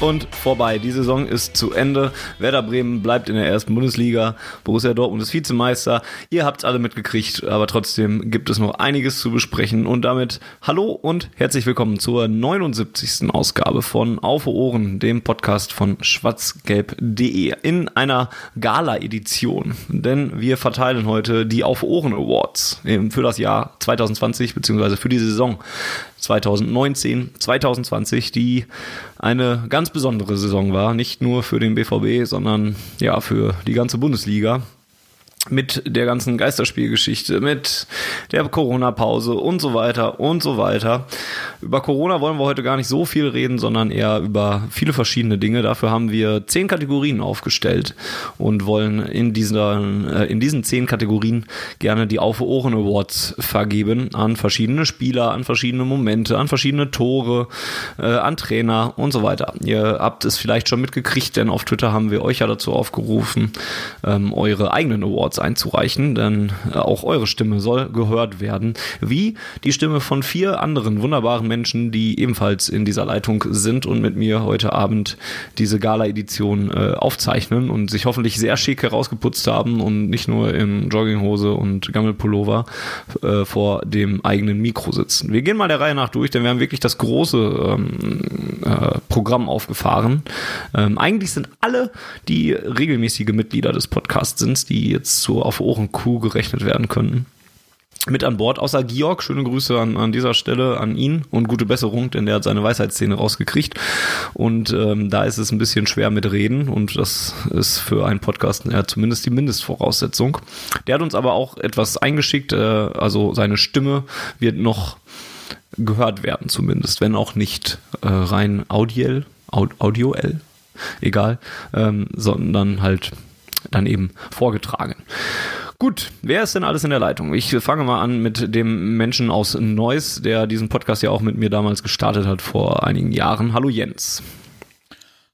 Und vorbei. Die Saison ist zu Ende. Werder Bremen bleibt in der ersten Bundesliga. Borussia Dortmund ist Vizemeister. Ihr habt's alle mitgekriegt, aber trotzdem gibt es noch einiges zu besprechen. Und damit hallo und herzlich willkommen zur 79. Ausgabe von Auf Ohren, dem Podcast von schwarzgelb.de in einer Gala-Edition. Denn wir verteilen heute die Auf Ohren Awards für das Jahr 2020 bzw. für die Saison 2019, 2020, die eine ganz besondere Saison war, nicht nur für den BVB, sondern ja für die ganze Bundesliga mit der ganzen Geisterspielgeschichte, mit der Corona-Pause und so weiter und so weiter. Über Corona wollen wir heute gar nicht so viel reden, sondern eher über viele verschiedene Dinge. Dafür haben wir zehn Kategorien aufgestellt und wollen in diesen, äh, in diesen zehn Kategorien gerne die Auf Ohren Awards vergeben an verschiedene Spieler, an verschiedene Momente, an verschiedene Tore, äh, an Trainer und so weiter. Ihr habt es vielleicht schon mitgekriegt, denn auf Twitter haben wir euch ja dazu aufgerufen, ähm, eure eigenen Awards Awards einzureichen, denn äh, auch eure Stimme soll gehört werden, wie die Stimme von vier anderen wunderbaren Menschen, die ebenfalls in dieser Leitung sind und mit mir heute Abend diese Gala-Edition äh, aufzeichnen und sich hoffentlich sehr schick herausgeputzt haben und nicht nur in Jogginghose und Gammelpullover äh, vor dem eigenen Mikro sitzen. Wir gehen mal der Reihe nach durch, denn wir haben wirklich das große ähm, äh, Programm aufgefahren. Ähm, eigentlich sind alle, die regelmäßige Mitglieder des Podcasts sind, die jetzt so auf Ohren-Kuh gerechnet werden könnten mit an Bord, außer Georg. Schöne Grüße an, an dieser Stelle an ihn und gute Besserung, denn der hat seine Weisheitsszene rausgekriegt. Und ähm, da ist es ein bisschen schwer mit Reden und das ist für einen Podcast ja, zumindest die Mindestvoraussetzung. Der hat uns aber auch etwas eingeschickt, äh, also seine Stimme wird noch gehört werden, zumindest, wenn auch nicht äh, rein audiell, audioell, egal, ähm, sondern halt dann eben vorgetragen. Gut, wer ist denn alles in der Leitung? Ich fange mal an mit dem Menschen aus Neuss, der diesen Podcast ja auch mit mir damals gestartet hat vor einigen Jahren. Hallo Jens.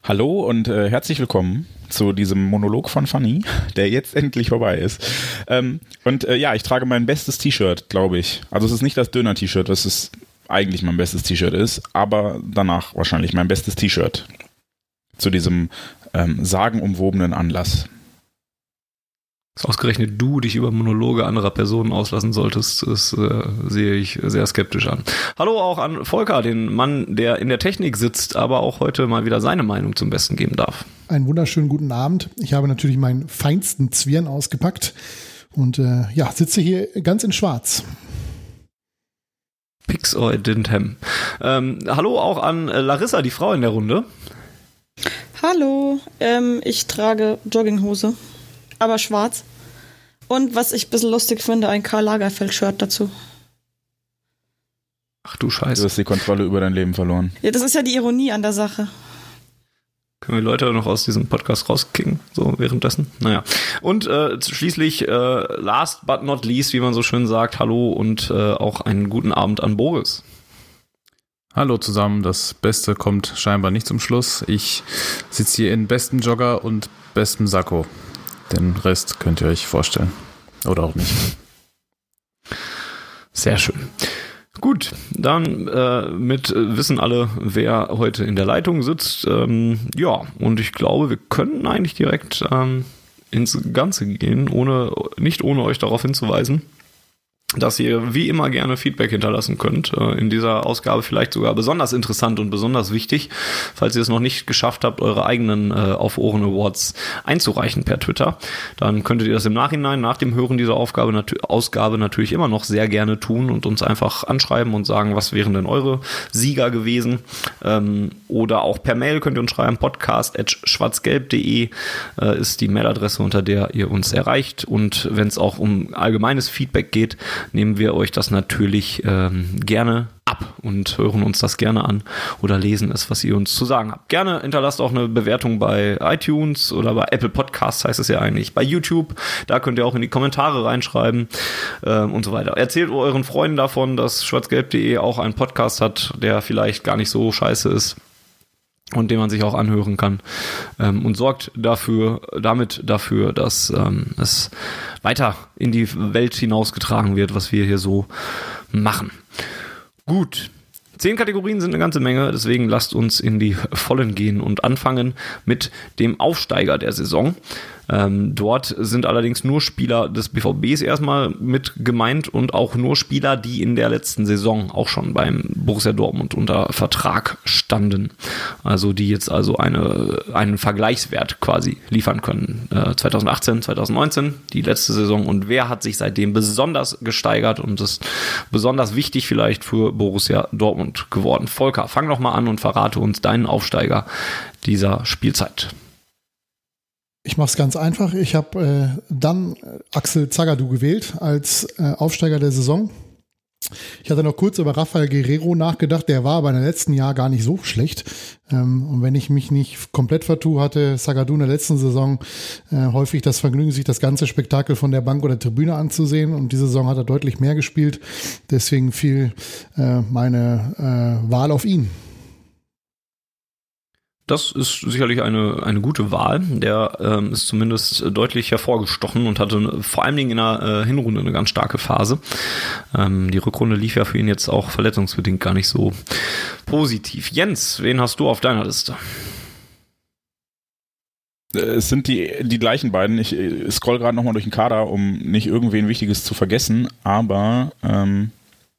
Hallo und äh, herzlich willkommen zu diesem Monolog von Fanny, der jetzt endlich vorbei ist. Ähm, und äh, ja, ich trage mein bestes T-Shirt, glaube ich. Also es ist nicht das Döner-T-Shirt, das ist eigentlich mein bestes T-Shirt ist, aber danach wahrscheinlich mein bestes T-Shirt zu diesem ähm, sagenumwobenen Anlass. Dass ausgerechnet du dich über Monologe anderer Personen auslassen solltest, das äh, sehe ich sehr skeptisch an. Hallo auch an Volker, den Mann, der in der Technik sitzt, aber auch heute mal wieder seine Meinung zum Besten geben darf. Einen wunderschönen guten Abend. Ich habe natürlich meinen feinsten Zwirn ausgepackt und äh, ja, sitze hier ganz in Schwarz. Pix or it didn't hem. Ähm, hallo auch an äh, Larissa, die Frau in der Runde. Hallo, ähm, ich trage Jogginghose aber schwarz. Und was ich ein bisschen lustig finde, ein Karl Lagerfeld-Shirt dazu. Ach du Scheiße. Du hast die Kontrolle über dein Leben verloren. Ja, das ist ja die Ironie an der Sache. Können wir Leute noch aus diesem Podcast rauskicken, so währenddessen? Naja. Und äh, schließlich, äh, last but not least, wie man so schön sagt, hallo und äh, auch einen guten Abend an Boris. Hallo zusammen, das Beste kommt scheinbar nicht zum Schluss. Ich sitze hier in bestem Jogger und bestem Sakko. Den Rest könnt ihr euch vorstellen. Oder auch nicht. Sehr schön. Gut, dann äh, mit wissen alle, wer heute in der Leitung sitzt. Ähm, ja, und ich glaube, wir könnten eigentlich direkt ähm, ins Ganze gehen, ohne nicht ohne euch darauf hinzuweisen, dass ihr wie immer gerne Feedback hinterlassen könnt. Äh, in dieser Ausgabe vielleicht sogar besonders interessant und besonders wichtig, falls ihr es noch nicht geschafft habt, eure eigenen äh, Auf Ohren Awards einzureichen per Twitter. Dann könntet ihr das im Nachhinein, nach dem Hören dieser Aufgabe, nat Ausgabe natürlich immer noch sehr gerne tun und uns einfach anschreiben und sagen, was wären denn eure Sieger gewesen. Ähm, oder auch per Mail könnt ihr uns schreiben, podcast.schwarzgelb.de äh, ist die Mailadresse, unter der ihr uns erreicht. Und wenn es auch um allgemeines Feedback geht, nehmen wir euch das natürlich ähm, gerne ab und hören uns das gerne an oder lesen es, was ihr uns zu sagen habt. Gerne hinterlasst auch eine Bewertung bei iTunes oder bei Apple Podcasts heißt es ja eigentlich, bei YouTube. Da könnt ihr auch in die Kommentare reinschreiben ähm, und so weiter. Erzählt euren Freunden davon, dass schwarzgelb.de auch einen Podcast hat, der vielleicht gar nicht so scheiße ist und den man sich auch anhören kann ähm, und sorgt dafür, damit dafür, dass ähm, es weiter in die Welt hinausgetragen wird, was wir hier so machen. Gut. Zehn Kategorien sind eine ganze Menge, deswegen lasst uns in die Vollen gehen und anfangen mit dem Aufsteiger der Saison. Ähm, dort sind allerdings nur Spieler des BVBs erstmal mit gemeint und auch nur Spieler, die in der letzten Saison auch schon beim Borussia Dortmund unter Vertrag standen. Also die jetzt also eine, einen Vergleichswert quasi liefern können. Äh, 2018, 2019, die letzte Saison und wer hat sich seitdem besonders gesteigert und ist besonders wichtig vielleicht für Borussia Dortmund geworden. Volker, fang doch mal an und verrate uns deinen Aufsteiger dieser Spielzeit. Ich mache es ganz einfach. Ich habe äh, dann Axel Zagadou gewählt als äh, Aufsteiger der Saison. Ich hatte noch kurz über Rafael Guerrero nachgedacht, der war aber in den letzten Jahr gar nicht so schlecht. Ähm, und wenn ich mich nicht komplett vertue, hatte Zagadou in der letzten Saison äh, häufig das Vergnügen, sich das ganze Spektakel von der Bank oder Tribüne anzusehen. Und diese Saison hat er deutlich mehr gespielt. Deswegen fiel äh, meine äh, Wahl auf ihn. Das ist sicherlich eine, eine gute Wahl. Der ähm, ist zumindest deutlich hervorgestochen und hatte vor allen Dingen in der äh, Hinrunde eine ganz starke Phase. Ähm, die Rückrunde lief ja für ihn jetzt auch verletzungsbedingt gar nicht so positiv. Jens, wen hast du auf deiner Liste? Es sind die, die gleichen beiden. Ich scroll gerade nochmal durch den Kader, um nicht irgendwen Wichtiges zu vergessen, aber ähm,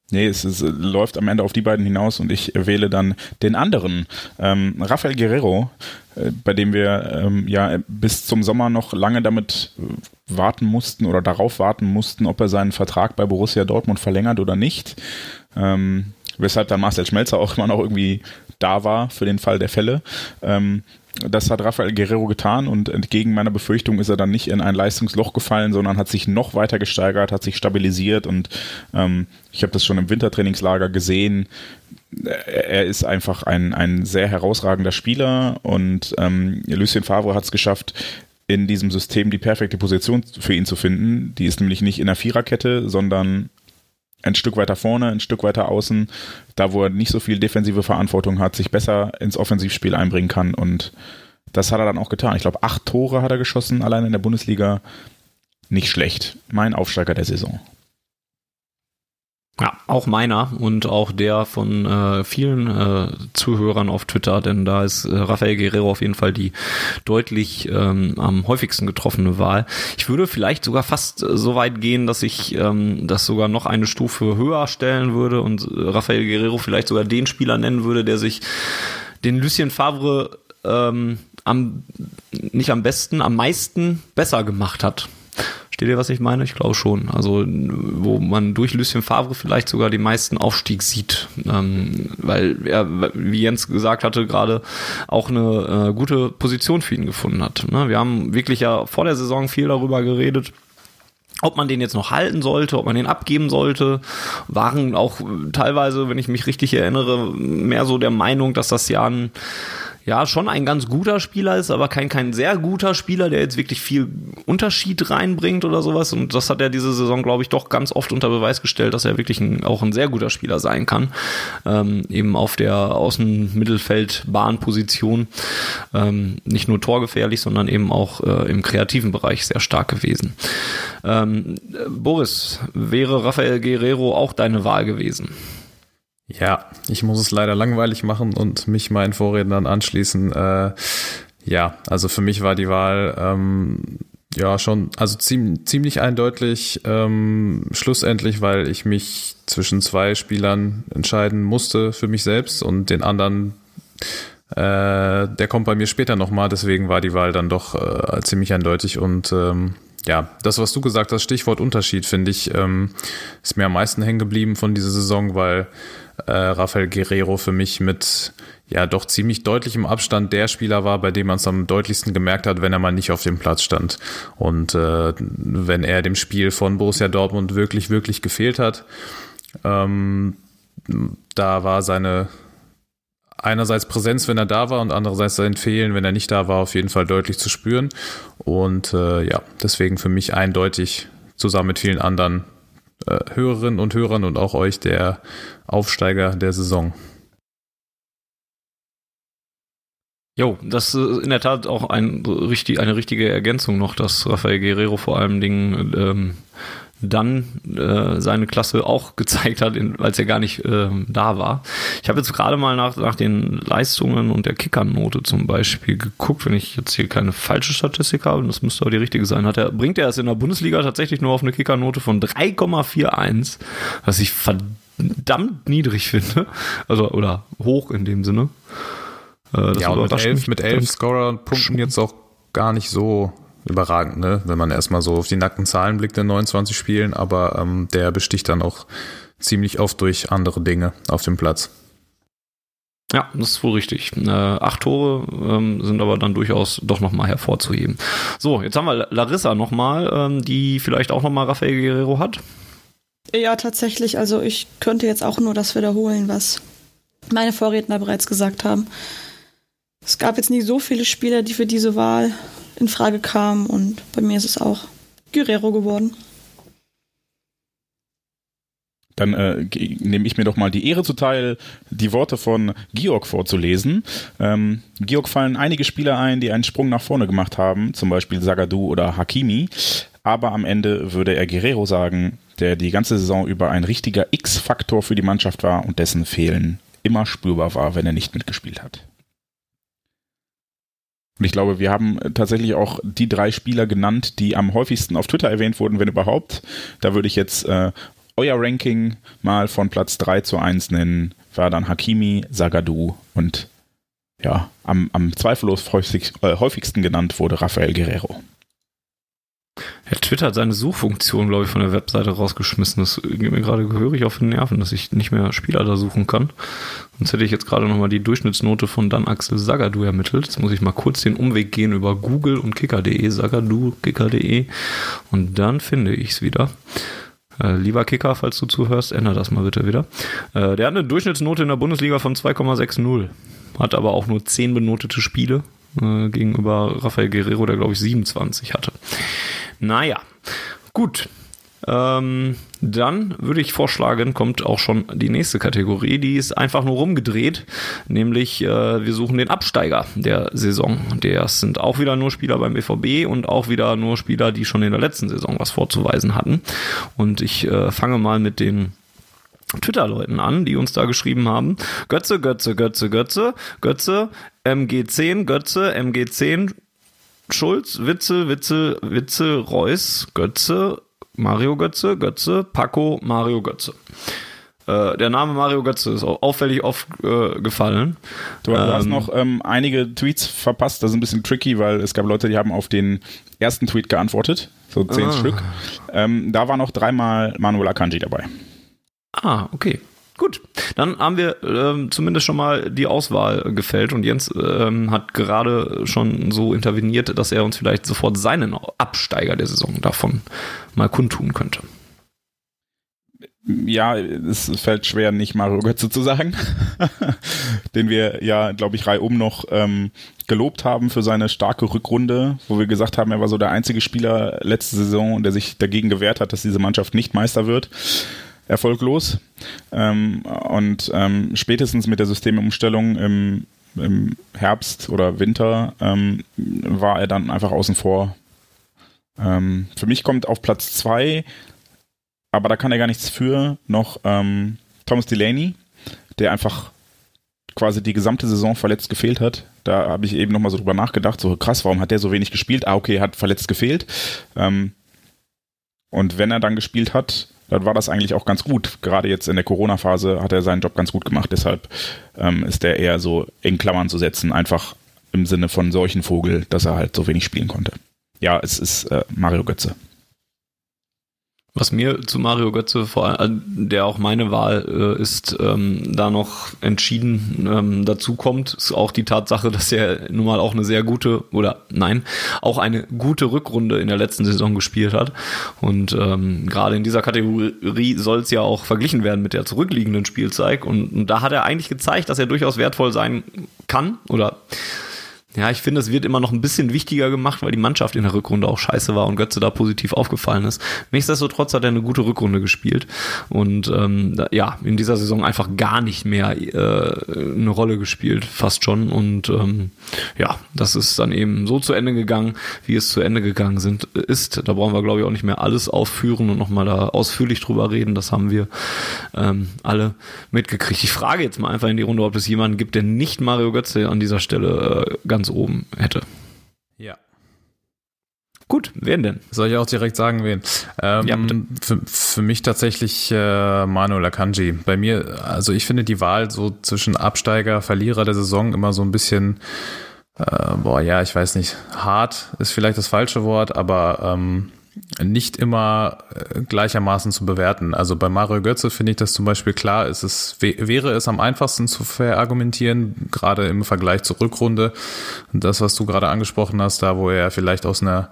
Nee, es, es, läuft am Ende auf die beiden hinaus und ich wähle dann den anderen. Ähm, Rafael Guerrero, äh, bei dem wir ähm, ja bis zum Sommer noch lange damit äh, warten mussten oder darauf warten mussten, ob er seinen Vertrag bei Borussia Dortmund verlängert oder nicht. Ähm, weshalb dann Marcel Schmelzer auch immer noch irgendwie da war für den Fall der Fälle. Ähm, das hat Rafael Guerrero getan und entgegen meiner Befürchtung ist er dann nicht in ein Leistungsloch gefallen, sondern hat sich noch weiter gesteigert, hat sich stabilisiert und ähm, ich habe das schon im Wintertrainingslager gesehen. Er ist einfach ein, ein sehr herausragender Spieler und ähm, Lucien Favre hat es geschafft, in diesem System die perfekte Position für ihn zu finden. Die ist nämlich nicht in der Viererkette, sondern ein Stück weiter vorne, ein Stück weiter außen, da wo er nicht so viel defensive Verantwortung hat, sich besser ins Offensivspiel einbringen kann und das hat er dann auch getan. Ich glaube, acht Tore hat er geschossen, allein in der Bundesliga. Nicht schlecht. Mein Aufsteiger der Saison. Ja, auch meiner und auch der von äh, vielen äh, Zuhörern auf Twitter, denn da ist äh, Rafael Guerrero auf jeden Fall die deutlich ähm, am häufigsten getroffene Wahl. Ich würde vielleicht sogar fast äh, so weit gehen, dass ich ähm, das sogar noch eine Stufe höher stellen würde und äh, Rafael Guerrero vielleicht sogar den Spieler nennen würde, der sich den Lucien Favre ähm, am nicht am besten, am meisten besser gemacht hat. Steht ihr, was ich meine? Ich glaube schon. Also, wo man durch Lucien Favre vielleicht sogar den meisten Aufstieg sieht. Ähm, weil er, wie Jens gesagt hatte, gerade auch eine äh, gute Position für ihn gefunden hat. Ne? Wir haben wirklich ja vor der Saison viel darüber geredet, ob man den jetzt noch halten sollte, ob man den abgeben sollte, waren auch teilweise, wenn ich mich richtig erinnere, mehr so der Meinung, dass das ja ein ja schon ein ganz guter Spieler ist, aber kein, kein sehr guter Spieler, der jetzt wirklich viel Unterschied reinbringt oder sowas. Und das hat er diese Saison, glaube ich, doch ganz oft unter Beweis gestellt, dass er wirklich ein, auch ein sehr guter Spieler sein kann. Ähm, eben auf der Außenmittelfeld-Bahnposition. Ähm, nicht nur torgefährlich, sondern eben auch äh, im kreativen Bereich sehr stark gewesen. Ähm, Boris, wäre Rafael Guerrero auch deine Wahl gewesen? Ja, ich muss es leider langweilig machen und mich meinen Vorrednern anschließen. Äh, ja, also für mich war die Wahl ähm, ja schon, also ziemlich, ziemlich eindeutig ähm, schlussendlich, weil ich mich zwischen zwei Spielern entscheiden musste für mich selbst und den anderen, äh, der kommt bei mir später nochmal, deswegen war die Wahl dann doch äh, ziemlich eindeutig und ähm, ja, das, was du gesagt hast, Stichwort Unterschied, finde ich, ähm, ist mir am meisten hängen geblieben von dieser Saison, weil äh, Rafael Guerrero für mich mit ja doch ziemlich deutlich im Abstand der Spieler war, bei dem man es am deutlichsten gemerkt hat, wenn er mal nicht auf dem Platz stand. Und äh, wenn er dem Spiel von Borussia Dortmund wirklich, wirklich gefehlt hat, ähm, da war seine einerseits Präsenz, wenn er da war und andererseits sein Fehlen, wenn er nicht da war, auf jeden Fall deutlich zu spüren. Und äh, ja, deswegen für mich eindeutig zusammen mit vielen anderen äh, Hörerinnen und Hörern und auch euch der Aufsteiger der Saison. Jo, das ist in der Tat auch ein, richtig, eine richtige Ergänzung noch, dass Rafael Guerrero vor allen Dingen ähm, dann äh, seine Klasse auch gezeigt hat, als er gar nicht äh, da war. Ich habe jetzt gerade mal nach, nach den Leistungen und der Kickernote zum Beispiel geguckt, wenn ich jetzt hier keine falsche Statistik habe, das müsste auch die richtige sein, hat er, bringt er es in der Bundesliga tatsächlich nur auf eine Kickernote von 3,41, was ich verdammt niedrig finde. Also, oder hoch in dem Sinne. Äh, ja, und mit elf, mit elf Scorer-Punkten jetzt auch gar nicht so überragend, ne? wenn man erstmal so auf die nackten Zahlen blickt in 29 Spielen, aber ähm, der besticht dann auch ziemlich oft durch andere Dinge auf dem Platz. Ja, das ist wohl richtig. Äh, acht Tore ähm, sind aber dann durchaus doch nochmal hervorzuheben. So, jetzt haben wir Larissa nochmal, ähm, die vielleicht auch nochmal Rafael Guerrero hat. Ja, tatsächlich. Also ich könnte jetzt auch nur das wiederholen, was meine Vorredner bereits gesagt haben. Es gab jetzt nicht so viele Spieler, die für diese Wahl in Frage kamen und bei mir ist es auch Guerrero geworden. Dann äh, nehme ich mir doch mal die Ehre zuteil, die Worte von Georg vorzulesen. Ähm, Georg fallen einige Spieler ein, die einen Sprung nach vorne gemacht haben, zum Beispiel Sagadu oder Hakimi. Aber am Ende würde er Guerrero sagen, der die ganze Saison über ein richtiger X-Faktor für die Mannschaft war und dessen Fehlen immer spürbar war, wenn er nicht mitgespielt hat. Und ich glaube, wir haben tatsächlich auch die drei Spieler genannt, die am häufigsten auf Twitter erwähnt wurden, wenn überhaupt. Da würde ich jetzt äh, euer Ranking mal von Platz 3 zu 1 nennen. War dann Hakimi, Sagadu und ja, am, am zweifellos äh, häufigsten genannt wurde Rafael Guerrero. Ja, Twitter hat seine Suchfunktion, glaube ich, von der Webseite rausgeschmissen. Das geht mir gerade gehörig auf den Nerven, dass ich nicht mehr Spieler da suchen kann. Sonst hätte ich jetzt gerade nochmal die Durchschnittsnote von dann Axel Sagadu ermittelt. Jetzt muss ich mal kurz den Umweg gehen über Google und kicker.de, Sagadu, kicker.de. Und dann finde ich es wieder. Äh, lieber Kicker, falls du zuhörst, ändere das mal bitte wieder. Äh, der hat eine Durchschnittsnote in der Bundesliga von 2,60. Hat aber auch nur 10 benotete Spiele äh, gegenüber Rafael Guerrero, der glaube ich 27 hatte. Naja, gut. Ähm, dann würde ich vorschlagen, kommt auch schon die nächste Kategorie, die ist einfach nur rumgedreht, nämlich äh, wir suchen den Absteiger der Saison. Das sind auch wieder nur Spieler beim BVB und auch wieder nur Spieler, die schon in der letzten Saison was vorzuweisen hatten. Und ich äh, fange mal mit den Twitter-Leuten an, die uns da geschrieben haben. Götze, Götze, Götze, Götze, Götze, MG10, Götze, MG10, Schulz, Witzel, Witzel, Witzel, Reus, Götze, Mario Götze, Götze, Paco, Mario Götze. Äh, der Name Mario Götze ist auffällig oft äh, gefallen. Du, du ähm, hast noch ähm, einige Tweets verpasst, das ist ein bisschen tricky, weil es gab Leute, die haben auf den ersten Tweet geantwortet, so zehn ah. Stück. Ähm, da war noch dreimal Manuel Akanji dabei. Ah, okay. Gut, dann haben wir ähm, zumindest schon mal die Auswahl gefällt und Jens ähm, hat gerade schon so interveniert, dass er uns vielleicht sofort seinen Absteiger der Saison davon mal kundtun könnte. Ja, es fällt schwer, nicht Mario Götze zu sagen, den wir ja, glaube ich, reihum noch ähm, gelobt haben für seine starke Rückrunde, wo wir gesagt haben, er war so der einzige Spieler letzte Saison, der sich dagegen gewehrt hat, dass diese Mannschaft nicht Meister wird erfolglos. Ähm, und ähm, spätestens mit der Systemumstellung im, im Herbst oder Winter ähm, war er dann einfach außen vor. Ähm, für mich kommt auf Platz zwei, aber da kann er gar nichts für, noch ähm, Thomas Delaney, der einfach quasi die gesamte Saison verletzt gefehlt hat. Da habe ich eben nochmal so drüber nachgedacht, so krass, warum hat der so wenig gespielt? Ah, okay, hat verletzt gefehlt. Und wenn er dann gespielt hat, dann war das eigentlich auch ganz gut. Gerade jetzt in der Corona-Phase hat er seinen Job ganz gut gemacht. Deshalb ähm, ist er eher so in Klammern zu setzen, einfach im Sinne von solchen Vogel, dass er halt so wenig spielen konnte. Ja, es ist äh, Mario Götze. Was mir zu Mario Götze, vor allem, der auch meine Wahl äh, ist, ähm, da noch entschieden ähm, dazu kommt, ist auch die Tatsache, dass er nun mal auch eine sehr gute, oder nein, auch eine gute Rückrunde in der letzten Saison gespielt hat. Und ähm, gerade in dieser Kategorie soll es ja auch verglichen werden mit der zurückliegenden Spielzeit. Und, und da hat er eigentlich gezeigt, dass er durchaus wertvoll sein kann oder ja, ich finde, es wird immer noch ein bisschen wichtiger gemacht, weil die Mannschaft in der Rückrunde auch scheiße war und Götze da positiv aufgefallen ist. Nichtsdestotrotz hat er eine gute Rückrunde gespielt und ähm, ja, in dieser Saison einfach gar nicht mehr äh, eine Rolle gespielt, fast schon. Und ähm, ja, das ist dann eben so zu Ende gegangen, wie es zu Ende gegangen sind, ist. Da brauchen wir, glaube ich, auch nicht mehr alles aufführen und nochmal da ausführlich drüber reden. Das haben wir ähm, alle mitgekriegt. Ich frage jetzt mal einfach in die Runde, ob es jemanden gibt, der nicht Mario Götze an dieser Stelle äh, ganz oben hätte. Ja. Gut, wen denn? Soll ich auch direkt sagen, wen? Ähm, Ja, für, für mich tatsächlich äh, Manuel Akanji. Bei mir, also ich finde die Wahl so zwischen Absteiger, Verlierer der Saison immer so ein bisschen, äh, boah, ja, ich weiß nicht, hart ist vielleicht das falsche Wort, aber ähm, nicht immer äh, gleichermaßen zu bewerten. Also bei Mario Götze finde ich das zum Beispiel klar, ist es, wä- wäre es am einfachsten zu verargumentieren, gerade im Vergleich zur Rückrunde. Und das, was du gerade angesprochen hast, da wo er vielleicht aus einer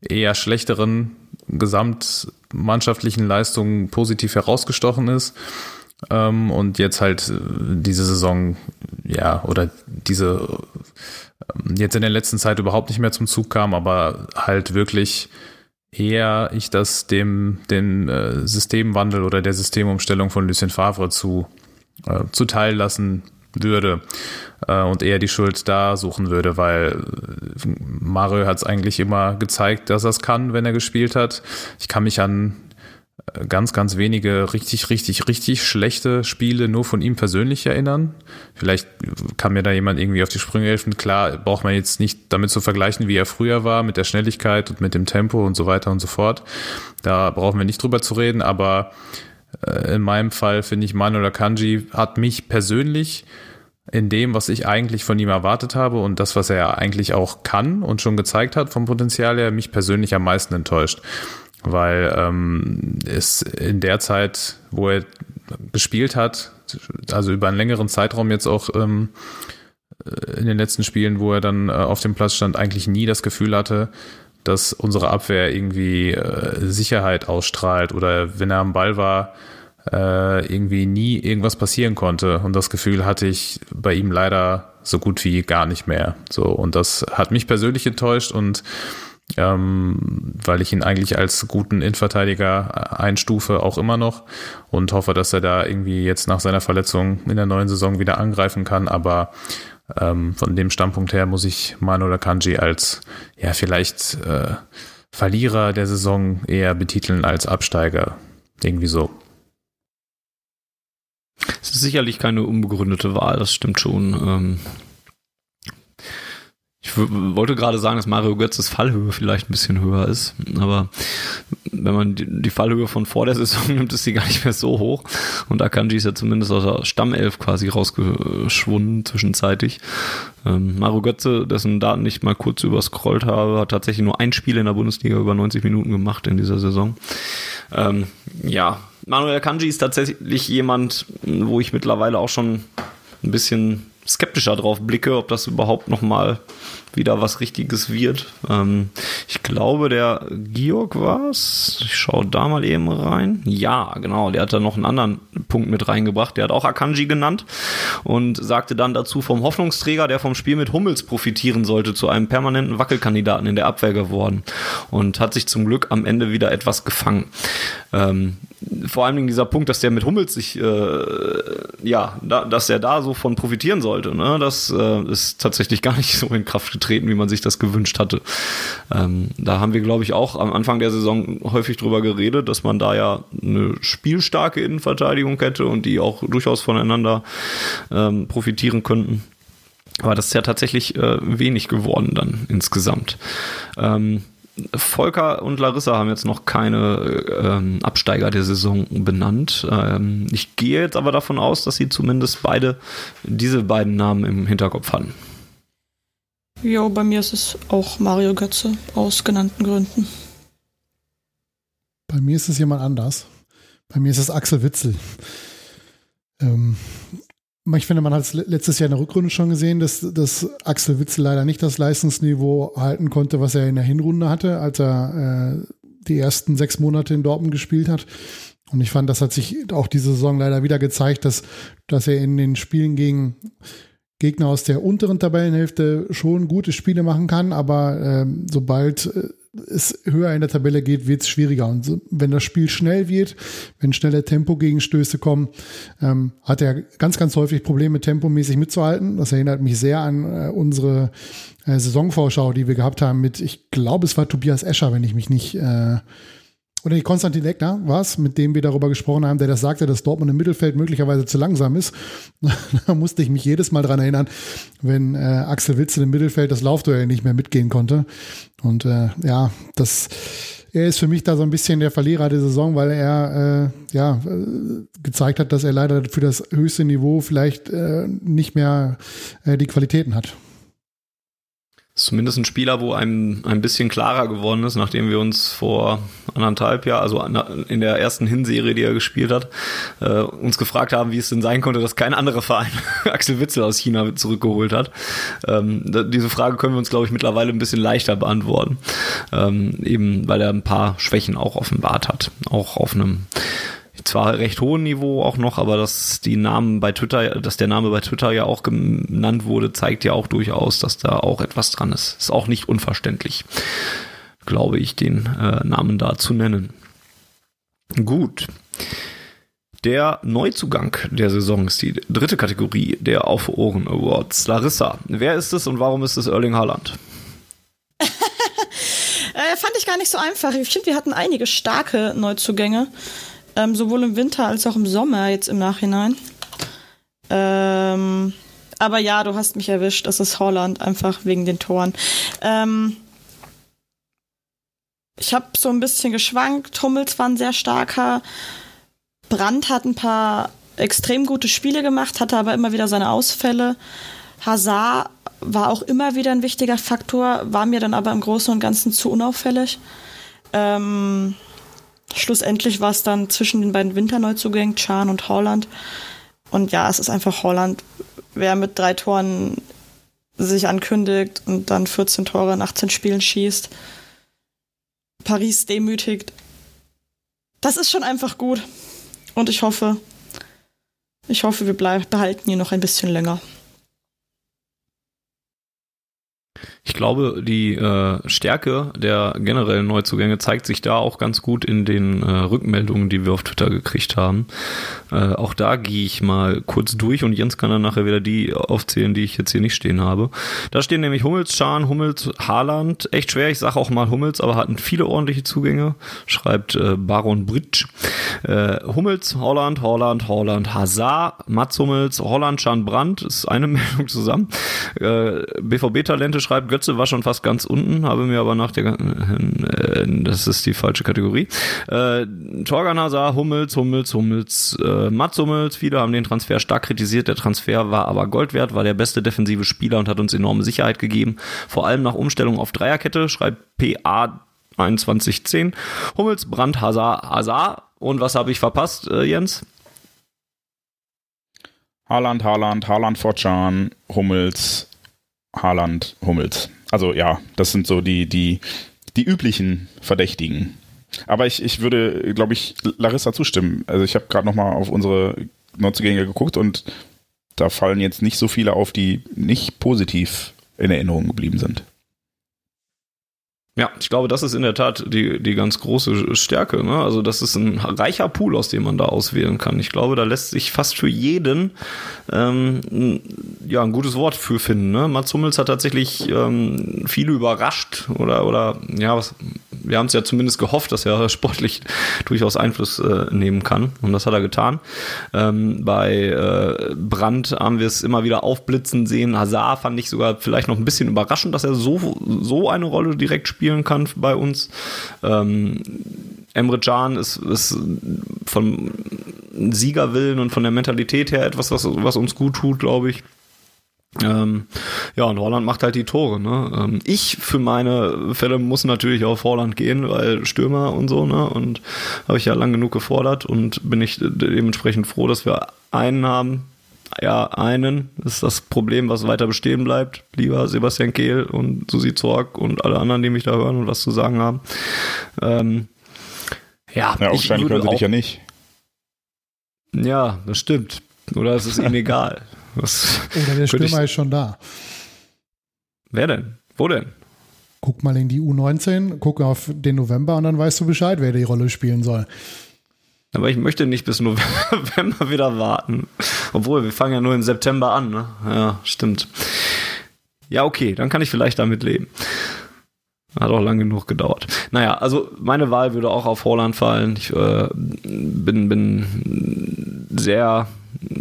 eher schlechteren gesamtmannschaftlichen Leistung positiv herausgestochen ist. Ähm, und jetzt halt äh, diese Saison, ja, oder diese ähm, jetzt in der letzten Zeit überhaupt nicht mehr zum Zug kam, aber halt wirklich eher ich das dem, dem äh, Systemwandel oder der Systemumstellung von Lucien Favre zu, äh, zuteil lassen würde äh, und eher die Schuld da suchen würde, weil äh, Mario hat es eigentlich immer gezeigt, dass er es kann, wenn er gespielt hat. Ich kann mich an ganz, ganz wenige richtig, richtig, richtig schlechte Spiele nur von ihm persönlich erinnern. Vielleicht kann mir da jemand irgendwie auf die Sprünge helfen. Klar, braucht man jetzt nicht damit zu vergleichen, wie er früher war, mit der Schnelligkeit und mit dem Tempo und so weiter und so fort. Da brauchen wir nicht drüber zu reden, aber äh, in meinem Fall finde ich Manuel Akanji hat mich persönlich in dem, was ich eigentlich von ihm erwartet habe und das, was er eigentlich auch kann und schon gezeigt hat vom Potenzial her, mich persönlich am meisten enttäuscht. Weil ähm, es in der Zeit, wo er gespielt hat, also über einen längeren Zeitraum jetzt auch ähm, in den letzten Spielen, wo er dann äh, auf dem Platz stand, eigentlich nie das Gefühl hatte, dass unsere Abwehr irgendwie äh, Sicherheit ausstrahlt oder wenn er am Ball war, äh, irgendwie nie irgendwas passieren konnte. Und das Gefühl hatte ich bei ihm leider so gut wie gar nicht mehr. So, und das hat mich persönlich enttäuscht und ähm, weil ich ihn eigentlich als guten Innenverteidiger einstufe, auch immer noch und hoffe, dass er da irgendwie jetzt nach seiner Verletzung in der neuen Saison wieder angreifen kann. Aber ähm, von dem Standpunkt her muss ich Manuel Akanji als ja vielleicht äh, Verlierer der Saison eher betiteln als Absteiger. Irgendwie so. Es ist sicherlich keine unbegründete Wahl, das stimmt schon. Ähm ich wollte gerade sagen, dass Mario Götzes Fallhöhe vielleicht ein bisschen höher ist, aber wenn man die, Fallhöhe von vor der Saison nimmt, ist sie gar nicht mehr so hoch. Und Akanji ist ja zumindest aus der Stammelf quasi rausgeschwunden zwischenzeitig. Ähm, Mario Götze, dessen Daten ich mal kurz überscrollt habe, hat tatsächlich nur ein Spiel in der Bundesliga über 90 Minuten gemacht in dieser Saison. Ähm, ja, Manuel Kanji ist tatsächlich jemand, wo ich mittlerweile auch schon ein bisschen skeptischer drauf blicke, ob das überhaupt noch mal wieder was Richtiges wird. Ähm, ich glaube, der Georg war's. Ich schaue da mal eben rein. Ja, genau. Der hat da noch einen anderen Punkt mit reingebracht. Der hat auch Akanji genannt und sagte dann dazu vom Hoffnungsträger, der vom Spiel mit Hummels profitieren sollte, zu einem permanenten Wackelkandidaten in der Abwehr geworden und hat sich zum Glück am Ende wieder etwas gefangen. Ähm, vor allen Dingen dieser Punkt, dass der mit Hummels sich, äh, ja, da, dass er da so von profitieren sollte, ne? das äh, ist tatsächlich gar nicht so in Kraft getreten, wie man sich das gewünscht hatte. Ähm, da haben wir, glaube ich, auch am Anfang der Saison häufig drüber geredet, dass man da ja eine spielstarke Innenverteidigung hätte und die auch durchaus voneinander ähm, profitieren könnten. Aber das ist ja tatsächlich äh, wenig geworden dann insgesamt. Ähm, Volker und Larissa haben jetzt noch keine ähm, Absteiger der Saison benannt. Ähm, ich gehe jetzt aber davon aus, dass sie zumindest beide diese beiden Namen im Hinterkopf hatten. Jo, bei mir ist es auch Mario Götze aus genannten Gründen. Bei mir ist es jemand anders. Bei mir ist es Axel Witzel. Ähm, ich finde, man hat es letztes Jahr in der Rückrunde schon gesehen, dass, dass Axel Witzel leider nicht das Leistungsniveau halten konnte, was er in der Hinrunde hatte, als er äh, die ersten sechs Monate in Dortmund gespielt hat. Und ich fand, das hat sich auch diese Saison leider wieder gezeigt, dass, dass er in den Spielen gegen Gegner aus der unteren Tabellenhälfte schon gute Spiele machen kann, aber ähm, sobald äh, es höher in der Tabelle geht, wird es schwieriger. Und wenn das Spiel schnell wird, wenn schnelle Tempogegenstöße kommen, ähm, hat er ganz, ganz häufig Probleme, tempomäßig mitzuhalten. Das erinnert mich sehr an äh, unsere äh, Saisonvorschau, die wir gehabt haben mit, ich glaube, es war Tobias Escher, wenn ich mich nicht äh, oder die Konstantin Eckner war es, mit dem wir darüber gesprochen haben, der das sagte, dass Dortmund im Mittelfeld möglicherweise zu langsam ist. da musste ich mich jedes Mal dran erinnern, wenn äh, Axel Witzel im Mittelfeld das Laufduell nicht mehr mitgehen konnte. Und äh, ja, das er ist für mich da so ein bisschen der Verlierer der Saison, weil er äh, ja äh, gezeigt hat, dass er leider für das höchste Niveau vielleicht äh, nicht mehr äh, die Qualitäten hat zumindest ein Spieler, wo einem ein bisschen klarer geworden ist, nachdem wir uns vor anderthalb Jahr, also in der ersten Hinserie, die er gespielt hat, äh, uns gefragt haben, wie es denn sein konnte, dass kein anderer Verein Axel Witzel aus China zurückgeholt hat. Ähm, diese Frage können wir uns, glaube ich, mittlerweile ein bisschen leichter beantworten, ähm, eben weil er ein paar Schwächen auch offenbart hat, auch auf einem zwar recht hohen Niveau auch noch, aber dass die Namen bei Twitter, dass der Name bei Twitter ja auch genannt wurde, zeigt ja auch durchaus, dass da auch etwas dran ist. Ist auch nicht unverständlich, glaube ich, den äh, Namen da zu nennen. Gut. Der Neuzugang der Saison ist die dritte Kategorie der Auf Ohren Awards. Larissa, wer ist es und warum ist es Erling Haaland? äh, fand ich gar nicht so einfach. Ich finde, wir hatten einige starke Neuzugänge. Ähm, sowohl im Winter als auch im Sommer jetzt im Nachhinein. Ähm, aber ja, du hast mich erwischt. Das ist Holland, einfach wegen den Toren. Ähm, ich habe so ein bisschen geschwankt. Hummels war ein sehr starker. Brandt hat ein paar extrem gute Spiele gemacht, hatte aber immer wieder seine Ausfälle. Hazard war auch immer wieder ein wichtiger Faktor, war mir dann aber im Großen und Ganzen zu unauffällig. Ähm, schlussendlich war es dann zwischen den beiden Winterneuzugängen, Chan und Holland. Und ja, es ist einfach Holland. Wer mit drei Toren sich ankündigt und dann 14 Tore in 18 Spielen schießt, Paris demütigt. Das ist schon einfach gut. Und ich hoffe, ich hoffe, wir behalten ihn noch ein bisschen länger. Ich glaube, die äh, Stärke der generellen Neuzugänge zeigt sich da auch ganz gut in den äh, Rückmeldungen, die wir auf Twitter gekriegt haben. Äh, auch da gehe ich mal kurz durch und Jens kann dann nachher wieder die aufzählen, die ich jetzt hier nicht stehen habe. Da stehen nämlich Hummels, Schahn, Hummels, Haaland. Echt schwer, ich sage auch mal Hummels, aber hatten viele ordentliche Zugänge, schreibt äh, Baron Britsch. Äh, Hummels, Holland, Holland, Holland, Hazard, Mats Hummels, Holland, Schahn, Brandt, ist eine Meldung zusammen. Äh, BVB-Talente schreibt Götze war schon fast ganz unten, habe mir aber nach der, äh, das ist die falsche Kategorie. Äh, Torgan Hazard, Hummels, Hummels, Hummels, äh, Mats Hummels, viele haben den Transfer stark kritisiert. Der Transfer war aber Gold wert, war der beste defensive Spieler und hat uns enorme Sicherheit gegeben. Vor allem nach Umstellung auf Dreierkette, schreibt PA 2110. Hummels, Brandt, Hazard, Hazard. Und was habe ich verpasst, äh, Jens? Haaland, Haaland, Haaland, Fortschan, Hummels, Haaland, Hummels. Also ja, das sind so die, die, die üblichen Verdächtigen. Aber ich, ich würde, glaube ich, Larissa zustimmen. Also ich habe gerade nochmal auf unsere Neuzugänge geguckt und da fallen jetzt nicht so viele auf, die nicht positiv in Erinnerung geblieben sind. Ja, ich glaube, das ist in der Tat die, die ganz große Stärke. Ne? Also das ist ein reicher Pool, aus dem man da auswählen kann. Ich glaube, da lässt sich fast für jeden ähm, ja ein gutes Wort für finden. Ne? Mats Hummels hat tatsächlich ähm, viele überrascht oder oder ja, was, wir haben es ja zumindest gehofft, dass er sportlich durchaus Einfluss äh, nehmen kann und das hat er getan. Ähm, bei äh, Brandt haben wir es immer wieder aufblitzen sehen. Hazard fand ich sogar vielleicht noch ein bisschen überraschend, dass er so so eine Rolle direkt spielt spielen kann bei uns. Ähm, Emre Can ist, ist vom Siegerwillen und von der Mentalität her etwas, was, was uns gut tut, glaube ich. Ähm, ja, und Holland macht halt die Tore. Ne? Ähm, ich für meine Fälle muss natürlich auf Holland gehen, weil Stürmer und so, ne? Und habe ich ja lang genug gefordert und bin ich dementsprechend froh, dass wir einen haben. Ja, einen das ist das Problem, was weiter bestehen bleibt. Lieber Sebastian Kehl und Susi Zorg und alle anderen, die mich da hören und was zu sagen haben. Ähm, ja, ja, wahrscheinlich hören sie dich ja nicht. Ja, das stimmt. Oder es ist ihnen egal. Was Oder der Stürmer ist schon da. Wer denn? Wo denn? Guck mal in die U19, guck auf den November und dann weißt du Bescheid, wer die Rolle spielen soll. Aber ich möchte nicht bis November wieder warten. Obwohl, wir fangen ja nur im September an. Ne? Ja, stimmt. Ja, okay, dann kann ich vielleicht damit leben. Hat auch lang genug gedauert. Naja, also meine Wahl würde auch auf Holland fallen. Ich äh, bin, bin sehr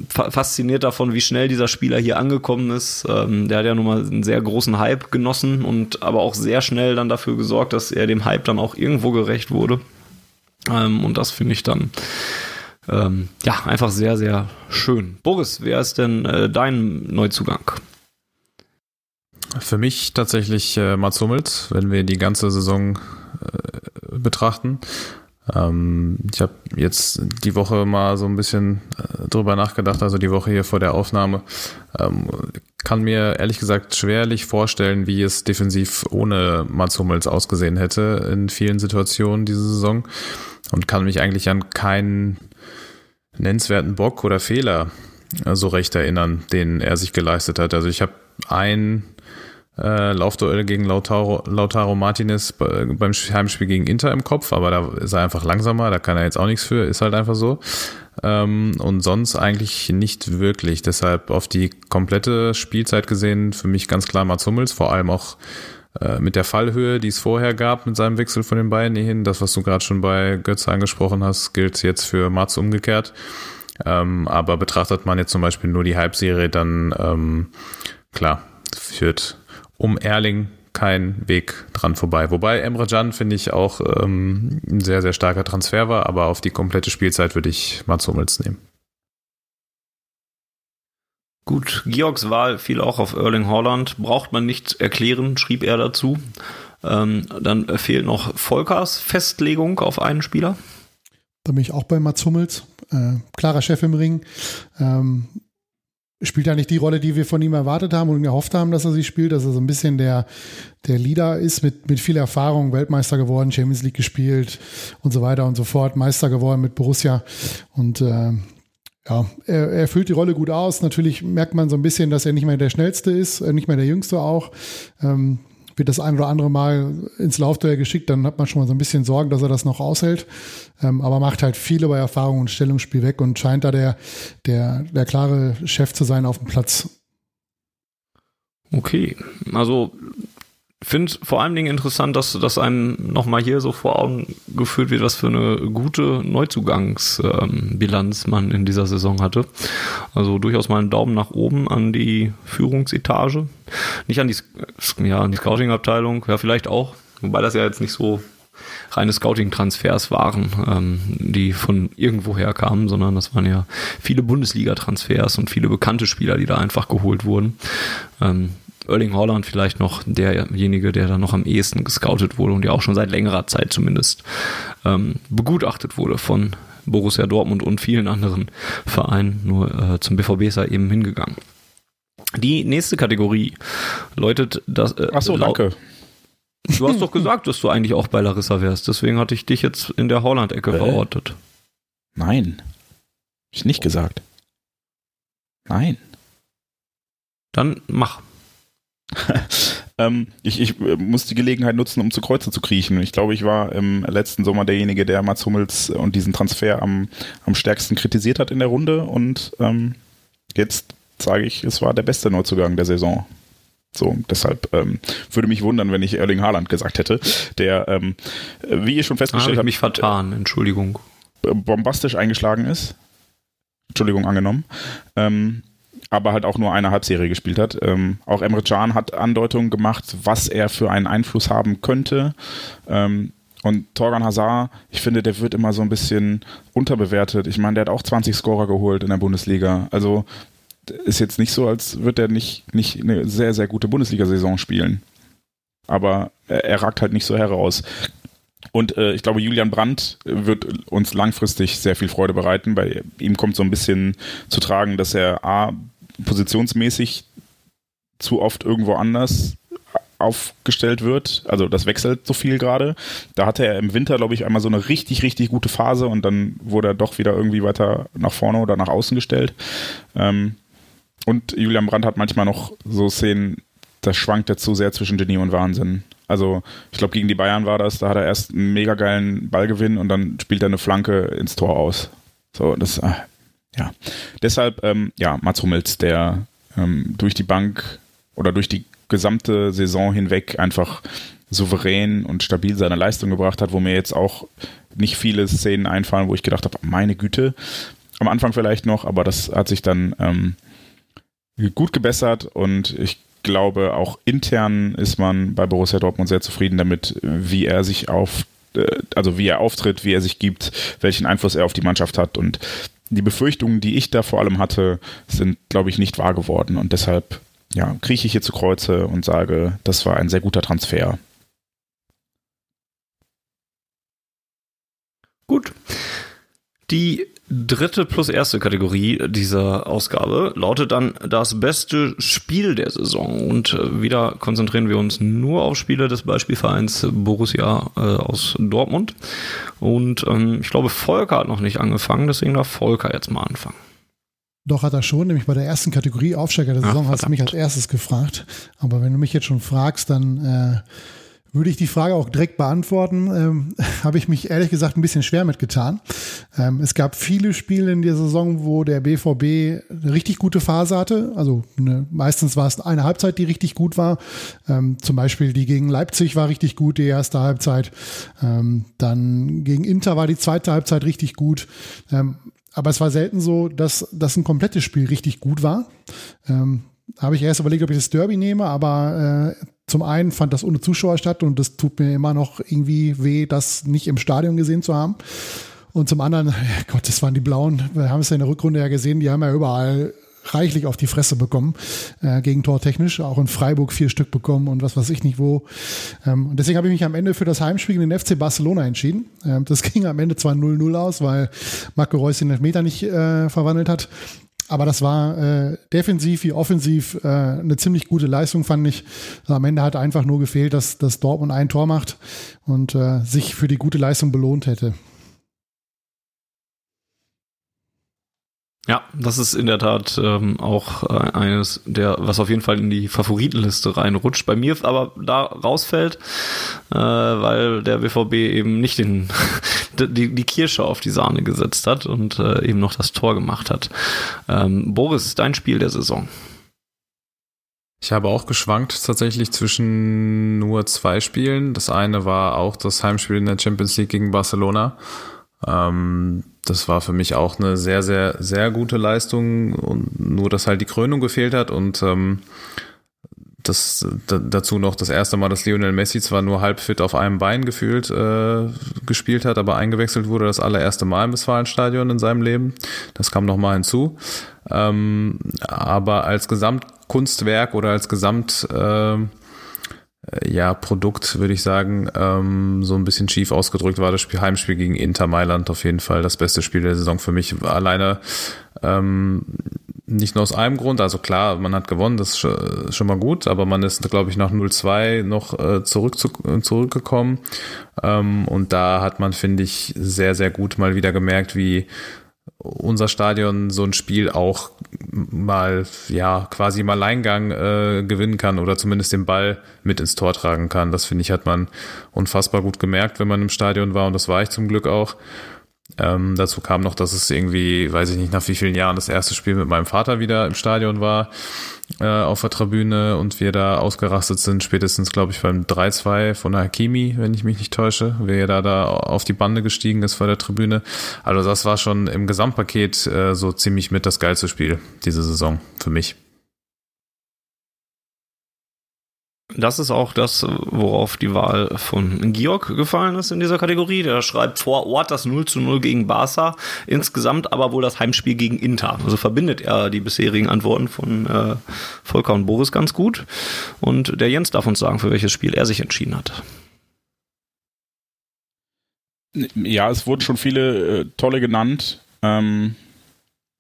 fasziniert davon, wie schnell dieser Spieler hier angekommen ist. Ähm, der hat ja nun mal einen sehr großen Hype genossen und aber auch sehr schnell dann dafür gesorgt, dass er dem Hype dann auch irgendwo gerecht wurde. Ähm, und das finde ich dann ähm, ja einfach sehr, sehr schön. Boris, wer ist denn äh, dein Neuzugang? Für mich tatsächlich äh, Mats Hummels, wenn wir die ganze Saison äh, betrachten. Ähm, ich habe jetzt die Woche mal so ein bisschen äh, drüber nachgedacht, also die Woche hier vor der Aufnahme. Ähm, kann mir ehrlich gesagt schwerlich vorstellen, wie es defensiv ohne Mats Hummels ausgesehen hätte in vielen Situationen diese Saison und kann mich eigentlich an keinen nennenswerten Bock oder Fehler äh, so recht erinnern, den er sich geleistet hat. Also ich habe ein äh, Laufduell gegen Lautaro, Lautaro Martinez beim Heimspiel gegen Inter im Kopf, aber da ist er einfach langsamer, da kann er jetzt auch nichts für, ist halt einfach so. Ähm, und sonst eigentlich nicht wirklich. Deshalb auf die komplette Spielzeit gesehen, für mich ganz klar Mats Hummels, vor allem auch äh, mit der Fallhöhe, die es vorher gab mit seinem Wechsel von den beiden hierhin. Das, was du gerade schon bei Götze angesprochen hast, gilt jetzt für Mats umgekehrt. Ähm, aber betrachtet man jetzt zum Beispiel nur die Halbserie, dann ähm, klar, führt um Erling kein Weg dran vorbei. Wobei Emre Can, finde ich, auch ähm, ein sehr, sehr starker Transfer war, aber auf die komplette Spielzeit würde ich Mats Hummels nehmen. Gut, Georgs Wahl fiel auch auf Erling Holland. Braucht man nicht erklären, schrieb er dazu. Ähm, dann fehlt noch Volkers Festlegung auf einen Spieler. Da bin ich auch bei Mats Hummels. Äh, klarer Chef im Ring. Ähm, spielt ja nicht die Rolle, die wir von ihm erwartet haben und gehofft haben, dass er sie spielt, dass er so ein bisschen der, der Leader ist mit, mit viel Erfahrung, Weltmeister geworden, Champions League gespielt und so weiter und so fort, Meister geworden mit Borussia und äh, ja, er, er füllt die Rolle gut aus. Natürlich merkt man so ein bisschen, dass er nicht mehr der Schnellste ist, äh, nicht mehr der Jüngste auch. Ähm, wird das ein oder andere Mal ins Laufduell geschickt, dann hat man schon mal so ein bisschen Sorgen, dass er das noch aushält. Ähm, aber macht halt viel über Erfahrung und Stellungsspiel weg und scheint da der, der, der klare Chef zu sein auf dem Platz. Okay, also finde vor allen Dingen interessant, dass das einem nochmal hier so vor Augen geführt wird, was für eine gute Neuzugangsbilanz ähm, man in dieser Saison hatte. Also durchaus mal einen Daumen nach oben an die Führungsetage. Nicht an die, ja, die Scouting-Abteilung, ja, vielleicht auch, wobei das ja jetzt nicht so reine Scouting-Transfers waren, ähm, die von irgendwoher kamen, sondern das waren ja viele Bundesliga-Transfers und viele bekannte Spieler, die da einfach geholt wurden. Ähm, Erling Holland vielleicht noch derjenige, der da noch am ehesten gescoutet wurde und ja auch schon seit längerer Zeit zumindest ähm, begutachtet wurde von Borussia Dortmund und vielen anderen Vereinen. Nur äh, zum BVB ist er eben hingegangen. Die nächste Kategorie läutet das. Äh, Ach so, danke. Du hast doch gesagt, dass du eigentlich auch bei Larissa wärst. Deswegen hatte ich dich jetzt in der Holland-Ecke äh? verortet. Nein. Ich nicht gesagt. Nein. Dann mach. ähm, ich, ich äh, muss die Gelegenheit nutzen, um zu Kreuze zu kriechen. Ich glaube, ich war im letzten Sommer derjenige, der Mats Hummels und diesen Transfer am, am stärksten kritisiert hat in der Runde. Und ähm, jetzt sage ich, es war der beste Neuzugang der Saison. So, deshalb ähm, würde mich wundern, wenn ich Erling Haaland gesagt hätte, der, ähm, wie ihr schon festgestellt habt, mich vertan, Entschuldigung, bombastisch eingeschlagen ist. Entschuldigung, angenommen. Ähm, aber halt auch nur eine Halbserie gespielt hat. Ähm, auch Emre Can hat Andeutungen gemacht, was er für einen Einfluss haben könnte. Ähm, und Torgan Hazard, ich finde, der wird immer so ein bisschen unterbewertet. Ich meine, der hat auch 20 Scorer geholt in der Bundesliga. Also ist jetzt nicht so, als würde er nicht, nicht eine sehr, sehr gute Bundesliga-Saison spielen. Aber er, er ragt halt nicht so heraus. Und äh, ich glaube, Julian Brandt wird uns langfristig sehr viel Freude bereiten. Bei ihm kommt so ein bisschen zu tragen, dass er A, positionsmäßig zu oft irgendwo anders aufgestellt wird. Also das wechselt so viel gerade. Da hatte er im Winter, glaube ich, einmal so eine richtig, richtig gute Phase und dann wurde er doch wieder irgendwie weiter nach vorne oder nach außen gestellt. Ähm, und Julian Brandt hat manchmal noch so Szenen, das schwankt er zu sehr zwischen Genie und Wahnsinn. Also ich glaube, gegen die Bayern war das, da hat er erst einen mega geilen Ballgewinn und dann spielt er eine Flanke ins Tor aus. So, das, äh, ja. Deshalb, ähm, ja, Mats Hummels, der ähm, durch die Bank oder durch die gesamte Saison hinweg einfach souverän und stabil seine Leistung gebracht hat, wo mir jetzt auch nicht viele Szenen einfallen, wo ich gedacht habe, meine Güte, am Anfang vielleicht noch, aber das hat sich dann ähm, gut gebessert und ich glaube, auch intern ist man bei Borussia Dortmund sehr zufrieden damit, wie er sich auf, äh, also wie er auftritt, wie er sich gibt, welchen Einfluss er auf die Mannschaft hat und die Befürchtungen, die ich da vor allem hatte, sind, glaube ich, nicht wahr geworden und deshalb ja, krieche ich hier zu Kreuze und sage, das war ein sehr guter Transfer. Gut. Die dritte plus erste Kategorie dieser Ausgabe lautet dann das beste Spiel der Saison. Und äh, wieder konzentrieren wir uns nur auf Spiele des Beispielvereins Borussia äh, aus Dortmund. Und ähm, ich glaube, Volker hat noch nicht angefangen, deswegen darf Volker jetzt mal anfangen. Doch hat er schon, nämlich bei der ersten Kategorie Aufsteiger der Saison Ach, hast du mich als erstes gefragt. Aber wenn du mich jetzt schon fragst, dann äh, würde ich die Frage auch direkt beantworten. Ähm, Habe ich mich ehrlich gesagt ein bisschen schwer mitgetan. Ähm, es gab viele Spiele in der Saison, wo der BVB eine richtig gute Phase hatte. Also eine, meistens war es eine Halbzeit, die richtig gut war. Ähm, zum Beispiel die gegen Leipzig war richtig gut, die erste Halbzeit. Ähm, dann gegen Inter war die zweite Halbzeit richtig gut. Ähm, aber es war selten so, dass, dass ein komplettes Spiel richtig gut war. Ähm, habe ich erst überlegt, ob ich das Derby nehme, aber äh, zum einen fand das ohne Zuschauer statt und das tut mir immer noch irgendwie weh, das nicht im Stadion gesehen zu haben. Und zum anderen, Gott, das waren die Blauen. Wir haben es ja in der Rückrunde ja gesehen, die haben ja überall reichlich auf die Fresse bekommen, äh, Gegentortechnisch, auch in Freiburg vier Stück bekommen und was weiß ich nicht wo. Ähm, und deswegen habe ich mich am Ende für das Heimspiel in den FC Barcelona entschieden. Ähm, das ging am Ende zwar 0-0 aus, weil Marco Reus den Elfmeter nicht äh, verwandelt hat. Aber das war äh, defensiv wie offensiv äh, eine ziemlich gute Leistung, fand ich. Also am Ende hat einfach nur gefehlt, dass, dass Dortmund ein Tor macht und äh, sich für die gute Leistung belohnt hätte. Ja, das ist in der Tat ähm, auch äh, eines der, was auf jeden Fall in die Favoritenliste reinrutscht. Bei mir aber da rausfällt, äh, weil der BVB eben nicht den, die, die Kirsche auf die Sahne gesetzt hat und äh, eben noch das Tor gemacht hat. Ähm, Boris, dein Spiel der Saison. Ich habe auch geschwankt tatsächlich zwischen nur zwei Spielen. Das eine war auch das Heimspiel in der Champions League gegen Barcelona. Ähm, das war für mich auch eine sehr, sehr, sehr gute Leistung und nur, dass halt die Krönung gefehlt hat und ähm, das dazu noch das erste Mal, dass Lionel Messi zwar nur halb fit auf einem Bein gefühlt äh, gespielt hat, aber eingewechselt wurde das allererste Mal im Westfalenstadion in seinem Leben. Das kam noch mal hinzu. Ähm, aber als Gesamtkunstwerk oder als Gesamt äh, ja, Produkt, würde ich sagen, ähm, so ein bisschen schief ausgedrückt war das Spiel, Heimspiel gegen Inter Mailand auf jeden Fall das beste Spiel der Saison für mich. Alleine ähm, nicht nur aus einem Grund, also klar, man hat gewonnen, das ist schon mal gut, aber man ist, glaube ich, nach 0-2 noch äh, zurück zu, zurückgekommen. Ähm, und da hat man, finde ich, sehr, sehr gut mal wieder gemerkt, wie unser Stadion so ein Spiel auch mal, ja, quasi im Alleingang äh, gewinnen kann oder zumindest den Ball mit ins Tor tragen kann. Das finde ich, hat man unfassbar gut gemerkt, wenn man im Stadion war und das war ich zum Glück auch. Ähm, dazu kam noch, dass es irgendwie, weiß ich nicht, nach wie vielen Jahren das erste Spiel mit meinem Vater wieder im Stadion war, äh, auf der Tribüne und wir da ausgerastet sind, spätestens, glaube ich, beim 3-2 von Hakimi, wenn ich mich nicht täusche, wer da da auf die Bande gestiegen ist vor der Tribüne. Also das war schon im Gesamtpaket äh, so ziemlich mit das geilste Spiel diese Saison für mich. Das ist auch das, worauf die Wahl von Georg gefallen ist in dieser Kategorie. Der schreibt vor Ort das 0 zu 0 gegen Barca, insgesamt aber wohl das Heimspiel gegen Inter. Also verbindet er die bisherigen Antworten von äh, Volker und Boris ganz gut. Und der Jens darf uns sagen, für welches Spiel er sich entschieden hat. Ja, es wurden schon viele äh, tolle genannt. Ähm,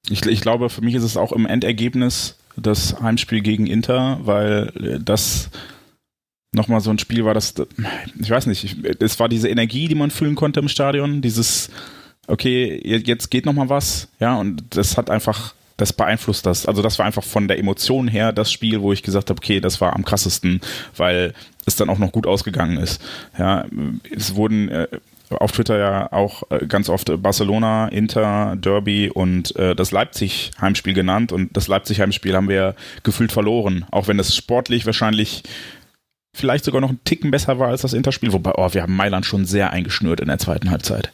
ich, ich glaube, für mich ist es auch im Endergebnis das Heimspiel gegen Inter, weil äh, das nochmal so ein Spiel war, das, ich weiß nicht, es war diese Energie, die man fühlen konnte im Stadion, dieses, okay, jetzt geht nochmal was, ja, und das hat einfach, das beeinflusst das. Also das war einfach von der Emotion her das Spiel, wo ich gesagt habe, okay, das war am krassesten, weil es dann auch noch gut ausgegangen ist. Ja, es wurden äh, auf Twitter ja auch äh, ganz oft Barcelona, Inter, Derby und äh, das Leipzig-Heimspiel genannt. Und das Leipzig-Heimspiel haben wir gefühlt verloren, auch wenn es sportlich wahrscheinlich vielleicht sogar noch einen Ticken besser war als das Interspiel. Wobei, oh, wir haben Mailand schon sehr eingeschnürt in der zweiten Halbzeit.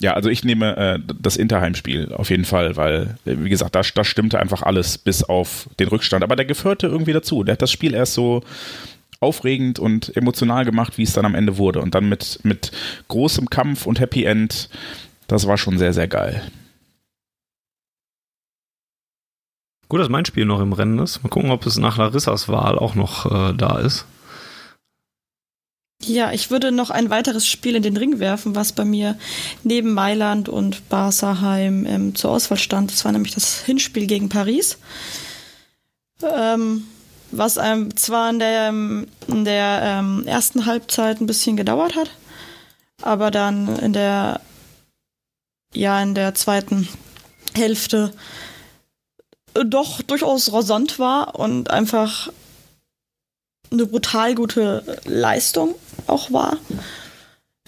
Ja, also ich nehme äh, das Interheimspiel auf jeden Fall, weil, äh, wie gesagt, da, da stimmte einfach alles bis auf den Rückstand. Aber der gehörte irgendwie dazu. Der hat das Spiel erst so aufregend und emotional gemacht, wie es dann am Ende wurde. Und dann mit, mit großem Kampf und Happy End, das war schon sehr, sehr geil. Gut, dass mein Spiel noch im Rennen ist. Mal gucken, ob es nach Larissas Wahl auch noch äh, da ist. Ja, ich würde noch ein weiteres Spiel in den Ring werfen, was bei mir neben Mailand und Barsaheim ähm, zur Auswahl stand. Das war nämlich das Hinspiel gegen Paris. Ähm, was einem zwar in der, in der ähm, ersten Halbzeit ein bisschen gedauert hat, aber dann in der, ja, in der zweiten Hälfte doch durchaus rasant war und einfach eine brutal gute Leistung auch war.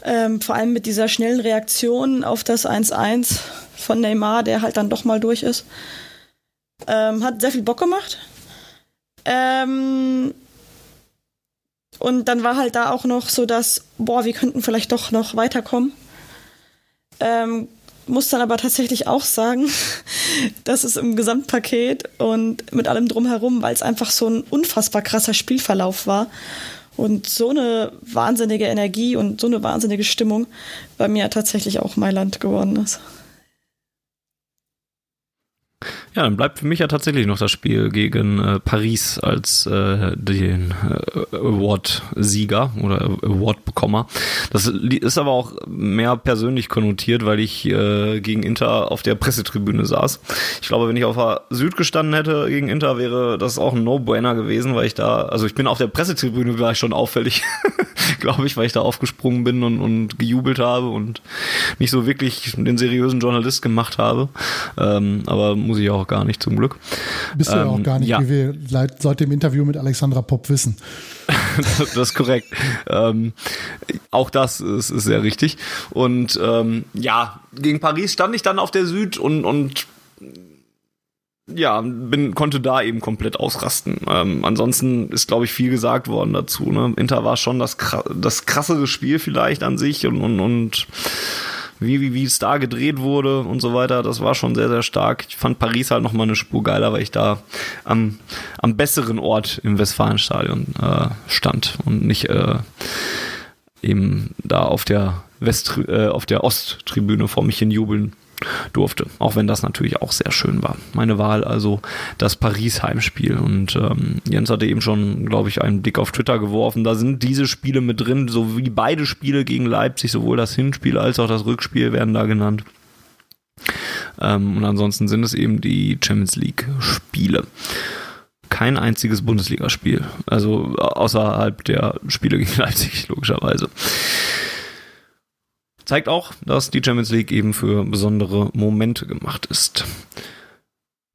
Ähm, vor allem mit dieser schnellen Reaktion auf das 1-1 von Neymar, der halt dann doch mal durch ist. Ähm, hat sehr viel Bock gemacht. Ähm, und dann war halt da auch noch so, dass, boah, wir könnten vielleicht doch noch weiterkommen. Ähm, muss dann aber tatsächlich auch sagen, dass es im Gesamtpaket und mit allem drumherum, weil es einfach so ein unfassbar krasser Spielverlauf war und so eine wahnsinnige Energie und so eine wahnsinnige Stimmung bei mir tatsächlich auch Mailand geworden ist. Ja, dann bleibt für mich ja tatsächlich noch das Spiel gegen äh, Paris als äh, den äh, Award-Sieger oder Award-Bekommer. Das ist aber auch mehr persönlich konnotiert, weil ich äh, gegen Inter auf der Pressetribüne saß. Ich glaube, wenn ich auf der Süd gestanden hätte gegen Inter, wäre das auch ein No-Brainer gewesen, weil ich da, also ich bin auf der Pressetribüne, war ich schon auffällig, glaube ich, weil ich da aufgesprungen bin und, und gejubelt habe und nicht so wirklich den seriösen Journalist gemacht habe. Ähm, aber muss ich auch gar nicht zum Glück. Bist du ja auch ähm, gar nicht, ja. wie wir seit, seit dem Interview mit Alexandra Popp wissen. das ist korrekt. Ähm, auch das ist, ist, sehr richtig. Und ähm, ja, gegen Paris stand ich dann auf der Süd und, und ja, bin, konnte da eben komplett ausrasten. Ähm, ansonsten ist, glaube ich, viel gesagt worden dazu. Ne? Inter war schon das, das krassere Spiel vielleicht an sich und, und, und wie, wie, wie es da gedreht wurde und so weiter, das war schon sehr, sehr stark. Ich fand Paris halt nochmal eine Spur geiler, weil ich da am, am besseren Ort im Westfalenstadion äh, stand und nicht äh, eben da auf der West, äh, auf der Osttribüne vor mich hin jubeln durfte. Auch wenn das natürlich auch sehr schön war. Meine Wahl also das Paris-Heimspiel. Und ähm, Jens hatte eben schon, glaube ich, einen Blick auf Twitter geworfen. Da sind diese Spiele mit drin, so wie beide Spiele gegen Leipzig, sowohl das Hinspiel als auch das Rückspiel werden da genannt. Ähm, und ansonsten sind es eben die Champions League-Spiele kein einziges Bundesligaspiel. Also außerhalb der Spiele gegen Leipzig, logischerweise. Zeigt auch, dass die Champions League eben für besondere Momente gemacht ist.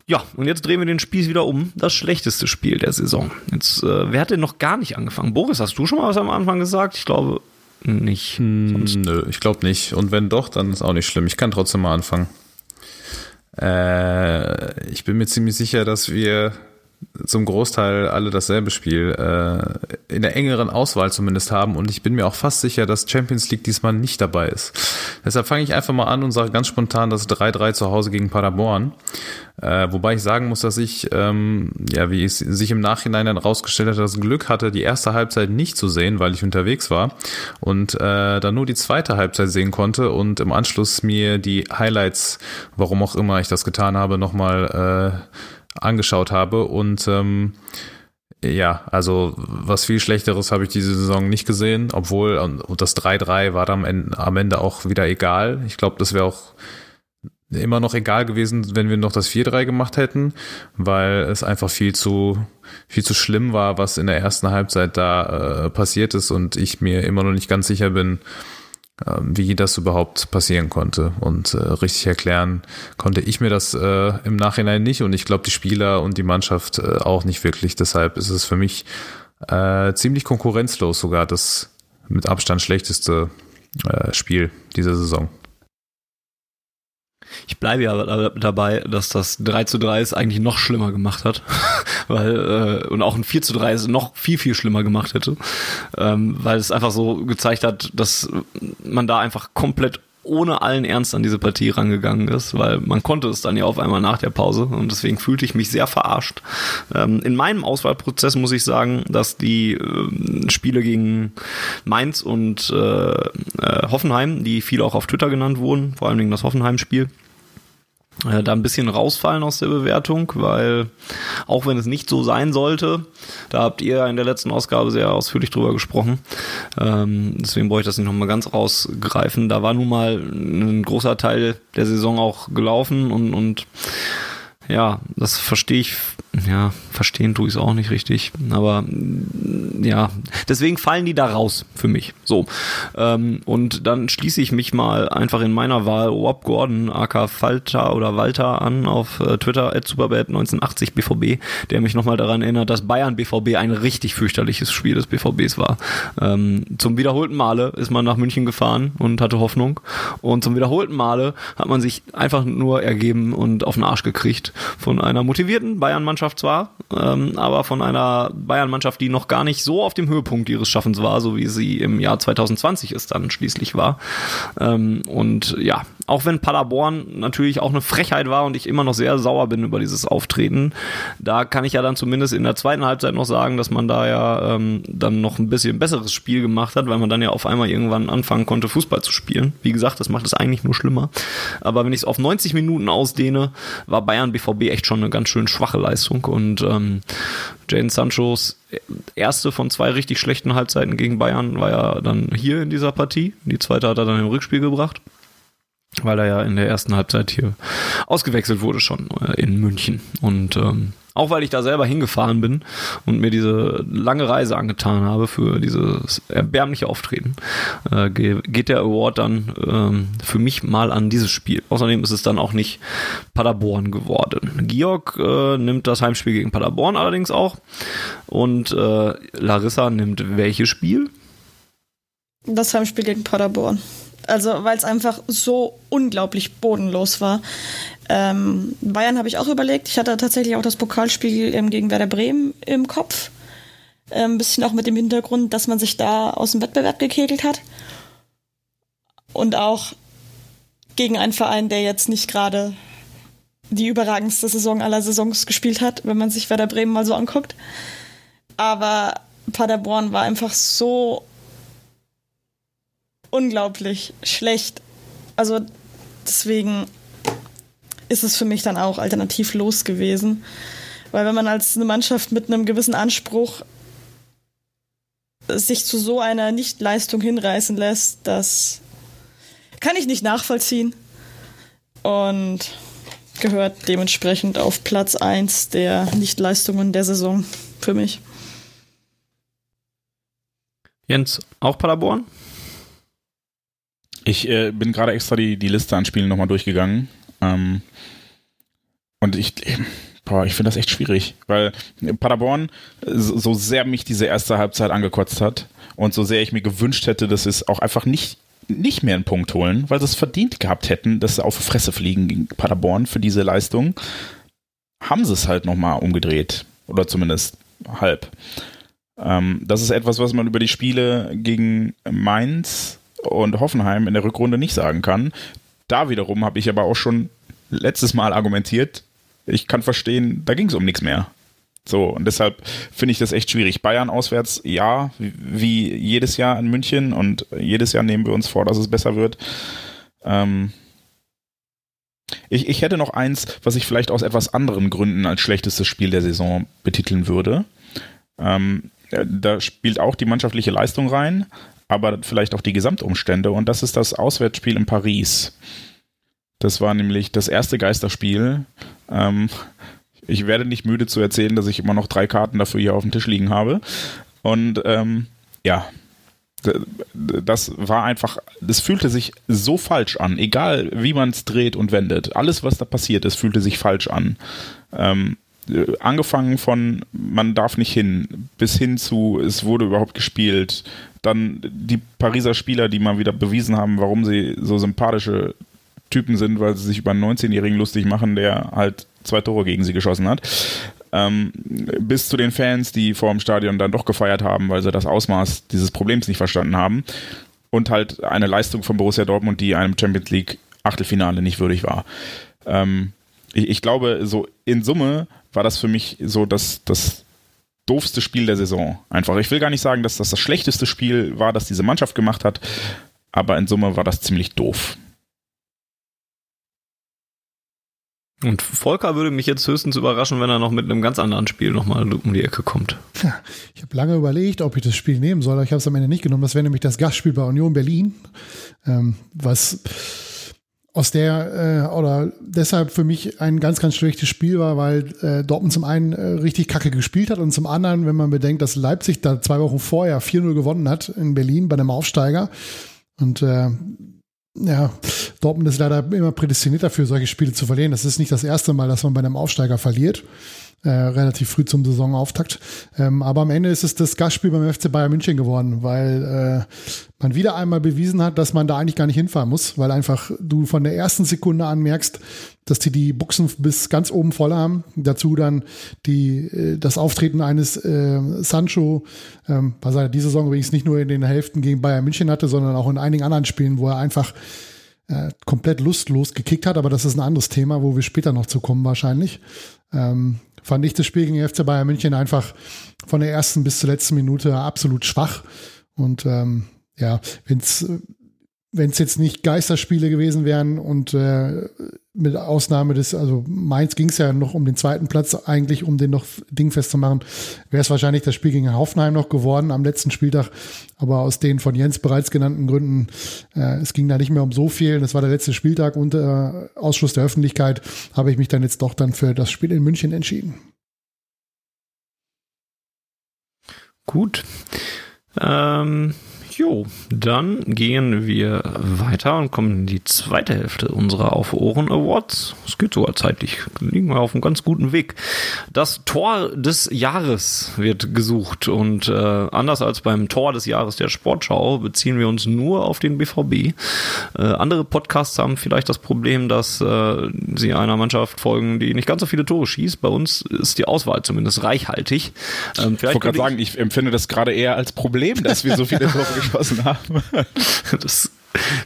Ja, und jetzt drehen wir den Spieß wieder um. Das schlechteste Spiel der Saison. Jetzt, äh, wer hat denn noch gar nicht angefangen? Boris, hast du schon mal was am Anfang gesagt? Ich glaube nicht. Hm, nö, ich glaube nicht. Und wenn doch, dann ist auch nicht schlimm. Ich kann trotzdem mal anfangen. Äh, ich bin mir ziemlich sicher, dass wir zum Großteil alle dasselbe Spiel, äh, in der engeren Auswahl zumindest haben und ich bin mir auch fast sicher, dass Champions League diesmal nicht dabei ist. Deshalb fange ich einfach mal an und sage ganz spontan das 3-3 zu Hause gegen Paderborn. Äh, wobei ich sagen muss, dass ich, ähm, ja, wie es sich im Nachhinein dann rausgestellt hat, das Glück hatte, die erste Halbzeit nicht zu sehen, weil ich unterwegs war und äh, dann nur die zweite Halbzeit sehen konnte und im Anschluss mir die Highlights, warum auch immer ich das getan habe, nochmal äh, angeschaut habe und ähm, ja, also was viel Schlechteres habe ich diese Saison nicht gesehen, obwohl und das 3-3 war dann am Ende auch wieder egal. Ich glaube, das wäre auch immer noch egal gewesen, wenn wir noch das 4-3 gemacht hätten, weil es einfach viel zu viel zu schlimm war, was in der ersten Halbzeit da äh, passiert ist und ich mir immer noch nicht ganz sicher bin, wie das überhaupt passieren konnte. Und äh, richtig erklären konnte ich mir das äh, im Nachhinein nicht und ich glaube die Spieler und die Mannschaft äh, auch nicht wirklich. Deshalb ist es für mich äh, ziemlich konkurrenzlos sogar das mit Abstand schlechteste äh, Spiel dieser Saison. Ich bleibe ja dabei, dass das 3 zu 3 es eigentlich noch schlimmer gemacht hat. weil, äh, und auch ein 4 zu 3 es noch viel, viel schlimmer gemacht hätte. Ähm, weil es einfach so gezeigt hat, dass man da einfach komplett ohne allen Ernst an diese Partie rangegangen ist, weil man konnte es dann ja auf einmal nach der Pause und deswegen fühlte ich mich sehr verarscht. Ähm, in meinem Auswahlprozess muss ich sagen, dass die äh, Spiele gegen Mainz und äh, äh, Hoffenheim, die viel auch auf Twitter genannt wurden, vor allem das Hoffenheim-Spiel, da ein bisschen rausfallen aus der Bewertung, weil auch wenn es nicht so sein sollte, da habt ihr in der letzten Ausgabe sehr ausführlich drüber gesprochen, ähm, deswegen wollte ich das nicht nochmal ganz rausgreifen. Da war nun mal ein großer Teil der Saison auch gelaufen und, und ja, das verstehe ich ja, verstehen tue ich es auch nicht richtig. Aber ja, deswegen fallen die da raus für mich. So. Ähm, und dann schließe ich mich mal einfach in meiner Wahl Rob Gordon, aka Falter oder Walter an auf äh, Twitter at Superbad 1980 BVB, der mich nochmal daran erinnert, dass Bayern BVB ein richtig fürchterliches Spiel des BVBs war. Ähm, zum wiederholten Male ist man nach München gefahren und hatte Hoffnung. Und zum wiederholten Male hat man sich einfach nur ergeben und auf den Arsch gekriegt von einer motivierten Bayern-Mannschaft Mannschaft zwar, ähm, aber von einer Bayern-Mannschaft, die noch gar nicht so auf dem Höhepunkt ihres Schaffens war, so wie sie im Jahr 2020 es dann schließlich war. Ähm, und ja, auch wenn Paderborn natürlich auch eine Frechheit war und ich immer noch sehr sauer bin über dieses Auftreten, da kann ich ja dann zumindest in der zweiten Halbzeit noch sagen, dass man da ja ähm, dann noch ein bisschen besseres Spiel gemacht hat, weil man dann ja auf einmal irgendwann anfangen konnte, Fußball zu spielen. Wie gesagt, das macht es eigentlich nur schlimmer. Aber wenn ich es auf 90 Minuten ausdehne, war Bayern BVB echt schon eine ganz schön schwache Leistung und ähm, Jane Sanchos erste von zwei richtig schlechten Halbzeiten gegen Bayern war ja dann hier in dieser Partie. Die zweite hat er dann im Rückspiel gebracht weil er ja in der ersten Halbzeit hier ausgewechselt wurde schon äh, in München. Und ähm, auch weil ich da selber hingefahren bin und mir diese lange Reise angetan habe für dieses erbärmliche Auftreten, äh, geht der Award dann ähm, für mich mal an dieses Spiel. Außerdem ist es dann auch nicht Paderborn geworden. Georg äh, nimmt das Heimspiel gegen Paderborn allerdings auch. Und äh, Larissa nimmt welches Spiel? Das Heimspiel gegen Paderborn. Also, weil es einfach so unglaublich bodenlos war. Ähm, Bayern habe ich auch überlegt. Ich hatte tatsächlich auch das Pokalspiel ähm, gegen Werder Bremen im Kopf. Ein ähm, bisschen auch mit dem Hintergrund, dass man sich da aus dem Wettbewerb gekegelt hat. Und auch gegen einen Verein, der jetzt nicht gerade die überragendste Saison aller Saisons gespielt hat, wenn man sich Werder Bremen mal so anguckt. Aber Paderborn war einfach so unglaublich schlecht. Also deswegen ist es für mich dann auch alternativlos gewesen. Weil wenn man als eine Mannschaft mit einem gewissen Anspruch sich zu so einer Nichtleistung hinreißen lässt, das kann ich nicht nachvollziehen. Und gehört dementsprechend auf Platz 1 der Nichtleistungen der Saison für mich. Jens, auch Paderborn? Ich äh, bin gerade extra die, die Liste an Spielen nochmal durchgegangen. Ähm, und ich, boah, ich finde das echt schwierig, weil Paderborn, so, sehr mich diese erste Halbzeit angekotzt hat und so sehr ich mir gewünscht hätte, dass es auch einfach nicht nicht mehr einen Punkt holen, weil sie es verdient gehabt hätten, dass sie auf die Fresse fliegen gegen Paderborn für diese Leistung, haben sie es halt nochmal umgedreht Oder zumindest halb. Ähm, das ist etwas, was man über die Spiele gegen Mainz und Hoffenheim in der Rückrunde nicht sagen kann. Da wiederum habe ich aber auch schon letztes Mal argumentiert, ich kann verstehen, da ging es um nichts mehr. So, und deshalb finde ich das echt schwierig. Bayern auswärts, ja, wie jedes Jahr in München und jedes Jahr nehmen wir uns vor, dass es besser wird. Ähm ich, ich hätte noch eins, was ich vielleicht aus etwas anderen Gründen als schlechtestes Spiel der Saison betiteln würde. Ähm, da spielt auch die mannschaftliche Leistung rein, aber vielleicht auch die Gesamtumstände und das ist das Auswärtsspiel in Paris. Das war nämlich das erste Geisterspiel. Ähm, ich werde nicht müde zu erzählen, dass ich immer noch drei Karten dafür hier auf dem Tisch liegen habe. Und ähm, ja, das war einfach, das fühlte sich so falsch an, egal wie man es dreht und wendet. Alles, was da passiert ist, fühlte sich falsch an. Ähm, angefangen von man darf nicht hin, bis hin zu es wurde überhaupt gespielt. Dann die Pariser Spieler, die mal wieder bewiesen haben, warum sie so sympathische Typen sind, weil sie sich über einen 19-Jährigen lustig machen, der halt zwei Tore gegen sie geschossen hat. Ähm, bis zu den Fans, die vor dem Stadion dann doch gefeiert haben, weil sie das Ausmaß dieses Problems nicht verstanden haben. Und halt eine Leistung von Borussia Dortmund, die einem Champions League Achtelfinale nicht würdig war. Ähm, ich, ich, glaube, so in Summe war das für mich so das, das doofste Spiel der Saison. Einfach. Ich will gar nicht sagen, dass das das schlechteste Spiel war, das diese Mannschaft gemacht hat, aber in Summe war das ziemlich doof. Und Volker würde mich jetzt höchstens überraschen, wenn er noch mit einem ganz anderen Spiel nochmal um die Ecke kommt. Ja, ich habe lange überlegt, ob ich das Spiel nehmen soll, aber ich habe es am Ende nicht genommen. Das wäre nämlich das Gastspiel bei Union Berlin, ähm, was aus der äh, oder deshalb für mich ein ganz, ganz schlechtes Spiel war, weil äh, Dortmund zum einen äh, richtig kacke gespielt hat und zum anderen, wenn man bedenkt, dass Leipzig da zwei Wochen vorher 4-0 gewonnen hat in Berlin bei einem Aufsteiger und äh, ja, Dortmund ist leider immer prädestiniert dafür, solche Spiele zu verlieren. Das ist nicht das erste Mal, dass man bei einem Aufsteiger verliert. Äh, relativ früh zum Saisonauftakt. Ähm, aber am Ende ist es das Gastspiel beim FC Bayern München geworden, weil äh, man wieder einmal bewiesen hat, dass man da eigentlich gar nicht hinfahren muss, weil einfach du von der ersten Sekunde an merkst, dass die die Buchsen bis ganz oben voll haben. Dazu dann die, äh, das Auftreten eines äh, Sancho, ähm, was er diese Saison übrigens nicht nur in den Hälften gegen Bayern München hatte, sondern auch in einigen anderen Spielen, wo er einfach äh, komplett lustlos gekickt hat. Aber das ist ein anderes Thema, wo wir später noch zu kommen wahrscheinlich. Ähm, fand ich das Spiel gegen FC Bayern München einfach von der ersten bis zur letzten Minute absolut schwach. Und ähm, ja, wenn es wenn es jetzt nicht Geisterspiele gewesen wären und äh, mit Ausnahme des, also Mainz ging es ja noch um den zweiten Platz, eigentlich um den noch Ding festzumachen, wäre es wahrscheinlich das Spiel gegen Hoffenheim noch geworden am letzten Spieltag. Aber aus den von Jens bereits genannten Gründen, äh, es ging da nicht mehr um so viel. Das war der letzte Spieltag unter äh, Ausschluss der Öffentlichkeit, habe ich mich dann jetzt doch dann für das Spiel in München entschieden. Gut. Ähm, Jo, dann gehen wir weiter und kommen in die zweite Hälfte unserer Auf Ohren Awards. Es geht sogar zeitlich, liegen wir auf einem ganz guten Weg. Das Tor des Jahres wird gesucht und äh, anders als beim Tor des Jahres der Sportschau beziehen wir uns nur auf den BVB. Äh, andere Podcasts haben vielleicht das Problem, dass äh, sie einer Mannschaft folgen, die nicht ganz so viele Tore schießt. Bei uns ist die Auswahl zumindest reichhaltig. Ähm, ich wollte gerade sagen, ich empfinde das gerade eher als Problem, dass wir so viele Tore geschossen haben. Das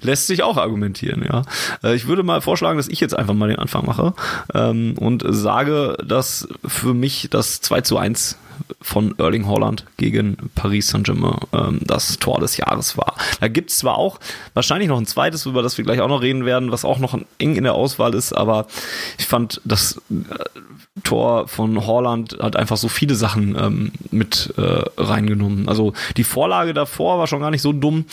lässt sich auch argumentieren, ja. Äh, ich würde mal vorschlagen, dass ich jetzt einfach mal den Anfang mache ähm, und sage, dass für mich das 2 zu 1 von Erling Holland gegen Paris Saint-Germain ähm, das Tor des Jahres war. Da gibt es zwar auch wahrscheinlich noch ein zweites, über das wir gleich auch noch reden werden, was auch noch eng in der Auswahl ist, aber ich fand das äh, Tor von Holland hat einfach so viele Sachen ähm, mit äh, reingenommen. Also die Vorlage davor war schon gar nicht so dumm.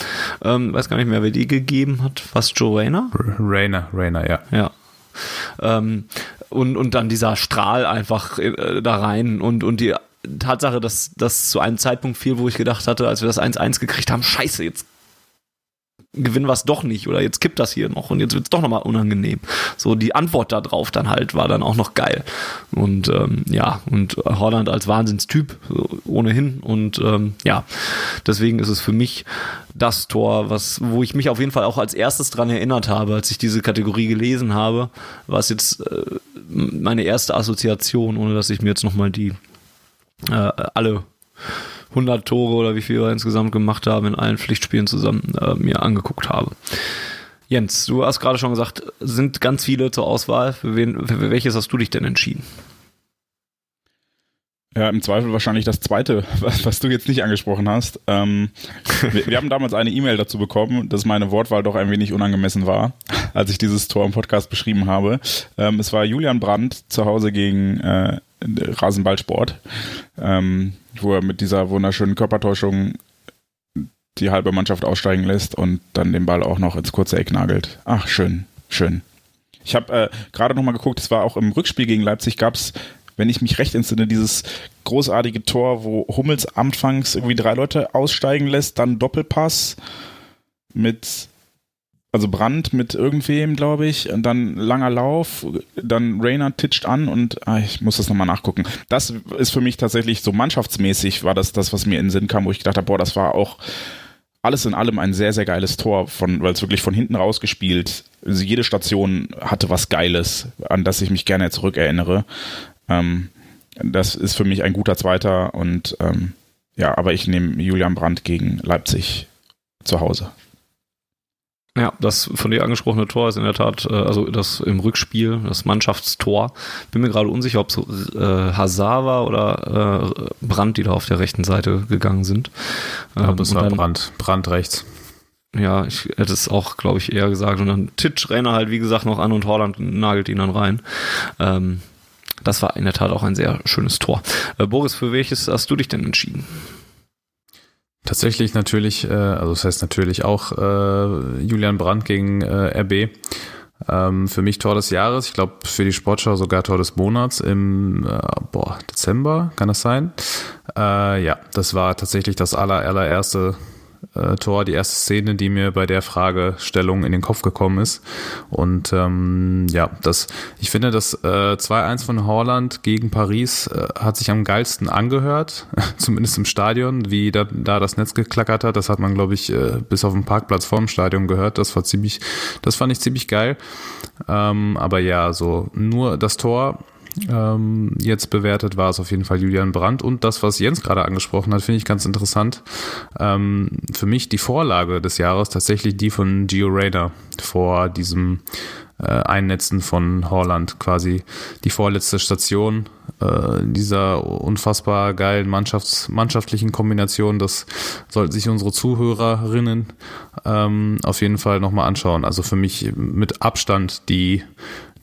Ähm, weiß gar nicht mehr, wer die gegeben hat. Was Joe Rayner? Rayner, Rayner, ja. Ja. Ähm, und, und dann dieser Strahl einfach äh, da rein und, und die Tatsache, dass das zu einem Zeitpunkt fiel, wo ich gedacht hatte, als wir das 1-1 gekriegt haben, scheiße, jetzt gewinnen wir es doch nicht oder jetzt kippt das hier noch und jetzt wird es doch nochmal unangenehm. So die Antwort darauf dann halt war dann auch noch geil. Und ähm, ja, und Holland als Wahnsinnstyp so, ohnehin und ähm, ja, deswegen ist es für mich das Tor, was, wo ich mich auf jeden Fall auch als erstes dran erinnert habe, als ich diese Kategorie gelesen habe, war es jetzt äh, meine erste Assoziation, ohne dass ich mir jetzt nochmal die äh, alle 100 Tore oder wie viel wir insgesamt gemacht haben in allen Pflichtspielen zusammen äh, mir angeguckt habe. Jens, du hast gerade schon gesagt, sind ganz viele zur Auswahl. Für, wen, für welches hast du dich denn entschieden? Ja, im Zweifel wahrscheinlich das zweite, was, was du jetzt nicht angesprochen hast. Ähm, wir, wir, haben damals eine E-Mail dazu bekommen, dass meine Wortwahl doch ein wenig unangemessen war, als ich dieses Tor im Podcast beschrieben habe. Ähm, es war Julian Brandt zu Hause gegen äh, Rasenballsport, ähm, wo er mit dieser wunderschönen Körpertäuschung die halbe Mannschaft aussteigen lässt und dann den Ball auch noch ins kurze Eck nagelt. Ach, schön, schön. Ich habe äh, gerade noch mal geguckt, es war auch im Rückspiel gegen Leipzig, gab es wenn ich mich recht entsinne, dieses großartige Tor, wo Hummels anfangs irgendwie drei Leute aussteigen lässt, dann Doppelpass mit, also Brand mit irgendwem, glaube ich, und dann langer Lauf, dann Rainer titscht an und ah, ich muss das nochmal nachgucken. Das ist für mich tatsächlich so mannschaftsmäßig, war das das, was mir in den Sinn kam, wo ich gedacht habe, boah, das war auch alles in allem ein sehr, sehr geiles Tor, weil es wirklich von hinten rausgespielt. Also jede Station hatte was Geiles, an das ich mich gerne zurückerinnere. Ähm, das ist für mich ein guter Zweiter und ähm, ja, aber ich nehme Julian Brandt gegen Leipzig zu Hause. Ja, das von dir angesprochene Tor ist in der Tat, äh, also das im Rückspiel, das Mannschaftstor. Bin mir gerade unsicher, ob es äh, Hazard war oder äh, Brandt, die da auf der rechten Seite gegangen sind. Ähm, aber es war dann, Brandt, Brandt rechts. Ja, ich hätte es auch, glaube ich, eher gesagt. Und dann Titsch Rainer halt, wie gesagt, noch an und Holland nagelt ihn dann rein. Ähm, das war in der Tat auch ein sehr schönes Tor. Äh, Boris, für welches hast du dich denn entschieden? Tatsächlich natürlich, äh, also das heißt natürlich auch äh, Julian Brandt gegen äh, RB. Ähm, für mich Tor des Jahres, ich glaube für die Sportschau sogar Tor des Monats im äh, boah, Dezember, kann das sein? Äh, ja, das war tatsächlich das aller, allererste äh, Tor, die erste Szene, die mir bei der Fragestellung in den Kopf gekommen ist. Und ähm, ja, das, ich finde, das äh, 2-1 von Holland gegen Paris äh, hat sich am geilsten angehört, zumindest im Stadion, wie da, da das Netz geklackert hat. Das hat man, glaube ich, äh, bis auf den Parkplatz vor dem Stadion gehört. Das war ziemlich, das fand ich ziemlich geil. Ähm, aber ja, so nur das Tor ähm, jetzt bewertet, war es auf jeden Fall Julian Brandt. Und das, was Jens gerade angesprochen hat, finde ich ganz interessant. Ähm, für mich die Vorlage des Jahres tatsächlich die von Gio Reyna vor diesem äh, Einnetzen von Holland, quasi die vorletzte Station äh, dieser unfassbar geilen Mannschafts mannschaftlichen Kombination. Das sollten sich unsere Zuhörerinnen ähm, auf jeden Fall nochmal anschauen. Also für mich mit Abstand die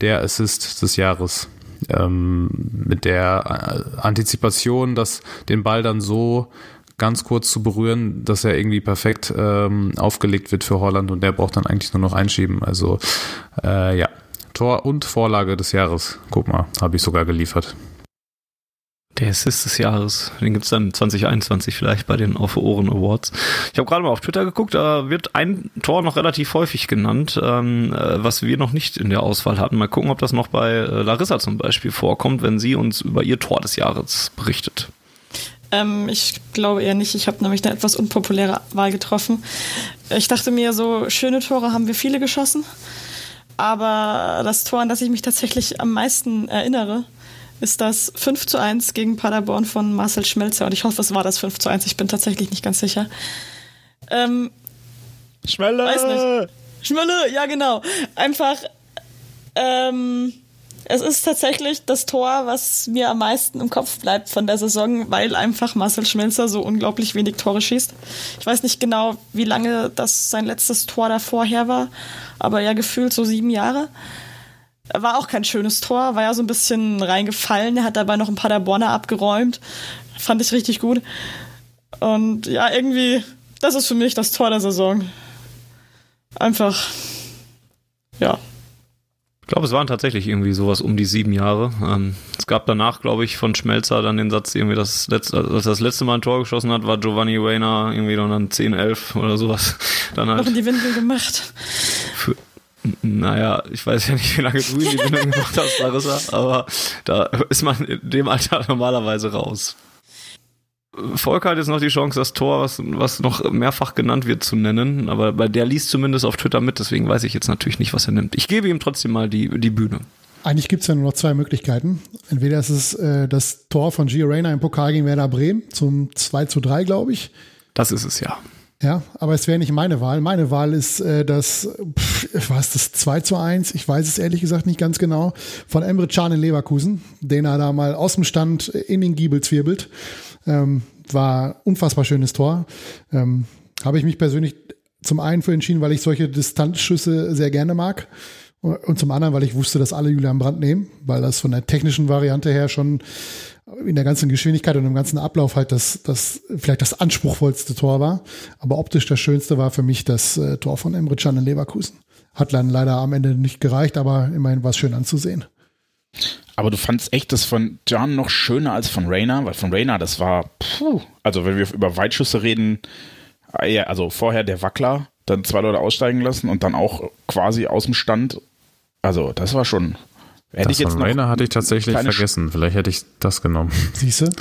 der Assist des Jahres ähm, mit der äh, Antizipation, dass den Ball dann so ganz kurz zu berühren, dass er irgendwie perfekt ähm, aufgelegt wird für Holland und der braucht dann eigentlich nur noch einschieben. Also äh, ja, Tor und Vorlage des Jahres. Guck mal, habe ich sogar geliefert. Der Assist des Jahres. Den gibt es dann 2021 vielleicht bei den Auf Ohren Awards. Ich habe gerade mal auf Twitter geguckt, da wird ein Tor noch relativ häufig genannt, ähm, äh, was wir noch nicht in der Auswahl hatten. Mal gucken, ob das noch bei äh, Larissa zum Beispiel vorkommt, wenn sie uns über ihr Tor des Jahres berichtet. Ähm, ich glaube eher nicht. Ich habe nämlich eine etwas unpopuläre Wahl getroffen. Ich dachte mir, so schöne Tore haben wir viele geschossen. Aber das Tor, an das ich mich tatsächlich am meisten erinnere, ist das 5 zu 1 gegen Paderborn von Marcel Schmelzer. Und ich hoffe, es war das 5 zu 1. Ich bin tatsächlich nicht ganz sicher. Ähm, Schmelle! Weiß nicht. Schmelle, ja genau. Einfach, ähm, es ist tatsächlich das Tor, was mir am meisten im Kopf bleibt von der Saison, weil einfach Marcel Schmelzer so unglaublich wenig Tore schießt. Ich weiß nicht genau, wie lange das sein letztes Tor davor her war, aber ja gefühlt so sieben Jahre. War auch kein schönes Tor, war ja so ein bisschen reingefallen. Er hat dabei noch ein paar der Bonner abgeräumt. Fand ich richtig gut. Und ja, irgendwie, das ist für mich das Tor der Saison. Einfach, ja. Ich glaube, es waren tatsächlich irgendwie sowas um die sieben Jahre. Ähm, es gab danach, glaube ich, von Schmelzer dann den Satz, irgendwie das letzte, als das letzte Mal ein Tor geschossen hat, war Giovanni Reyna irgendwie dann 10, 11 oder sowas. Dann halt Noch in die Windel gemacht. Für, naja, ich weiß ja nicht, wie lange du in die Bindung gemacht hast, Larissa, aber da ist man in dem Alter normalerweise raus. Volker hat jetzt noch die Chance, das Tor, was, was noch mehrfach genannt wird, zu nennen, aber bei der liest zumindest auf Twitter mit, deswegen weiß ich jetzt natürlich nicht, was er nimmt. Ich gebe ihm trotzdem mal die, die Bühne. Eigentlich gibt es ja nur noch zwei Möglichkeiten. Entweder ist es äh, das Tor von Gio Reyna im Pokal gegen Werder Bremen zum 2 zu 3, glaube ich. Das ist es ja. Ja, aber es wäre nicht meine Wahl. Meine Wahl ist äh, das, pff, was das 2 zu 1, ich weiß es ehrlich gesagt nicht ganz genau, von Emre Can in Leverkusen, den er da mal aus dem Stand in den Giebel zwirbelt. Ähm, war unfassbar schönes Tor. Ähm, Habe ich mich persönlich zum einen für entschieden, weil ich solche Distanzschüsse sehr gerne mag. Und zum anderen, weil ich wusste, dass alle Julian Brandt nehmen, weil das von der technischen Variante her schon in der ganzen Geschwindigkeit und im ganzen Ablauf halt das, das vielleicht das anspruchsvollste Tor war. Aber optisch das schönste war für mich das äh, Tor von Emre Can in Leverkusen. Hat dann leider am Ende nicht gereicht, aber immerhin war es schön anzusehen. Aber du fandst echt das von Jan noch schöner als von Rainer, weil von Rainer, das war, puh, also wenn wir über Weitschüsse reden, also vorher der Wackler, dann zwei Leute aussteigen lassen und dann auch quasi aus dem Stand. Also das war schon Hätte das ich jetzt von Rainer hatte ich tatsächlich vergessen. Vielleicht hätte ich das genommen. Siehst du?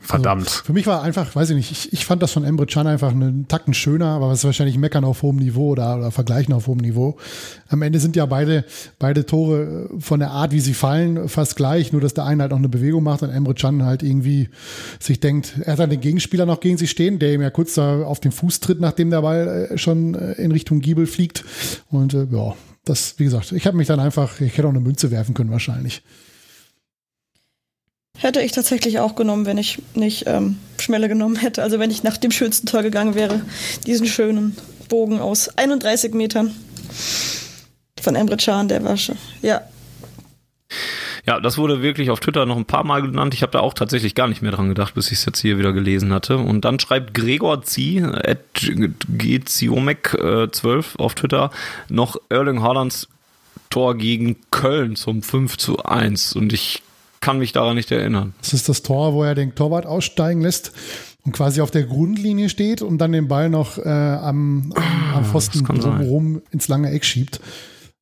Verdammt. Also für mich war einfach, weiß ich nicht, ich, ich fand das von Emre Can einfach einen Tacken schöner, aber es ist wahrscheinlich Meckern auf hohem Niveau oder, oder Vergleichen auf hohem Niveau. Am Ende sind ja beide, beide Tore von der Art, wie sie fallen, fast gleich, nur dass der eine halt noch eine Bewegung macht und Emre Can halt irgendwie sich denkt, er hat dann den Gegenspieler noch gegen sich stehen, der ihm ja kurz da auf den Fuß tritt, nachdem der Ball äh, schon äh, in Richtung Giebel fliegt. Und äh, ja, das, wie gesagt, ich habe mich dann einfach, ich hätte auch eine Münze werfen können wahrscheinlich. Hätte ich tatsächlich auch genommen, wenn ich nicht ähm, Schmelle genommen hätte. Also wenn ich nach dem schönsten Tor gegangen wäre. Diesen schönen Bogen aus 31 Metern von Emre Can, der war schon, ja, ja, das wurde wirklich auf Twitter noch ein paar Mal genannt. Ich habe da auch tatsächlich gar nicht mehr dran gedacht, bis ich es jetzt hier wieder gelesen hatte. Und dann schreibt Gregor Zie, at gziomek12 äh, auf Twitter, noch Erling Haalands Tor gegen Köln zum 5 zu 1. Und ich kann mich daran nicht erinnern. Das ist das Tor, wo er den Torwart aussteigen lässt und quasi auf der Grundlinie steht und dann den Ball noch äh, am, am, am Pfosten rum ins lange Eck schiebt.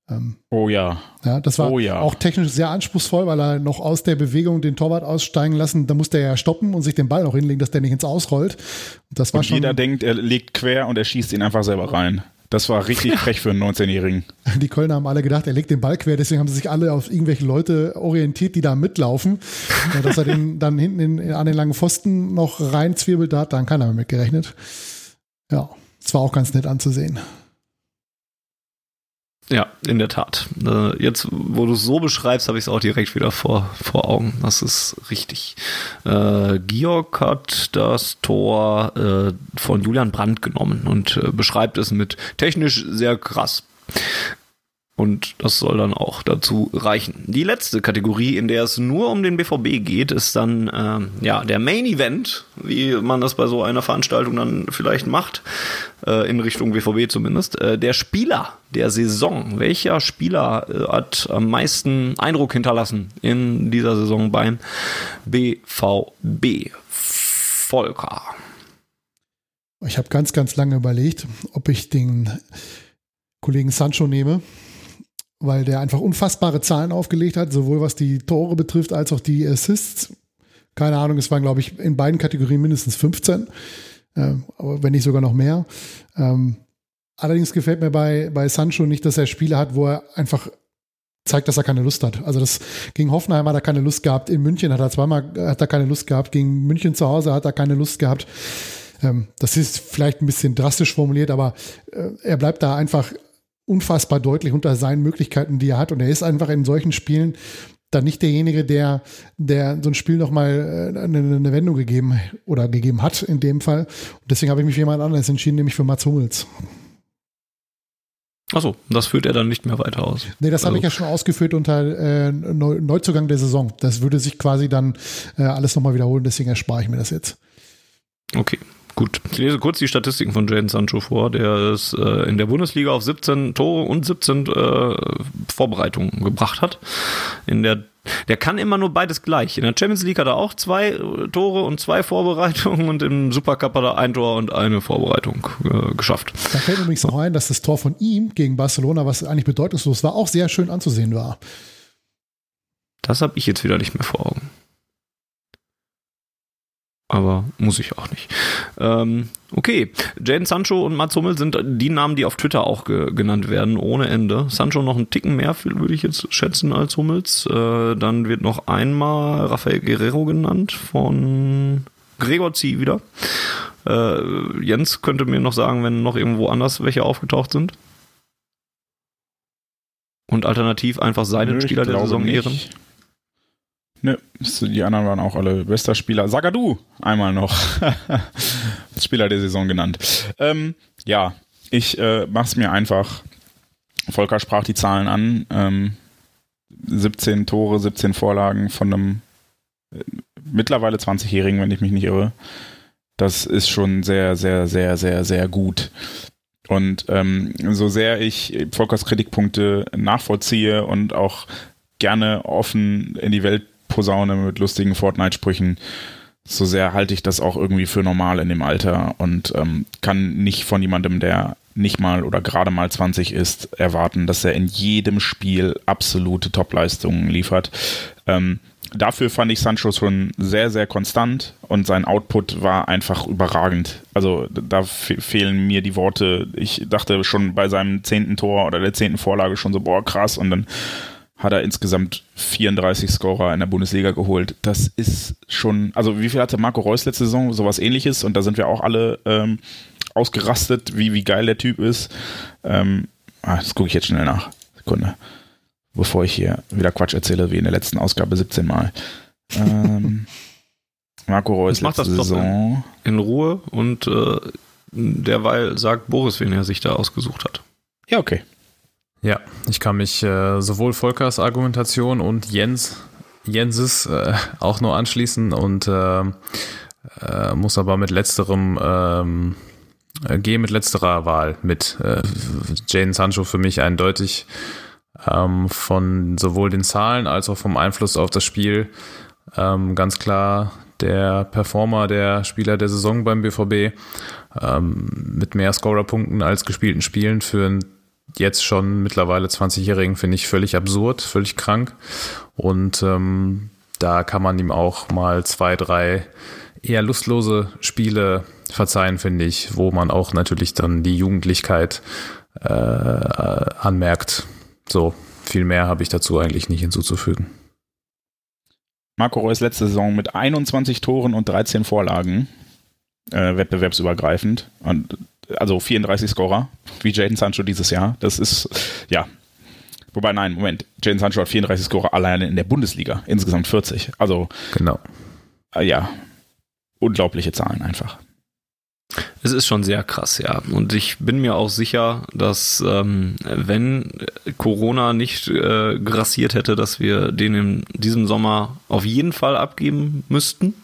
Ähm, oh ja. Ja, das war oh ja. auch technisch sehr anspruchsvoll, weil er noch aus der Bewegung den Torwart aussteigen lassen. Da musste er ja stoppen und sich den Ball noch hinlegen, dass der nicht ins Ausrollt. Das war und schon. Jeder denkt, er legt quer und er schießt ihn einfach selber rein. Das war richtig frech für einen 19-Jährigen. Die Kölner haben alle gedacht, er legt den Ball quer, deswegen haben sie sich alle auf irgendwelche Leute orientiert, die da mitlaufen. Ja, dass er den dann hinten in, in, an den langen Pfosten noch reinzwirbelt, da hat dann keiner mehr mitgerechnet. Ja, es war auch ganz nett anzusehen. Ja, in der Tat. Äh, jetzt, wo du es so beschreibst, habe ich es auch direkt wieder vor, vor Augen. Das ist richtig. Äh, Georg hat das Tor äh, von Julian Brandt genommen und äh, beschreibt es mit technisch sehr krass. Und das soll dann auch dazu reichen. Die letzte Kategorie, in der es nur um den BVB geht, ist dann ähm, ja der Main Event, wie man das bei so einer Veranstaltung dann vielleicht macht, äh, in Richtung BVB zumindest. Äh, der Spieler der Saison. Welcher Spieler äh, hat am meisten Eindruck hinterlassen in dieser Saison beim BVB? Volker. Ich habe ganz, ganz lange überlegt, ob ich den Kollegen Sancho nehme weil der einfach unfassbare Zahlen aufgelegt hat, sowohl was die Tore betrifft als auch die Assists. Keine Ahnung, es waren, glaube ich, in beiden Kategorien mindestens 15, äh, wenn nicht sogar noch mehr. Ähm, allerdings gefällt mir bei, bei Sancho nicht, dass er Spiele hat, wo er einfach zeigt, dass er keine Lust hat. Also das gegen Hoffenheim hat er keine Lust gehabt. In München hat er zweimal hat er keine Lust gehabt. Gegen München zu Hause hat er keine Lust gehabt. Ähm, das ist vielleicht ein bisschen drastisch formuliert, aber äh, er bleibt da einfach unfassbar deutlich unter seinen Möglichkeiten, die er hat. Und er ist einfach in solchen Spielen dann nicht derjenige, der, der so ein Spiel nochmal äh, eine, eine Wendung gegeben oder gegeben hat in dem Fall. Und deswegen habe ich mich für jemand anderes entschieden, nämlich für Mats Hummels. Achso, das führt er dann nicht mehr weiter aus. Nee, das also. habe ich ja schon ausgeführt unter äh, Neuzugang der Saison. Das würde sich quasi dann äh, alles nochmal wiederholen, deswegen erspare ich mir das jetzt. Okay. Gut, ich lese kurz die Statistiken von Jaden Sancho vor. Der ist äh, in der Bundesliga auf 17 Tore und 17 äh, Vorbereitungen gebracht hat. In der der kann immer nur beides gleich. In der Champions League hat er auch zwei äh, Tore und zwei Vorbereitungen und im Supercup hat er ein Tor und eine Vorbereitung äh, geschafft. Da fällt übrigens noch ein, dass das Tor von ihm gegen Barcelona, was eigentlich bedeutungslos war, auch sehr schön anzusehen war. Das habe ich jetzt wieder nicht mehr vor Augen. Aber muss ich auch nicht. Ähm, okay, Jaden Sancho und Mats Hummel sind die Namen, die auf Twitter auch ge genannt werden, ohne Ende. Sancho noch einen Ticken mehr, würde ich jetzt schätzen, als Hummels. Äh, dann wird noch einmal Rafael Guerrero genannt von Gregor Zieh wieder. Äh, Jens könnte mir noch sagen, wenn noch irgendwo anders welche aufgetaucht sind. Und alternativ einfach seinen Nö, Spieler der Saison nicht. ehren. Nö, die anderen waren auch alle bester Spieler. Sagadu einmal noch. Spieler der Saison genannt. Ähm, ja, ich äh, mach's mir einfach. Volker sprach die Zahlen an. Ähm, 17 Tore, 17 Vorlagen von einem äh, mittlerweile 20-Jährigen, wenn ich mich nicht irre. Das ist schon sehr, sehr, sehr, sehr, sehr gut. Und ähm, so sehr ich Volkers Kritikpunkte nachvollziehe und auch gerne offen in die Welt posaune mit lustigen Fortnite-Sprüchen, so sehr halte ich das auch irgendwie für normal in dem Alter und ähm, kann nicht von jemandem, der nicht mal oder gerade mal 20 ist, erwarten, dass er in jedem Spiel absolute Topleistungen liefert. Ähm, dafür fand ich Sancho schon sehr, sehr konstant und sein Output war einfach überragend. Also da fe fehlen mir die Worte. Ich dachte schon bei seinem zehnten Tor oder der zehnten Vorlage schon so, boah, krass. Und dann hat er insgesamt 34 Scorer in der Bundesliga geholt. Das ist schon, also wie viel hatte Marco Reus letzte Saison? Sowas ähnliches und da sind wir auch alle ähm, ausgerastet, wie, wie geil der Typ ist. Ähm, ah, das gucke ich jetzt schnell nach. Sekunde. Bevor ich hier wieder Quatsch erzähle, wie in der letzten Ausgabe 17 Mal. Ähm, Marco Reus letzte Saison. In Ruhe und äh, derweil sagt Boris, wen er sich da ausgesucht hat. Ja, okay. Ja, ich kann mich äh, sowohl Volkers Argumentation und Jens Jenses äh, auch nur anschließen und äh, äh, muss aber mit letzterem ähm, äh, gehe mit letzterer Wahl mit äh, Jane Sancho für mich eindeutig ähm, von sowohl den Zahlen als auch vom Einfluss auf das Spiel. Ähm, ganz klar der Performer, der Spieler der Saison beim BVB ähm, mit mehr Scorerpunkten als gespielten Spielen für einen jetzt schon mittlerweile 20-Jährigen finde ich völlig absurd, völlig krank. Und ähm, da kann man ihm auch mal zwei, drei eher lustlose Spiele verzeihen, finde ich, wo man auch natürlich dann die Jugendlichkeit äh, anmerkt. So, viel mehr habe ich dazu eigentlich nicht hinzuzufügen. Marco Reus letzte Saison mit 21 Toren und 13 Vorlagen, äh, wettbewerbsübergreifend. Und, also 34 Scorer, wie Jaden Sancho dieses Jahr. Das ist, ja. Wobei, nein, Moment. Jaden Sancho hat 34 Scorer alleine in der Bundesliga. Insgesamt 40. Also, Genau. äh, ja. Unglaubliche Zahlen einfach. Es ist schon sehr krass, ja. Und ich bin mir auch sicher, dass ähm, wenn Corona nicht äh, grassiert hätte, dass wir den in diesem Sommer auf jeden Fall abgeben müssten.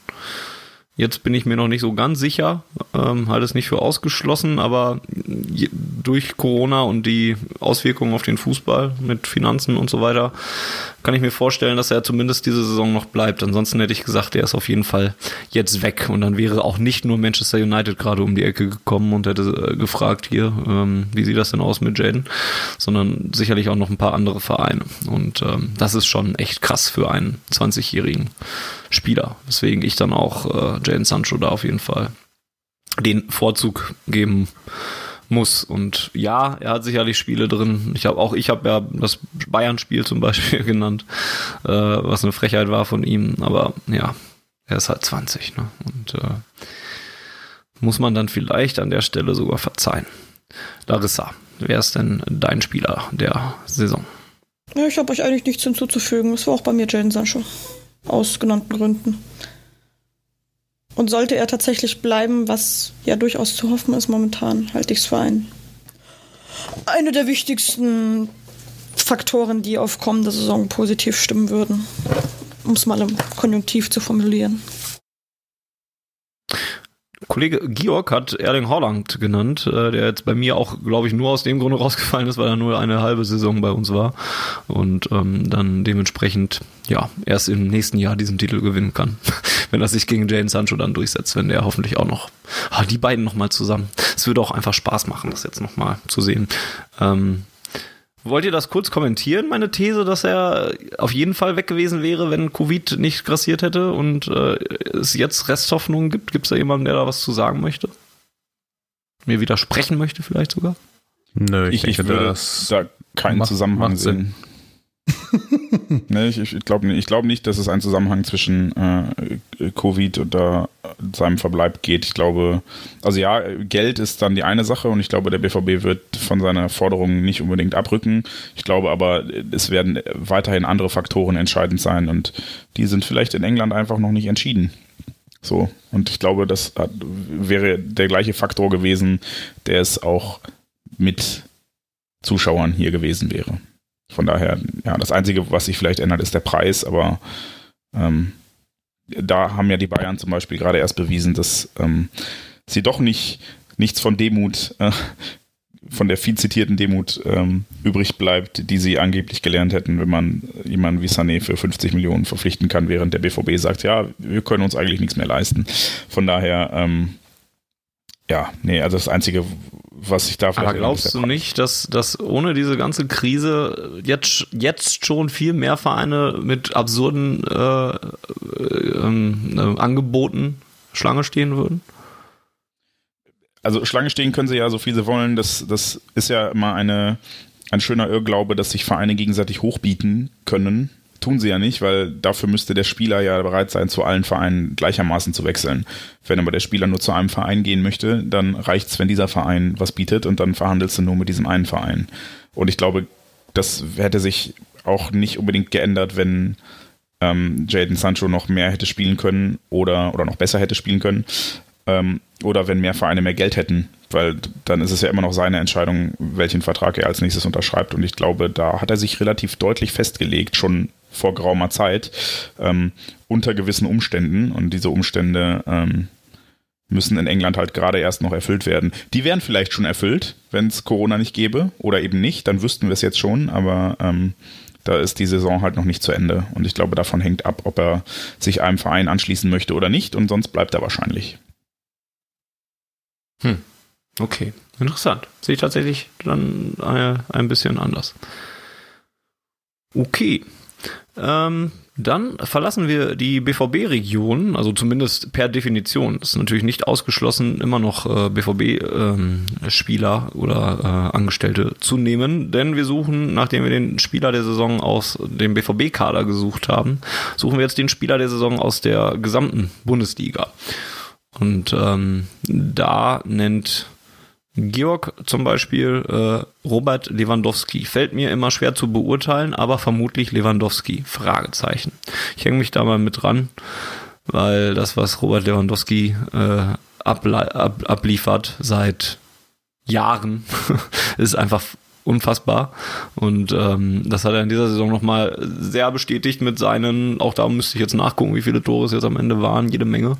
Jetzt bin ich mir noch nicht so ganz sicher, ähm, halte es nicht für ausgeschlossen, aber durch Corona und die Auswirkungen auf den Fußball mit Finanzen und so weiter, kann ich mir vorstellen, dass er zumindest diese Saison noch bleibt. Ansonsten hätte ich gesagt, er ist auf jeden Fall jetzt weg und dann wäre auch nicht nur Manchester United gerade um die Ecke gekommen und hätte äh, gefragt hier, ähm, wie sieht das denn aus mit Jaden, sondern sicherlich auch noch ein paar andere Vereine. Und ähm, das ist schon echt krass für einen 20-jährigen Spieler, weswegen ich dann auch äh, Jaden Sancho da auf jeden Fall den Vorzug geben muss. Und ja, er hat sicherlich Spiele drin. Ich habe auch, ich habe ja das Bayern-Spiel zum Beispiel genannt, äh, was eine Frechheit war von ihm. Aber ja, er ist halt 20, ne? Und äh, muss man dann vielleicht an der Stelle sogar verzeihen. Larissa, wer ist denn dein Spieler der Saison? Ja, ich habe euch eigentlich nichts hinzuzufügen. Das war auch bei mir Jaden Sancho. Aus genannten Gründen. Und sollte er tatsächlich bleiben, was ja durchaus zu hoffen ist momentan, halte ich es für ein, eine der wichtigsten Faktoren, die auf kommende Saison positiv stimmen würden. Um es mal im Konjunktiv zu formulieren. Kollege Georg hat Erling Haaland genannt, äh, der jetzt bei mir auch, glaube ich, nur aus dem Grunde rausgefallen ist, weil er nur eine halbe Saison bei uns war und ähm, dann dementsprechend ja erst im nächsten Jahr diesen Titel gewinnen kann, wenn er sich gegen Jane Sancho dann durchsetzt, wenn der hoffentlich auch noch ah, die beiden noch mal zusammen. Es würde auch einfach Spaß machen, das jetzt noch mal zu sehen. Ähm, Wollt ihr das kurz kommentieren, meine These, dass er auf jeden Fall weg gewesen wäre, wenn Covid nicht grassiert hätte und äh, es jetzt Resthoffnungen gibt? Gibt es da jemanden, der da was zu sagen möchte? Mir widersprechen möchte vielleicht sogar? Nö, ich, Ich, ich denke, würde das da keinen macht- Zusammenhang macht Sinn. sehen. nee, ich ich glaube ich glaub nicht, dass es einen Zusammenhang zwischen äh, Covid und da seinem Verbleib geht. Ich glaube, also ja, Geld ist dann die eine Sache und ich glaube, der BVB wird von seiner Forderung nicht unbedingt abrücken. Ich glaube aber, es werden weiterhin andere Faktoren entscheidend sein und die sind vielleicht in England einfach noch nicht entschieden. So, und ich glaube, das hat, wäre der gleiche Faktor gewesen, der es auch mit Zuschauern hier gewesen wäre. Von daher, ja, das Einzige, was sich vielleicht ändert, ist der Preis, aber ähm, da haben ja die Bayern zum Beispiel gerade erst bewiesen, dass ähm, sie doch nicht nichts von Demut, äh, von der viel zitierten Demut ähm, übrig bleibt, die sie angeblich gelernt hätten, wenn man jemanden wie Sané für 50 Millionen verpflichten kann, während der BVB sagt, ja, wir können uns eigentlich nichts mehr leisten. Von daher, ähm, ja, nee, also das Einzige, was ich da vielleicht Aber glaubst du nicht, dass, dass ohne diese ganze Krise jetzt, jetzt schon viel mehr Vereine mit absurden äh, äh, ähm, äh, Angeboten Schlange stehen würden? also Schlange stehen können sie ja so viel sie wollen. Das, das ist ja immer eine, ein schöner Irrglaube, dass sich Vereine gegenseitig hochbieten können. Tun sie ja nicht, weil dafür müsste der Spieler ja bereit sein, zu allen Vereinen gleichermaßen zu wechseln. Wenn aber der Spieler nur zu einem Verein gehen möchte, dann reicht's, wenn dieser Verein was bietet und dann verhandelst du nur mit diesem einen Verein. Und ich glaube, das hätte sich auch nicht unbedingt geändert, wenn ähm, Jaden Sancho noch mehr hätte spielen können oder, oder noch besser hätte spielen können. Ähm, oder wenn mehr Vereine mehr Geld hätten, weil dann ist es ja immer noch seine Entscheidung, welchen Vertrag er als nächstes unterschreibt. Und ich glaube, da hat er sich relativ deutlich festgelegt, schon vor geraumer Zeit, ähm, unter gewissen Umständen. Und diese Umstände ähm, müssen in England halt gerade erst noch erfüllt werden. Die wären vielleicht schon erfüllt, wenn es Corona nicht gäbe oder eben nicht, dann wüssten wir es jetzt schon, aber ähm, da ist die Saison halt noch nicht zu Ende. Und ich glaube, davon hängt ab, ob er sich einem Verein anschließen möchte oder nicht. Und sonst bleibt er wahrscheinlich. Okay, interessant. Sehe ich tatsächlich dann äh, ein bisschen anders. Okay. Ähm, dann verlassen wir die BVB-Region, also zumindest per Definition. Ist natürlich nicht ausgeschlossen, immer noch äh, BVB-Spieler oder äh, Angestellte zu nehmen, denn wir suchen, nachdem wir den Spieler der Saison aus dem BVB-Kader gesucht haben, suchen wir jetzt den Spieler der Saison aus der gesamten Bundesliga. Und ähm, da nennt Georg zum Beispiel äh, Robert Lewandowski. Fällt mir immer schwer zu beurteilen, aber vermutlich Lewandowski. Fragezeichen. Ich hänge mich da mal mit dran, weil das, was Robert Lewandowski äh, ablei- ab, abliefert seit Jahren, ist einfach unfassbar. Und ähm, das hat er in dieser Saison nochmal sehr bestätigt mit seinen, auch da müsste ich jetzt nachgucken, wie viele Tore es jetzt am Ende waren, jede Menge.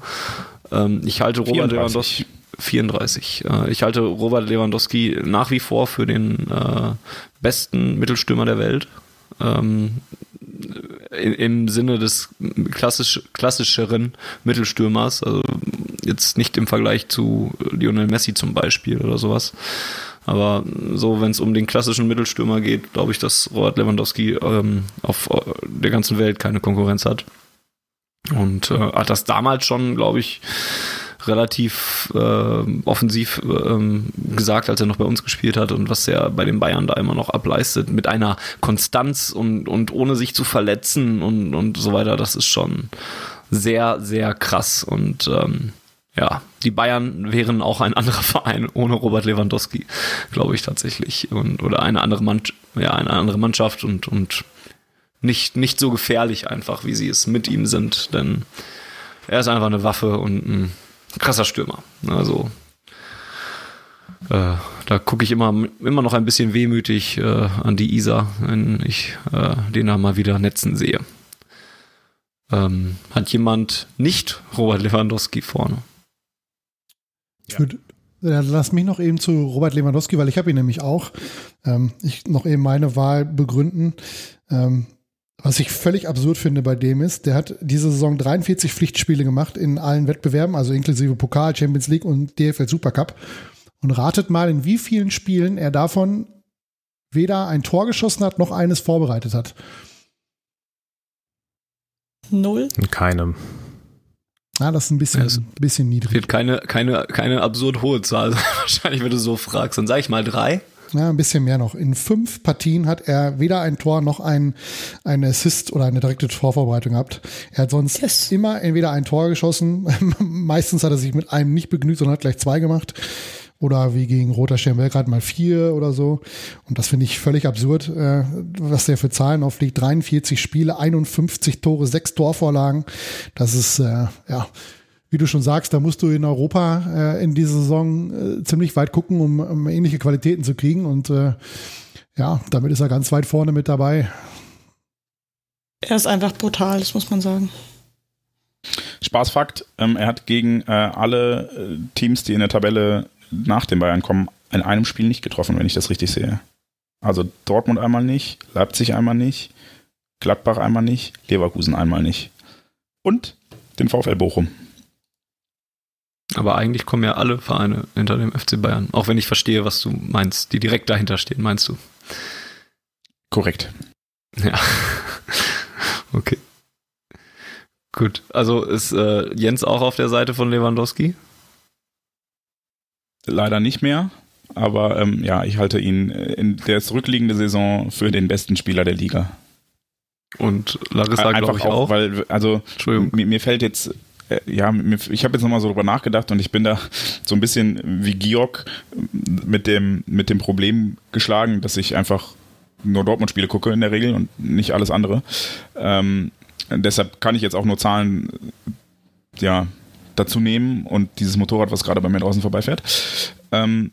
Ähm, ich halte Robert 34. Lewandowski 34. Äh, ich halte Robert Lewandowski nach wie vor für den äh, besten Mittelstürmer der Welt. Ähm, Im Sinne des klassisch, klassischeren Mittelstürmers, also jetzt nicht im Vergleich zu Lionel Messi zum Beispiel oder sowas. Aber so, wenn es um den klassischen Mittelstürmer geht, glaube ich, dass Robert Lewandowski ähm, auf äh, der ganzen Welt keine Konkurrenz hat. Und äh, hat das damals schon, glaube ich, relativ äh, offensiv ähm, gesagt, als er noch bei uns gespielt hat und was er bei den Bayern da immer noch ableistet, mit einer Konstanz und, und ohne sich zu verletzen und, und so weiter, das ist schon sehr, sehr krass. Und ähm, ja, die Bayern wären auch ein anderer Verein ohne Robert Lewandowski, glaube ich tatsächlich. Und, oder eine andere, Mann, ja, eine andere Mannschaft und, und nicht, nicht so gefährlich einfach, wie sie es mit ihm sind, denn er ist einfach eine Waffe und ein krasser Stürmer. Also äh, da gucke ich immer, immer noch ein bisschen wehmütig äh, an die Isa, wenn ich äh, den da mal wieder netzen sehe. Ähm, hat jemand nicht Robert Lewandowski vorne? Ich würde, lass mich noch eben zu Robert Lewandowski, weil ich habe ihn nämlich auch. Ähm, ich noch eben meine Wahl begründen. Ähm, was ich völlig absurd finde bei dem ist, der hat diese Saison 43 Pflichtspiele gemacht in allen Wettbewerben, also inklusive Pokal, Champions League und DFL Supercup. Und ratet mal, in wie vielen Spielen er davon weder ein Tor geschossen hat, noch eines vorbereitet hat? Null. In keinem. Ja, das ist ein bisschen, es bisschen niedrig. Wird keine, keine, keine absurd hohe Zahl sein, wahrscheinlich, wenn du so fragst. Dann sage ich mal drei. Ja, ein bisschen mehr noch. In fünf Partien hat er weder ein Tor noch ein, ein Assist oder eine direkte Torvorbereitung gehabt. Er hat sonst Yes. immer entweder ein Tor geschossen, meistens hat er sich mit einem nicht begnügt, sondern hat gleich zwei gemacht. Oder wie gegen Roter Stern Belgrad mal vier oder so. Und das finde ich völlig absurd, äh, was der für Zahlen auflegt. 43 Spiele, 51 Tore, sechs Torvorlagen. Das ist, äh, ja, wie du schon sagst, da musst du in Europa äh, in dieser Saison äh, ziemlich weit gucken, um, um ähnliche Qualitäten zu kriegen. Und äh, ja, damit ist er ganz weit vorne mit dabei. Er ist einfach brutal, das muss man sagen. Spaßfakt, ähm, er hat gegen äh, alle äh, Teams, die in der Tabelle nach den Bayern kommen, in einem Spiel nicht getroffen, wenn ich das richtig sehe. Also Dortmund einmal nicht, Leipzig einmal nicht, Gladbach einmal nicht, Leverkusen einmal nicht. Und den VfL Bochum. Aber eigentlich kommen ja alle Vereine hinter dem FC Bayern. Auch wenn ich verstehe, was du meinst, die direkt dahinter stehen, meinst du? Korrekt. Ja. okay. Gut. Also ist äh, Jens auch auf der Seite von Lewandowski? Leider nicht mehr, aber ähm, ja, ich halte ihn äh, in der zurückliegende Saison für den besten Spieler der Liga. Und Larissa, Einfach glaube ich, auch, weil, also Entschuldigung. mir, mir fällt jetzt, äh, ja, mir, ich habe jetzt nochmal so drüber nachgedacht und ich bin da so ein bisschen wie Georg mit dem, mit dem Problem geschlagen, dass ich einfach nur Dortmund-Spiele gucke in der Regel und nicht alles andere. Ähm, deshalb kann ich jetzt auch nur Zahlen ja, dazu nehmen und dieses Motorrad, was gerade bei mir draußen vorbeifährt. Ähm,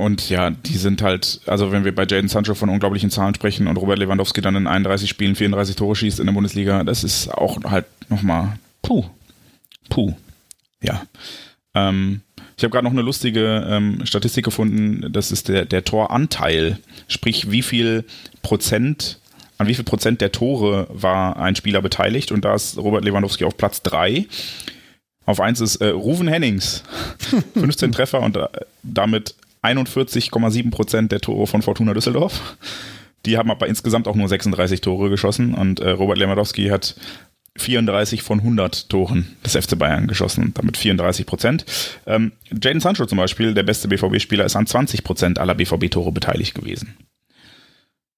und ja, die sind halt, also wenn wir bei Jaden Sancho von unglaublichen Zahlen sprechen und Robert Lewandowski dann in 31 Spielen 34 Tore schießt in der Bundesliga, das ist auch halt nochmal, puh, puh, ja. Ähm, ich habe gerade noch eine lustige ähm, Statistik gefunden, das ist der, der Toranteil, sprich wie viel Prozent, an wie viel Prozent der Tore war ein Spieler beteiligt. Und da ist Robert Lewandowski auf Platz 3. Auf 1 ist äh, Ruven Hennings, 15 Treffer und äh, damit 41,7 Prozent der Tore von Fortuna Düsseldorf. Die haben aber insgesamt auch nur 36 Tore geschossen. Und äh, Robert Lewandowski hat 34 von 100 Toren des FC Bayern geschossen, damit 34 Prozent. Ähm, Jaden Sancho zum Beispiel, der beste BVB-Spieler, ist an 20 Prozent aller BVB-Tore beteiligt gewesen.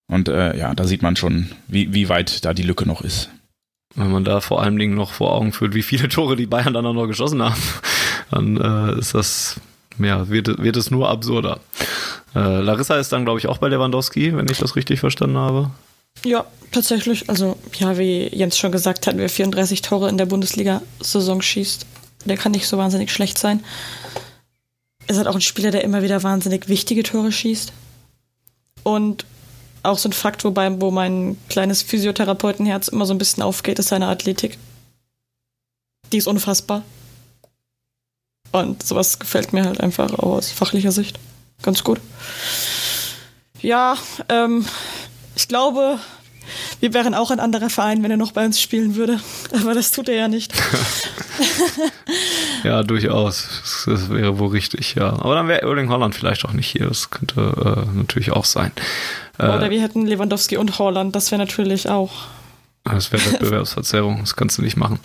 Und äh, ja, da sieht man schon, wie, wie weit da die Lücke noch ist. Wenn man da vor allen Dingen noch vor Augen führt, wie viele Tore die Bayern dann auch noch geschossen haben, dann äh, ist das, ja, wird, wird es nur absurder. Äh, Larissa ist dann, glaube ich, auch bei Lewandowski, wenn ich das richtig verstanden habe. Ja, tatsächlich. Also, ja, wie Jens schon gesagt hat, wer 34 Tore in der Bundesliga-Saison schießt, der kann nicht so wahnsinnig schlecht sein. Ist halt auch ein Spieler, der immer wieder wahnsinnig wichtige Tore schießt. Und auch so ein Fakt, wobei, wo mein kleines Physiotherapeutenherz immer so ein bisschen aufgeht, ist seine Athletik. Die ist unfassbar. Und sowas gefällt mir halt einfach auch aus fachlicher Sicht ganz gut. Ja, ähm, ich glaube, wir wären auch ein anderer Verein, wenn er noch bei uns spielen würde. Aber das tut er ja nicht. Ja, durchaus. Das, wäre wohl richtig, ja. Aber dann wäre Erling Holland vielleicht auch nicht hier. Das könnte äh, natürlich auch sein. Oder wir hätten Lewandowski und Holland. Das wäre natürlich auch. Das wäre Wettbewerbsverzerrung. Das kannst du nicht machen.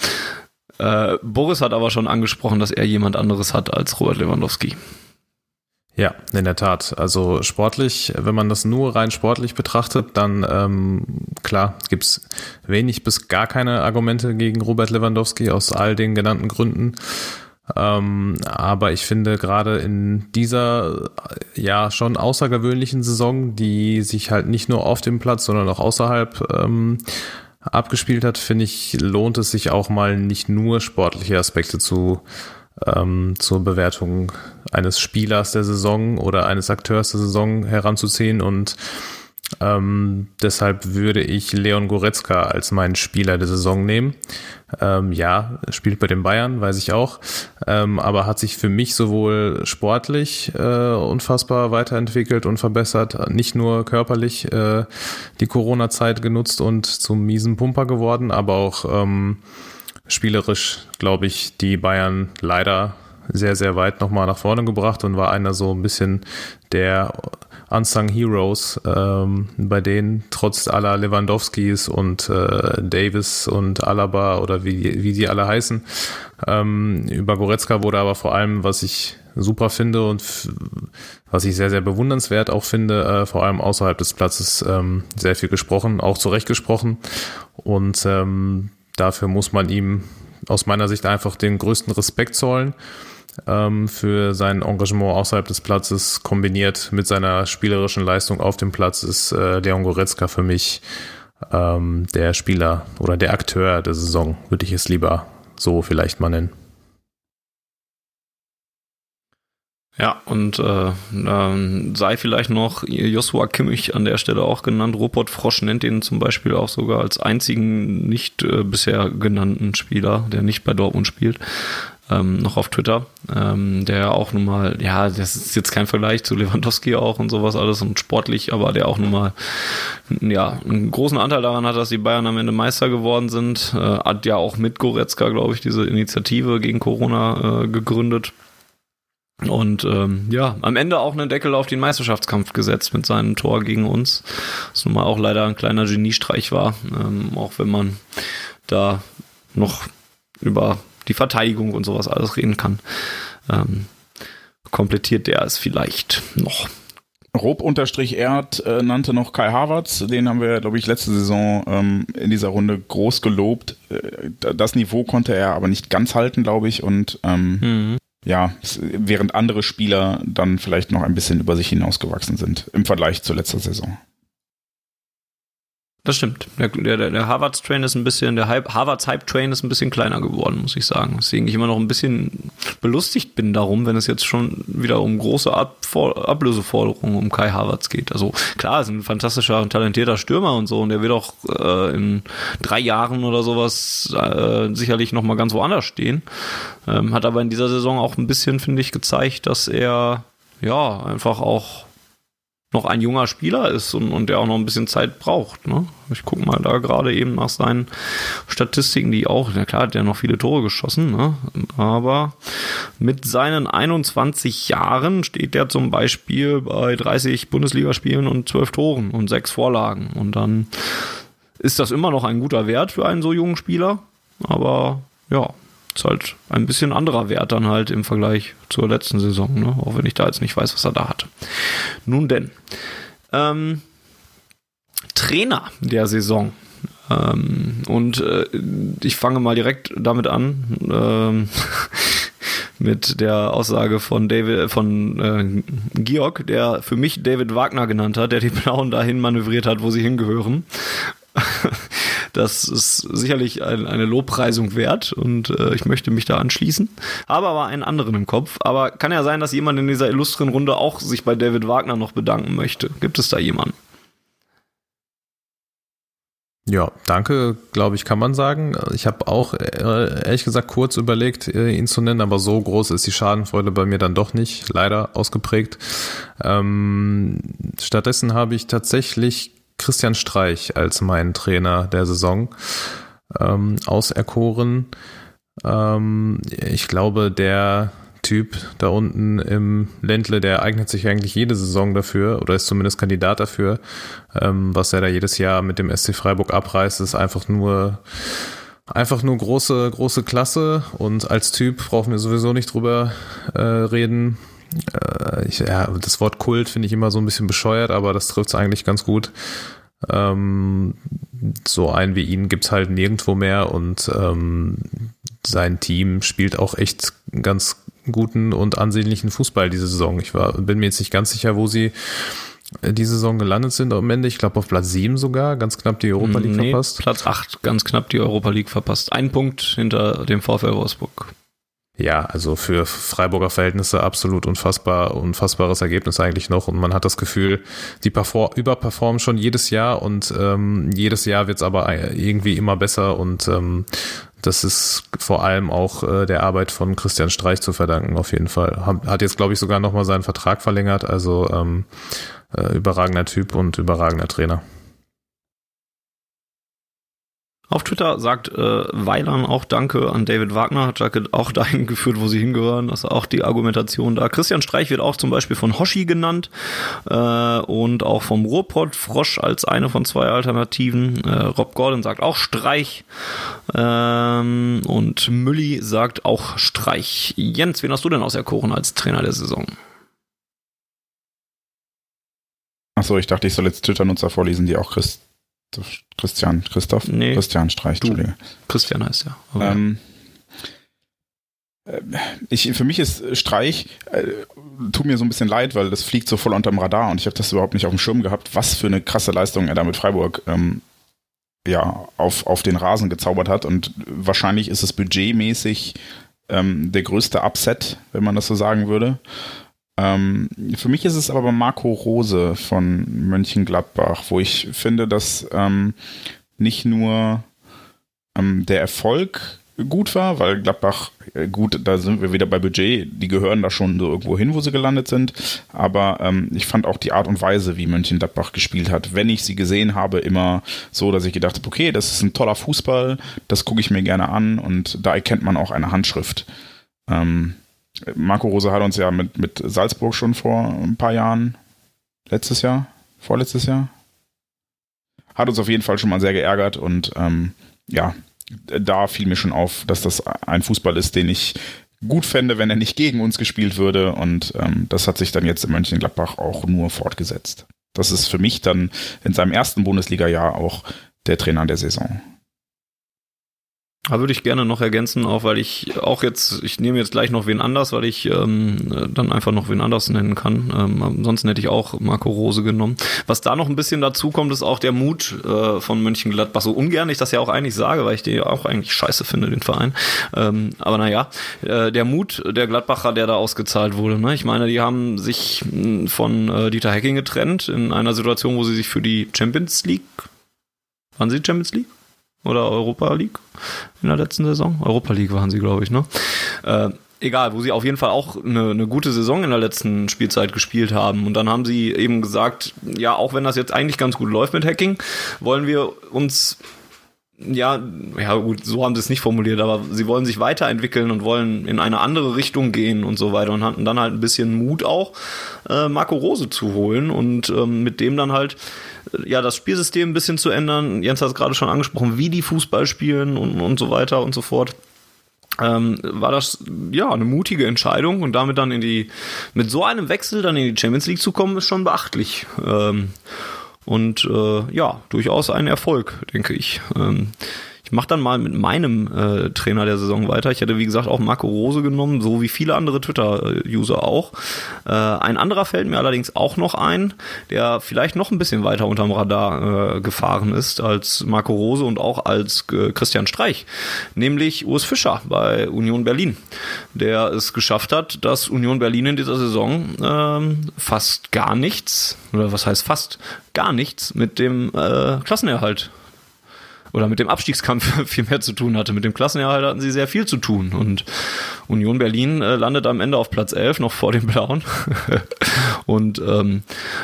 Äh, Boris hat aber schon angesprochen, dass er jemand anderes hat als Robert Lewandowski. Ja, in der Tat. Also sportlich, wenn man das nur rein sportlich betrachtet, dann ähm, klar gibt's wenig bis gar keine Argumente gegen Robert Lewandowski aus all den genannten Gründen. Ähm, aber ich finde gerade in dieser ja schon außergewöhnlichen Saison, die sich halt nicht nur auf dem Platz, sondern auch außerhalb ähm, abgespielt hat, finde ich, lohnt es sich auch mal nicht nur sportliche Aspekte zu ähm, zur Bewertung eines Spielers der Saison oder eines Akteurs der Saison heranzuziehen und ähm, deshalb würde ich Leon Goretzka als meinen Spieler der Saison nehmen. Ähm, ja, spielt bei den Bayern, weiß ich auch, ähm, aber hat sich für mich sowohl sportlich äh, unfassbar weiterentwickelt und verbessert, nicht nur körperlich äh, die Corona-Zeit genutzt und zum miesen Pumper geworden, aber auch ähm, spielerisch, glaube ich, die Bayern leider sehr, sehr weit nochmal nach vorne gebracht und war einer so ein bisschen der Unsung Heroes, ähm, bei denen trotz aller Lewandowskis und äh, Davis und Alaba oder wie, wie die alle heißen, ähm, über Goretzka wurde aber vor allem, was ich super finde und was ich sehr, sehr bewundernswert auch finde, äh, vor allem außerhalb des Platzes ähm, sehr viel gesprochen, auch zurecht gesprochen. Und ähm, dafür muss man ihm aus meiner Sicht einfach den größten Respekt zollen ähm, für sein Engagement außerhalb des Platzes kombiniert mit seiner spielerischen Leistung auf dem Platz ist äh, Leon Goretzka für mich ähm, der Spieler oder der Akteur der Saison, würde ich es lieber so vielleicht mal nennen. Ja, und äh, ähm, sei vielleicht noch Joshua Kimmich an der Stelle auch genannt. Robert Frosch nennt ihn zum Beispiel auch sogar als einzigen nicht äh, bisher genannten Spieler, der nicht bei Dortmund spielt ähm, noch auf Twitter, ähm, der auch nun mal, ja, das ist jetzt kein Vergleich zu Lewandowski auch und sowas alles und sportlich, aber der auch nun mal, ja, einen großen Anteil daran hat, dass die Bayern am Ende Meister geworden sind, äh, hat ja auch mit Goretzka, glaube ich, diese Initiative gegen Corona äh, gegründet. Und ähm, ja, am Ende auch einen Deckel auf den Meisterschaftskampf gesetzt mit seinem Tor gegen uns. Was nun mal auch leider ein kleiner Geniestreich war, ähm, auch wenn man da noch über die Verteidigung und sowas alles reden kann. Ähm, komplettiert der es vielleicht noch. Rob-Erd äh, nannte noch Kai Havertz, den haben wir, glaube ich, letzte Saison ähm, in dieser Runde groß gelobt. Äh, das Niveau konnte er aber nicht ganz halten, glaube ich. Und ähm, mhm. Ja, während andere Spieler dann vielleicht noch ein bisschen über sich hinausgewachsen sind im Vergleich zur letzten Saison. Das stimmt. Der, der, der Harvards Train ist ein bisschen, der Hype, Harvards Hype Train ist ein bisschen kleiner geworden, muss ich sagen. Deswegen ich immer noch ein bisschen belustigt bin darum, wenn es jetzt schon wieder um große Ablöseforderungen um Kai Harvards geht. Also klar, ist ein fantastischer und talentierter Stürmer und so und der wird auch äh, in drei Jahren oder sowas äh, sicherlich nochmal ganz woanders stehen. Ähm, hat aber in dieser Saison auch ein bisschen, finde ich, gezeigt, dass er ja einfach auch noch ein junger Spieler ist und, und der auch noch ein bisschen Zeit braucht. Ne? Ich gucke mal da gerade eben nach seinen Statistiken, die auch, na klar, hat er noch viele Tore geschossen, ne? aber mit seinen 21 Jahren steht er zum Beispiel bei 30 Bundesligaspielen und 12 Toren und 6 Vorlagen. Und dann ist das immer noch ein guter Wert für einen so jungen Spieler, aber ja, ist halt ein bisschen anderer Wert dann halt im Vergleich zur letzten Saison, ne? auch wenn ich da jetzt nicht weiß, was er da hat. Nun denn, ähm, Trainer der Saison. Ähm, und äh, ich fange mal direkt damit an. Ähm, mit der Aussage von David, von äh, Georg, der für mich David Wagner genannt hat, der die Blauen dahin manövriert hat, wo sie hingehören. Das ist sicherlich ein, eine Lobpreisung wert und äh, ich möchte mich da anschließen. Habe aber einen anderen im Kopf. Aber kann ja sein, dass jemand in dieser illustren Runde auch sich bei David Wagner noch bedanken möchte. Gibt es da jemanden? Ja, danke, glaube ich, kann man sagen. Ich habe auch äh, ehrlich gesagt kurz überlegt, äh, ihn zu nennen, aber so groß ist die Schadenfreude bei mir dann doch nicht, leider ausgeprägt. Ähm, stattdessen habe ich tatsächlich Christian Streich als mein Trainer der Saison ähm, auserkoren. Ähm, ich glaube, der Typ da unten im Ländle, der eignet sich eigentlich jede Saison dafür oder ist zumindest Kandidat dafür. Ähm, was er da jedes Jahr mit dem SC Freiburg abreißt, ist einfach nur einfach nur große große Klasse und als Typ brauchen wir sowieso nicht drüber äh, reden äh, ich, ja, das Wort Kult finde ich immer so ein bisschen bescheuert, aber das trifft es eigentlich ganz gut. Ähm, so einen wie ihn gibt's halt nirgendwo mehr und ähm, sein Team spielt auch echt ganz guten und ansehnlichen Fußball diese Saison. Ich war, bin mir jetzt nicht ganz sicher, wo sie diese Saison gelandet sind am Ende. Ich glaube auf Platz 7 sogar, ganz knapp die Europa League nee, verpasst. Platz 8, ganz knapp die Europa League verpasst. Ein Punkt hinter dem VfL Wolfsburg. Ja, also für Freiburger Verhältnisse absolut unfassbar, unfassbares Ergebnis eigentlich noch. Und man hat das Gefühl, die perform überperformen schon jedes Jahr und ähm, jedes Jahr wird's aber irgendwie immer besser. Und ähm, das ist vor allem auch äh, der Arbeit von Christian Streich zu verdanken, auf jeden Fall. Hat jetzt, glaube ich, sogar nochmal seinen Vertrag verlängert. Also ähm, äh, überragender Typ und überragender Trainer. Auf Twitter sagt äh, Weilan auch Danke an David Wagner, hat Jacke auch dahin geführt, wo sie hingehören. Das ist auch die Argumentation da. Christian Streich wird auch zum Beispiel von Hoshi genannt äh, und auch vom Ruhrpott Frosch als eine von zwei Alternativen. Äh, Rob Gordon sagt auch Streich ähm, und Mülli sagt auch Streich. Jens, wen hast du denn auserkoren als Trainer der Saison? Achso, ich dachte, ich soll jetzt Twitter-Nutzer vorlesen, die auch Christ Christian, Christoph? Nee. Christian Streich, Du. Entschuldige. Christian heißt ja. Ähm, äh, ich, für mich ist Streich, äh, tut mir so ein bisschen leid, weil das fliegt so voll unterm Radar und ich habe das überhaupt nicht auf dem Schirm gehabt, was für eine krasse Leistung er da mit Freiburg ähm, ja, auf, auf den Rasen gezaubert hat. Und wahrscheinlich ist es budgetmäßig ähm, der größte Upset, wenn man das so sagen würde. Ähm, für mich ist es aber Marco Rose von Mönchengladbach, wo ich finde, dass ähm, nicht nur ähm, der Erfolg gut war, weil Gladbach, äh, gut, da sind wir wieder bei Budget, die gehören da schon so irgendwo hin, wo sie gelandet sind, aber ähm, ich fand auch die Art und Weise, wie Mönchengladbach gespielt hat, wenn ich sie gesehen habe, immer so, dass ich gedacht habe, okay, das ist ein toller Fußball, das gucke ich mir gerne an und da erkennt man auch eine Handschrift. Ähm, Marco Rose hat uns ja mit, mit Salzburg schon vor ein paar Jahren, letztes Jahr, vorletztes Jahr, hat uns auf jeden Fall schon mal sehr geärgert und ähm, ja, da fiel mir schon auf, dass das ein Fußball ist, den ich gut fände, wenn er nicht gegen uns gespielt würde und ähm, das hat sich dann jetzt in Mönchengladbach auch nur fortgesetzt. Das ist für mich dann in seinem ersten Bundesliga-Jahr auch der Trainer der Saison. Da würde ich gerne noch ergänzen, auch weil ich auch jetzt, ich nehme jetzt gleich noch wen anders, weil ich ähm, dann einfach noch wen anders nennen kann. Ähm, ansonsten hätte ich auch Marco Rose genommen. Was da noch ein bisschen dazu kommt, ist auch der Mut äh, von Mönchengladbach. So ungern ich das ja auch eigentlich sage, weil ich den auch eigentlich scheiße finde, den Verein. Ähm, aber naja, äh, der Mut der Gladbacher, der da ausgezahlt wurde. Ne? Ich meine, die haben sich mh, von äh, Dieter Hecking getrennt in einer Situation, wo sie sich für die Champions League, waren sie Champions League? Oder Europa League in der letzten Saison. Europa League waren sie, glaube ich, ne? Äh, egal, wo sie auf jeden Fall auch eine, eine gute Saison in der letzten Spielzeit gespielt haben. Und dann haben sie eben gesagt, ja, auch wenn das jetzt eigentlich ganz gut läuft mit Hacking, wollen wir uns ja, ja gut, so haben sie es nicht formuliert, aber sie wollen sich weiterentwickeln und wollen in eine andere Richtung gehen und so weiter und hatten dann halt ein bisschen Mut auch, äh, Marco Rose zu holen und ähm, mit dem dann halt ja das Spielsystem ein bisschen zu ändern. Jens hat es gerade schon angesprochen, wie die Fußball spielen und, und so weiter und so fort. Ähm, war das ja eine mutige Entscheidung und damit dann in die mit so einem Wechsel dann in die Champions League zu kommen, ist schon beachtlich. Ähm, und äh, ja, durchaus ein Erfolg, denke ich. Ähm, ich mache dann mal mit meinem äh, Trainer der Saison weiter. Ich hätte, wie gesagt, auch Marco Rose genommen, so wie viele andere Twitter-User auch. Äh, ein anderer fällt mir allerdings auch noch ein, der vielleicht noch ein bisschen weiter unterm Radar äh, gefahren ist als Marco Rose und auch als äh, Christian Streich, nämlich Urs Fischer bei Union Berlin, der es geschafft hat, dass Union Berlin in dieser Saison ähm, fast gar nichts, oder was heißt fast, gar nichts mit dem äh, Klassenerhalt oder mit dem Abstiegskampf viel mehr zu tun hatte. Mit dem Klassenerhalt hatten sie sehr viel zu tun. Und Union Berlin äh, landet am Ende auf Platz 11, noch vor den Blauen. und ähm,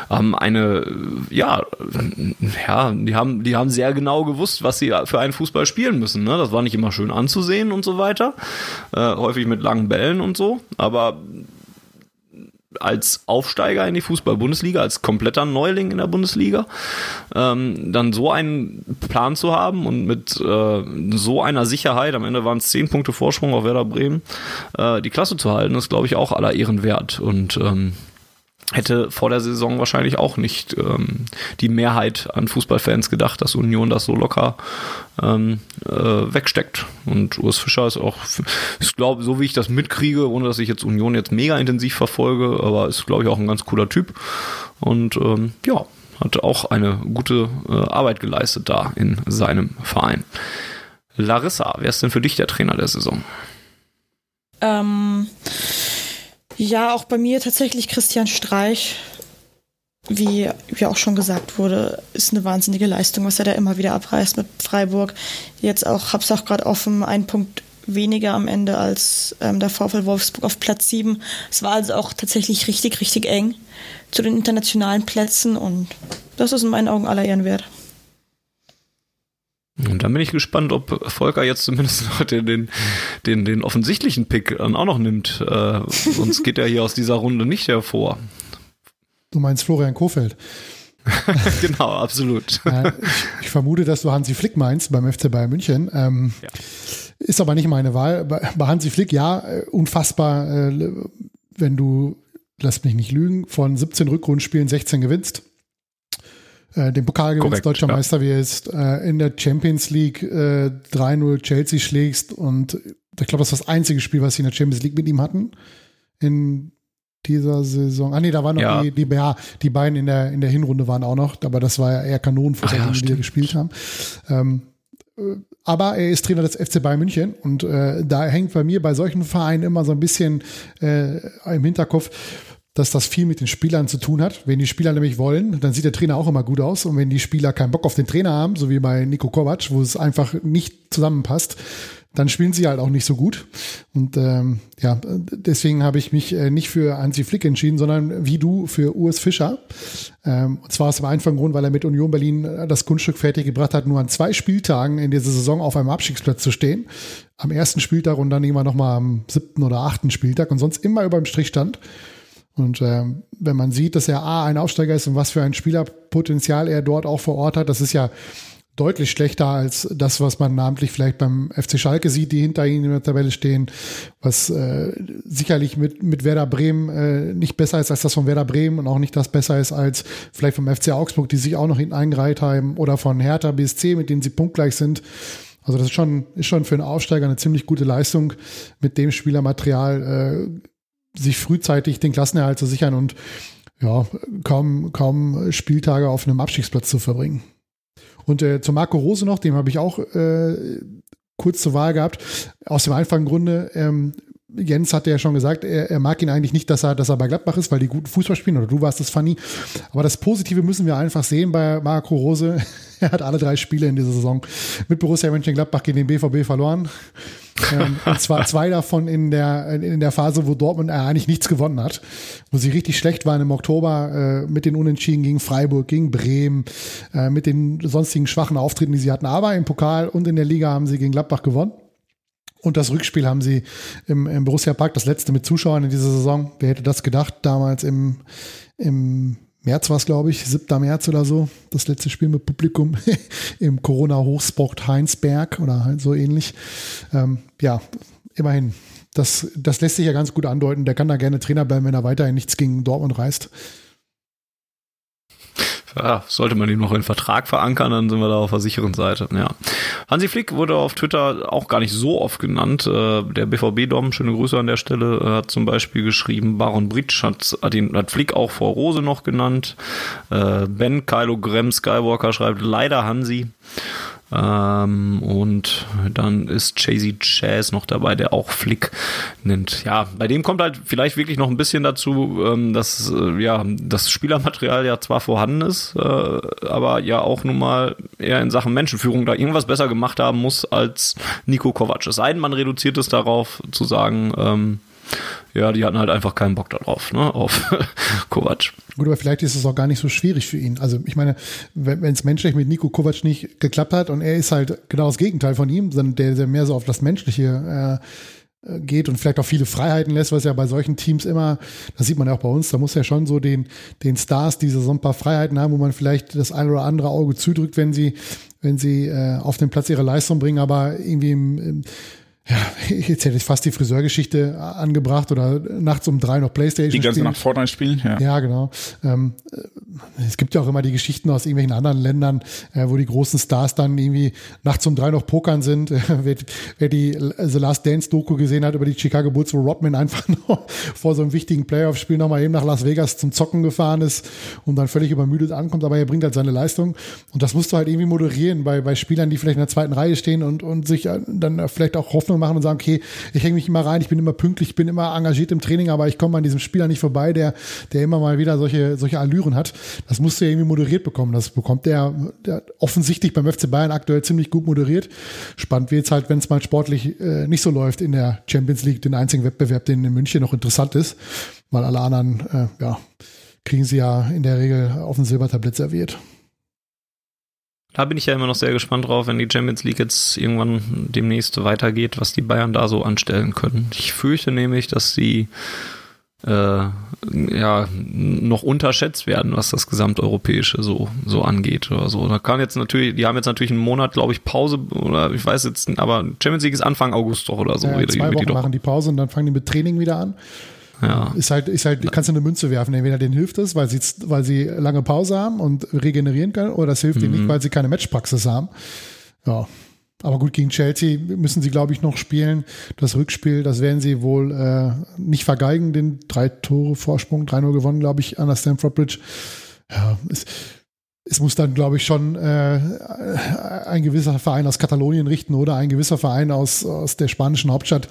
haben eine, ja, ja, die haben, die haben sehr genau gewusst, was sie für einen Fußball spielen müssen. Ne? Das war nicht immer schön anzusehen und so weiter. Äh, häufig mit langen Bällen und so. Aber als Aufsteiger in die Fußball-Bundesliga, als kompletter Neuling in der Bundesliga, ähm, dann so einen Plan zu haben und mit äh, so einer Sicherheit, am Ende waren es zehn Punkte Vorsprung auf Werder Bremen, äh, die Klasse zu halten, ist, glaube ich, auch aller Ehren wert. Und ähm, hätte vor der Saison wahrscheinlich auch nicht ähm, die Mehrheit an Fußballfans gedacht, dass Union das so locker ähm, äh, wegsteckt. Und Urs Fischer ist auch, ich glaube, so wie ich das mitkriege, ohne dass ich jetzt Union jetzt mega intensiv verfolge, aber ist, glaube ich, auch ein ganz cooler Typ. Und ähm, ja, hat auch eine gute äh, Arbeit geleistet da in seinem Verein. Larissa, wer ist denn für dich der Trainer der Saison? Ähm, ja, auch bei mir tatsächlich Christian Streich. Wie ja auch schon gesagt wurde, ist eine wahnsinnige Leistung, was er da immer wieder abreißt mit Freiburg. Jetzt auch, hab's auch gerade offen, ein Punkt weniger am Ende als ähm, der VfL Wolfsburg auf Platz 7. Es war also auch tatsächlich richtig, richtig eng zu den internationalen Plätzen und das ist in meinen Augen aller Ehren wert. Und dann bin ich gespannt, ob Volker jetzt zumindest noch den, den, den, offensichtlichen Pick dann auch noch nimmt. Äh, sonst geht er hier aus dieser Runde nicht hervor. Du meinst Florian Kofeld? genau, absolut. Ich, vermute, dass du Hansi Flick meinst beim FC Bayern München. Ähm, ja. Ist aber nicht meine Wahl. Bei, Hansi Flick, ja, äh, unfassbar, äh, wenn du, lass mich nicht lügen, von 17 Rückrundenspielen 16 gewinnst äh, den Pokal gewinnst, Korrekt, deutscher ja. Meister wirst, äh, in der Champions League äh, 3-0 Chelsea schlägst und ich glaube, das ist das einzige Spiel, was sie in der Champions League mit ihm hatten. In dieser Saison. Ah nee, da waren noch ja. Die, die, ja, die beiden in der, in der Hinrunde waren auch noch, aber das war ja eher Kanonenfutter, ja, die wir gespielt haben. Ähm, äh, aber er ist Trainer des FC Bayern München und äh, da hängt bei mir bei solchen Vereinen immer so ein bisschen äh, im Hinterkopf, dass das viel mit den Spielern zu tun hat. Wenn die Spieler nämlich wollen, dann sieht der Trainer auch immer gut aus. Und wenn die Spieler keinen Bock auf den Trainer haben, so wie bei Nico Kovac, wo es einfach nicht zusammenpasst, dann spielen sie halt auch nicht so gut. Und ähm, ja, deswegen habe ich mich äh, nicht für Hansi Flick entschieden, sondern wie du für Urs Fischer. Ähm, und zwar aus dem einfachen Grund, weil er mit Union Berlin äh, das Kunststück fertiggebracht hat, nur an zwei Spieltagen in dieser Saison auf einem Abstiegsplatz zu stehen. Am ersten Spieltag und dann immer noch mal am siebten oder achten Spieltag und sonst immer über dem Strich stand. Und äh, wenn man sieht, dass er A ein Aufsteiger ist und was für ein Spielerpotenzial er dort auch vor Ort hat, das ist ja deutlich schlechter als das, was man namentlich vielleicht beim FC Schalke sieht, die hinter ihnen in der Tabelle stehen, was äh, sicherlich mit, mit Werder Bremen äh, nicht besser ist als das von Werder Bremen und auch nicht das besser ist als vielleicht vom FC Augsburg, die sich auch noch hinten eingereiht haben, oder von Hertha BSC, mit denen sie punktgleich sind. Also das ist schon, ist schon für einen Aufsteiger eine ziemlich gute Leistung, mit dem Spielermaterial äh, sich frühzeitig den Klassenerhalt zu sichern und ja, kaum, kaum Spieltage auf einem Abstiegsplatz zu verbringen. Und äh, zu Marco Rose noch, dem habe ich auch äh, kurz zur Wahl gehabt. Aus dem einfachen Grunde, ähm, Jens hatte ja schon gesagt, er, er, mag ihn eigentlich nicht, dass er, dass er bei Gladbach ist, weil die guten Fußball spielen, oder du warst das funny. Aber das Positive müssen wir einfach sehen bei Marco Rose. er hat alle drei Spiele in dieser Saison mit Borussia Mönchengladbach gegen den BVB verloren. ähm, und zwar zwei davon in der, in der Phase, wo Dortmund eigentlich nichts gewonnen hat, wo sie richtig schlecht waren im Oktober äh, mit den Unentschieden gegen Freiburg, gegen Bremen, äh, mit den sonstigen schwachen Auftritten, die sie hatten. Aber im Pokal und in der Liga haben sie gegen Gladbach gewonnen. Und das Rückspiel haben sie im, im Borussia Park, das letzte mit Zuschauern in dieser Saison. Wer hätte das gedacht? Damals im, im März war es, glaube ich, 7. März oder so, das letzte Spiel mit Publikum im Corona-Hochsport Heinsberg oder so ähnlich. Ähm, ja, immerhin. Das, das lässt sich ja ganz gut andeuten. Der kann da gerne Trainer bleiben, wenn er weiterhin nichts gegen Dortmund reißt ja, sollte man ihn noch in Vertrag verankern, dann sind wir da auf der sicheren Seite. Ja. Hansi Flick wurde auf Twitter auch gar nicht so oft genannt. Äh, der BVB-Dom, schöne Grüße an der Stelle, äh, hat zum Beispiel geschrieben, Baron Britsch hat, hat, ihn, hat Flick auch vor Rose noch genannt. Äh, ben Kylo Grem Skywalker schreibt, leider Hansi. Ähm, und dann ist Jay-Z Chaz noch dabei, der auch Flick nennt. Ja, bei dem kommt halt vielleicht wirklich noch ein bisschen dazu, ähm, dass äh, ja das Spielermaterial ja zwar vorhanden ist, äh, aber ja auch nun mal eher in Sachen Menschenführung da irgendwas besser gemacht haben muss als Nico Kovac. Es sei denn, man reduziert es darauf zu sagen, ähm, ja, die hatten halt einfach keinen Bock darauf, ne, auf Kovac. Gut, aber vielleicht ist es auch gar nicht so schwierig für ihn. Also ich meine, wenn es menschlich mit Nico Kovac nicht geklappt hat und er ist halt genau das Gegenteil von ihm, der, der mehr so auf das Menschliche äh, geht und vielleicht auch viele Freiheiten lässt, was ja bei solchen Teams immer, das sieht man ja auch bei uns, da muss ja schon so den, den Stars diese so ein paar Freiheiten haben, wo man vielleicht das ein oder andere Auge zudrückt, wenn sie, wenn sie äh, auf den Platz ihre Leistung bringen, aber irgendwie im, im ja, jetzt hätte ich fast die Friseurgeschichte angebracht oder nachts um drei noch Playstation Die ganze Nacht Fortnite spielen, ja. Ja, genau. Ähm, äh, es gibt ja auch immer die Geschichten aus irgendwelchen anderen Ländern, äh, wo die großen Stars dann irgendwie nachts um drei noch pokern sind. wer, wer die The Last Dance Doku gesehen hat über die Chicago Bulls, wo Rodman einfach noch vor so einem wichtigen Playoff-Spiel nochmal eben nach Las Vegas zum Zocken gefahren ist und dann völlig übermüdet ankommt, aber er bringt halt seine Leistung. Und das musst du halt irgendwie moderieren bei, bei Spielern, die vielleicht in der zweiten Reihe stehen und, und sich äh, dann vielleicht auch Hoffnung Hoffnung machen und sagen, okay, ich hänge mich immer rein, ich bin immer pünktlich, ich bin immer engagiert im Training, aber ich komme an diesem Spieler nicht vorbei, der, der immer mal wieder solche, solche Allüren hat. Das musst du ja irgendwie moderiert bekommen. Das bekommt der, der offensichtlich beim FC Bayern aktuell ziemlich gut moderiert. Spannend wird es halt, wenn es mal sportlich äh, nicht so läuft in der Champions League, den einzigen Wettbewerb, den in München noch interessant ist, weil alle anderen, äh, ja, kriegen sie ja in der Regel auf dem Silbertablett serviert. Da bin ich ja immer noch sehr gespannt drauf, wenn die Champions League jetzt irgendwann demnächst weitergeht, was die Bayern da so anstellen können. Ich fürchte nämlich, dass sie äh, ja noch unterschätzt werden, was das gesamteuropäische so so angeht oder so. Da kann jetzt natürlich, die haben jetzt natürlich einen Monat, glaube ich, Pause oder ich weiß jetzt, aber Champions League ist Anfang August doch oder so. Ja, zwei die Wochen doch. machen die Pause und dann fangen die mit Training wieder an. Ja. Ist halt, ist halt, kannst du eine Münze werfen. Entweder denen hilft es, weil sie, weil sie lange Pause haben und regenerieren können, oder das hilft ihnen nicht, weil sie keine Matchpraxis haben. Ja. Aber gut, gegen Chelsea müssen sie, glaube ich, noch spielen. Das Rückspiel, das werden sie wohl äh, nicht vergeigen, den drei Tore Vorsprung, 3-0 gewonnen, glaube ich, an der Stamford Bridge. Ja, es, es muss dann, glaube ich, schon äh, ein gewisser Verein aus Katalonien richten oder ein gewisser Verein aus, aus der spanischen Hauptstadt,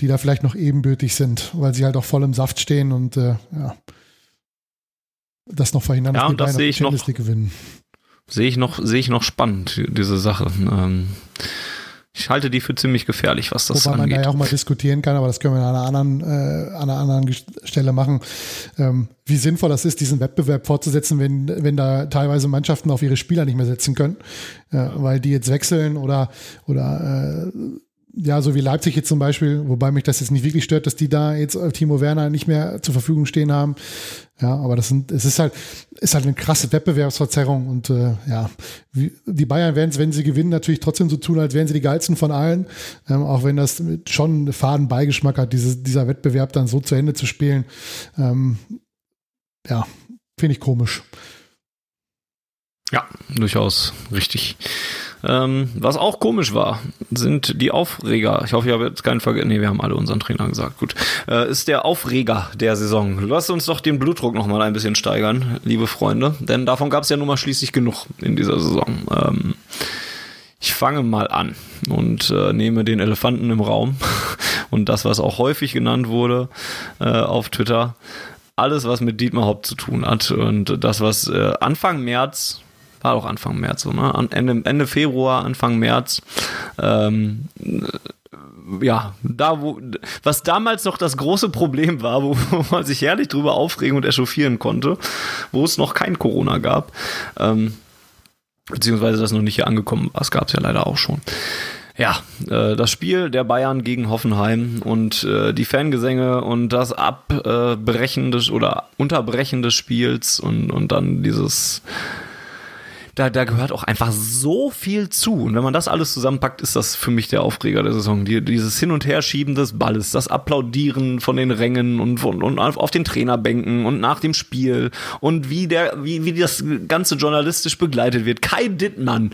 die da vielleicht noch ebenbürtig sind, weil sie halt auch voll im Saft stehen und äh, ja, das noch verhindern, Ja, dass die und das sehe ich noch. Gewinnen. Sehe ich noch, sehe ich noch spannend, diese Sache. Ähm, ich halte die für ziemlich gefährlich, was das Wobei man da angeht. ja auch mal diskutieren kann, aber das können wir an einer anderen, äh, an einer anderen Stelle machen, ähm, wie sinnvoll das ist, diesen Wettbewerb fortzusetzen, wenn, wenn da teilweise Mannschaften auf ihre Spieler nicht mehr setzen können, äh, weil die jetzt wechseln oder, oder äh, ja, so wie Leipzig jetzt zum Beispiel, wobei mich das jetzt nicht wirklich stört, dass die da jetzt äh, Timo Werner nicht mehr zur Verfügung stehen haben. Ja, aber das sind, es ist halt, ist halt eine krasse Wettbewerbsverzerrung und äh, ja, wie, die Bayern werden es, wenn sie gewinnen, natürlich trotzdem so tun, als wären sie die geilsten von allen, ähm, auch wenn das schon einen faden Beigeschmack hat, diese, dieser Wettbewerb dann so zu Ende zu spielen. Ähm, ja, finde ich komisch. Ja, durchaus richtig. Ähm, was auch komisch war, sind die Aufreger. Ich hoffe, ich habe jetzt keinen vergessen. Nee, wir haben alle unseren Trainer gesagt. Gut. Äh, ist der Aufreger der Saison. Lasst uns doch den Blutdruck noch mal ein bisschen steigern, liebe Freunde. Denn davon gab es ja nun mal schließlich genug in dieser Saison. Ähm, ich fange mal an und äh, nehme den Elefanten im Raum und das, was auch häufig genannt wurde äh, auf Twitter. Alles, was mit Dietmar Haupt zu tun hat und das, was äh, Anfang März war auch Anfang März, so, ne? Ende, Ende Februar, Anfang März. Ähm, ja, da wo, was damals noch das große Problem war, wo, wo man sich herrlich drüber aufregen und echauffieren konnte, wo es noch kein Corona gab, ähm, beziehungsweise das noch nicht hier angekommen war, es gab es ja leider auch schon. Ja, äh, das Spiel der Bayern gegen Hoffenheim und äh, die Fangesänge und das Abbrechen des oder Unterbrechen des Spiels und, und dann dieses da, da gehört auch einfach so viel zu. Und wenn man das alles zusammenpackt, ist das für mich der Aufreger der Saison. Die, dieses Hin- und Herschieben des Balles, das Applaudieren von den Rängen und, von, und auf den Trainerbänken und nach dem Spiel und wie der, wie, wie das Ganze journalistisch begleitet wird. Kai Dittmann,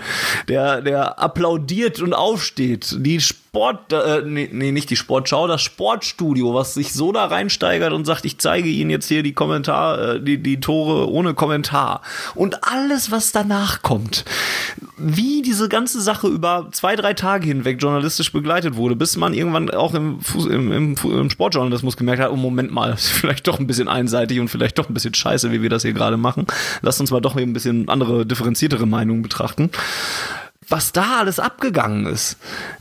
der, der applaudiert und aufsteht. Die Sport, äh, nee, nee, nicht die Sportschau, das Sportstudio, was sich so da reinsteigert und sagt, ich zeige Ihnen jetzt hier die Kommentar, äh, die, die Tore ohne Kommentar. Und alles, was danach kommt. Wie diese ganze Sache über zwei, drei Tage hinweg journalistisch begleitet wurde, bis man irgendwann auch im, Fuß, im, im, im Sportjournalismus gemerkt hat, oh Moment mal, ist vielleicht doch ein bisschen einseitig und vielleicht doch ein bisschen scheiße, wie wir das hier gerade machen. Lasst uns mal doch eben ein bisschen andere, differenziertere Meinungen betrachten was da alles abgegangen ist.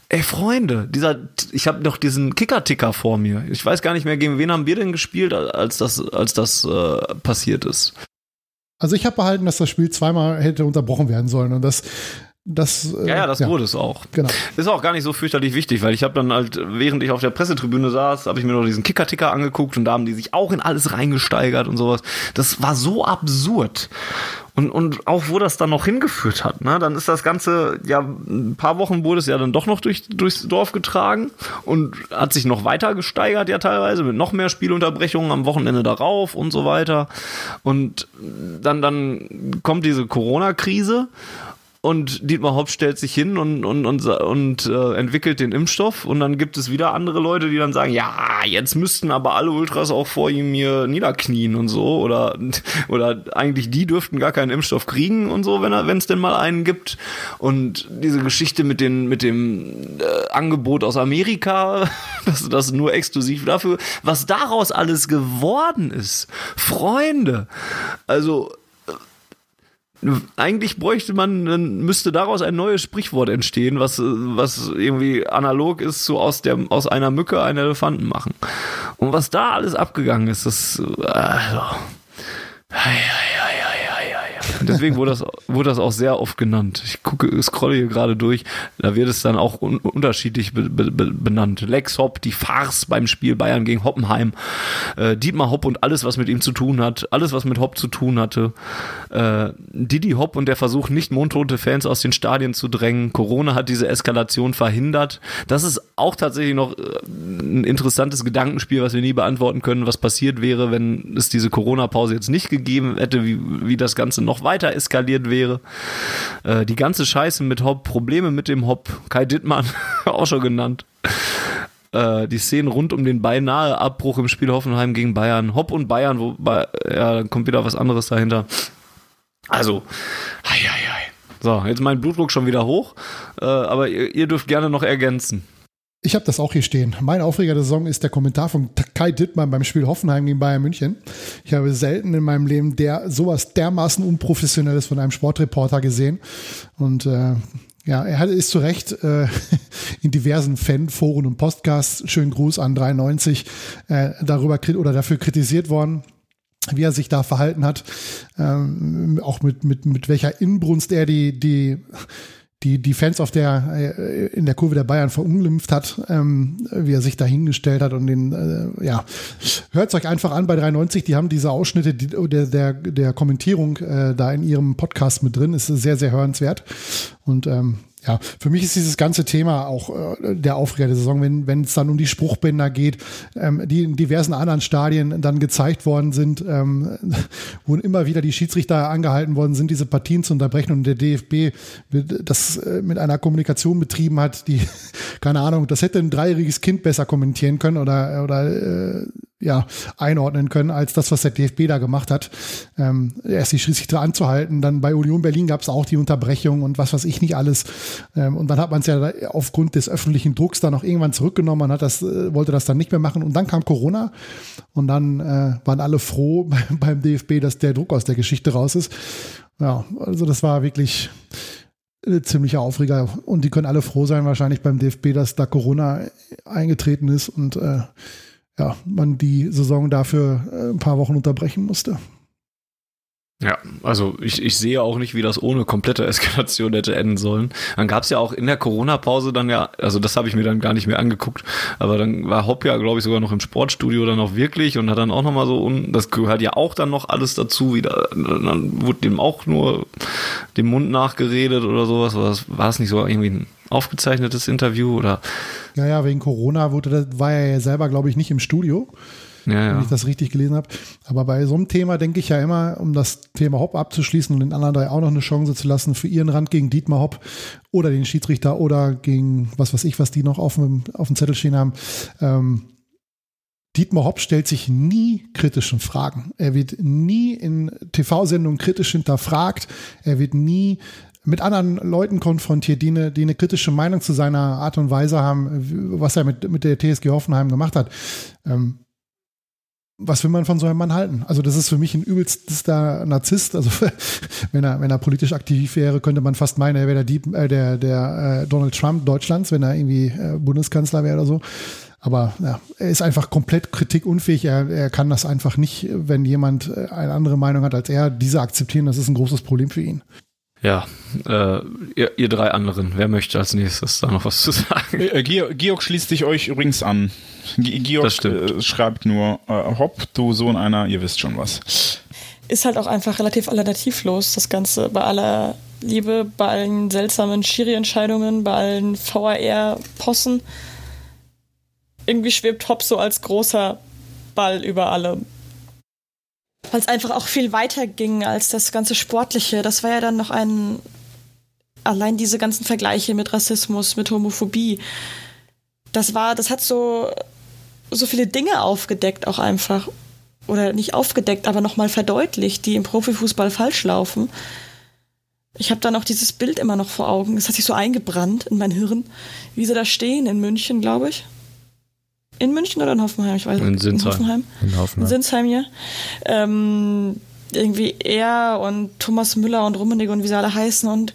Ey, Freunde, dieser, ich habe noch diesen Kicker-Ticker vor mir. Ich weiß gar nicht mehr, gegen wen haben wir denn gespielt, als das, als das äh, passiert ist. Also ich habe behalten, dass das Spiel zweimal hätte unterbrochen werden sollen und das, das äh, Ja, ja, das wurde es auch. Genau. Ist auch gar nicht so fürchterlich wichtig, weil ich habe dann halt, während ich auf der Pressetribüne saß, habe ich mir noch diesen Kicker-Ticker angeguckt und da haben die sich auch in alles reingesteigert und sowas. Das war so absurd. Und, und auch wo das dann noch hingeführt hat, ne? Dann ist das Ganze, ja, ein paar Wochen wurde es ja dann doch noch durch, durchs Dorf getragen und hat sich noch weiter gesteigert, ja, teilweise, mit noch mehr Spielunterbrechungen am Wochenende darauf und so weiter. Und dann, dann kommt diese Corona-Krise und Dietmar Hopp stellt sich hin und, und, und, und äh, entwickelt den Impfstoff. Und dann gibt es wieder andere Leute, die dann sagen, ja, jetzt müssten aber alle Ultras auch vor ihm hier niederknien und so. Oder, oder eigentlich die dürften gar keinen Impfstoff kriegen und so, wenn er, wenn es denn mal einen gibt. Und diese Geschichte mit, den, mit dem äh, Angebot aus Amerika, das, das nur exklusiv dafür, was daraus alles geworden ist. Freunde, also eigentlich bräuchte man, dann müsste daraus ein neues Sprichwort entstehen, was, was irgendwie analog ist zu aus, der, aus einer Mücke einen Elefanten machen. Und was da alles abgegangen ist, das, also, ei, ei, ei. Deswegen wurde das, wurde das auch sehr oft genannt. Ich gucke, scrolle hier gerade durch, da wird es dann auch un unterschiedlich be be benannt. Lex Hopp, die Farce beim Spiel Bayern gegen Hoppenheim, äh, Dietmar Hopp und alles, was mit ihm zu tun hat, alles, was mit Hopp zu tun hatte, äh, Didi Hopp und der Versuch, nicht mondtote Fans aus den Stadien zu drängen. Corona hat diese Eskalation verhindert. Das ist auch tatsächlich noch äh, ein interessantes Gedankenspiel, was wir nie beantworten können, was passiert wäre, wenn es diese Corona-Pause jetzt nicht gegeben hätte, wie, wie das Ganze noch weiter eskaliert wäre. Äh, die ganze Scheiße mit Hopp, Probleme mit dem Hopp, Kai Dittmann, auch schon genannt. Äh, die Szenen rund um den beinahe Abbruch im Spiel Hoffenheim gegen Bayern, Hopp und Bayern, wobei, ja, dann kommt wieder was anderes dahinter. Also, hei, hei, hei. So, jetzt mein Blutdruck schon wieder hoch, äh, aber ihr, ihr dürft gerne noch ergänzen. Ich habe das auch hier stehen. Mein Aufreger der Saison ist der Kommentar von Kai Dittmann beim Spiel Hoffenheim gegen Bayern München. Ich habe selten in meinem Leben der sowas dermaßen unprofessionelles von einem Sportreporter gesehen. Und äh, ja, er hat, ist zu Recht äh, in diversen Fanforen und Podcasts, schönen Gruß an 93, äh, darüber oder dafür kritisiert worden wie er sich da verhalten hat, ähm, auch mit, mit, mit welcher Inbrunst er die, die die, die Fans auf der, äh, in der Kurve der Bayern verunglimpft hat, ähm, wie er sich da hingestellt hat und den, äh, ja, hört euch einfach an bei 93, die haben diese Ausschnitte die, der, der, der Kommentierung äh, da in ihrem Podcast mit drin, ist sehr, sehr hörenswert. Und ähm, ja, für mich ist dieses ganze Thema auch äh, der Aufreger der Saison, wenn wenn es dann um die Spruchbänder geht, ähm, die in diversen anderen Stadien dann gezeigt worden sind, ähm, wo immer wieder die Schiedsrichter angehalten worden sind, diese Partien zu unterbrechen und der DFB das äh, mit einer Kommunikation betrieben hat, die, keine Ahnung, das hätte ein dreijähriges Kind besser kommentieren können oder, oder äh, ja, einordnen können, als das, was der DFB da gemacht hat. Ähm, erst die Schiedsrichter anzuhalten, dann bei Union Berlin gab es auch die Unterbrechung und was weiß ich nicht alles. Ähm, und dann hat man es ja aufgrund des öffentlichen Drucks dann auch irgendwann zurückgenommen, man hat das, äh, wollte das dann nicht mehr machen und dann kam Corona und dann äh, waren alle froh beim DFB, dass der Druck aus der Geschichte raus ist. Ja, also das war wirklich ziemlicher Aufreger und die können alle froh sein wahrscheinlich beim DFB, dass da Corona eingetreten ist und äh, ja, man die Saison dafür äh, ein paar Wochen unterbrechen musste. Ja, also ich, ich sehe auch nicht, wie das ohne komplette Eskalation hätte enden sollen. Dann gab es ja auch in der Corona-Pause dann ja, also das habe ich mir dann gar nicht mehr angeguckt, aber dann war Hopp ja, glaube ich, sogar noch im Sportstudio dann auch wirklich und hat dann auch nochmal so, das gehört ja auch dann noch alles dazu, wieder, dann wurde dem auch nur dem Mund nachgeredet oder sowas, das, war das nicht so irgendwie ein aufgezeichnetes Interview oder? Ja, ja, wegen Corona wurde, war er ja selber, glaube ich, nicht im Studio ja, ja. wenn ich das richtig gelesen habe. Aber bei so einem Thema denke ich ja immer, um das Thema Hopp abzuschließen und den anderen drei auch noch eine Chance zu lassen, für ihren Rand gegen Dietmar Hopp oder den Schiedsrichter oder gegen was weiß ich, was die noch auf dem, auf dem Zettel stehen haben. Ähm, Dietmar Hopp stellt sich nie kritischen Fragen. Er wird nie in TV-Sendungen kritisch hinterfragt. Er wird nie mit anderen Leuten konfrontiert, die eine, die eine kritische Meinung zu seiner Art und Weise haben, was er mit, mit der TSG Hoffenheim gemacht hat. Ähm, was will man von so einem Mann halten? Also das ist für mich ein übelster Narzisst. Also wenn er, wenn er politisch aktiv wäre, könnte man fast meinen, er wäre der, Dieb, äh, der, der äh, Donald Trump Deutschlands, wenn er irgendwie äh, Bundeskanzler wäre oder so. Aber ja, er ist einfach komplett kritikunfähig. Er, er kann das einfach nicht, wenn jemand äh, eine andere Meinung hat als er, diese akzeptieren. Das ist ein großes Problem für ihn. Ja, äh, ihr, ihr, drei anderen, wer möchte als nächstes da noch was zu sagen? Äh, Georg, Georg schließt sich euch übrigens an. Georg äh, schreibt nur, äh, hopp, du Sohn einer, ihr wisst schon was. Ist halt auch einfach relativ alternativlos, das Ganze. Bei aller Liebe, bei allen seltsamen Schiri-Entscheidungen, bei allen VAR-Possen. Irgendwie schwebt Hopp so als großer Ball über allem weil es einfach auch viel weiter ging als das ganze Sportliche. Das war ja dann noch ein, allein diese ganzen Vergleiche mit Rassismus, mit Homophobie. Das war, das hat so, so viele Dinge aufgedeckt auch einfach. Oder nicht aufgedeckt, aber nochmal verdeutlicht, die im Profifußball falsch laufen. Ich habe dann auch dieses Bild immer noch vor Augen. Das hat sich so eingebrannt in mein Hirn, wie sie da stehen in München, glaube ich in München oder in Hoffenheim? Ich weiß in Sinsheim. In Hoffenheim. In Hoffenheim. In Sinsheim, ja. Ähm, irgendwie er und Thomas Müller und Rummenigge und wie sie alle heißen und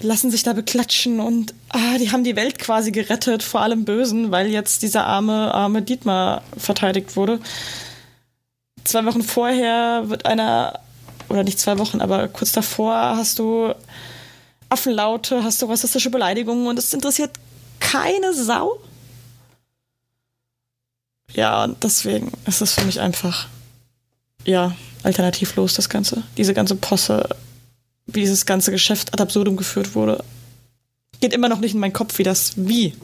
lassen sich da beklatschen und ah, die haben die Welt quasi gerettet vor allem Bösen, weil jetzt dieser arme, arme Dietmar verteidigt wurde. Zwei Wochen vorher wird einer oder nicht zwei Wochen, aber kurz davor hast du Affenlaute, hast du rassistische Beleidigungen und es interessiert keine Sau. Ja, und deswegen ist es für mich einfach, ja, alternativlos, das Ganze. Diese ganze Posse, wie dieses ganze Geschäft ad absurdum geführt wurde. Geht immer noch nicht in meinen Kopf, wie das, wie.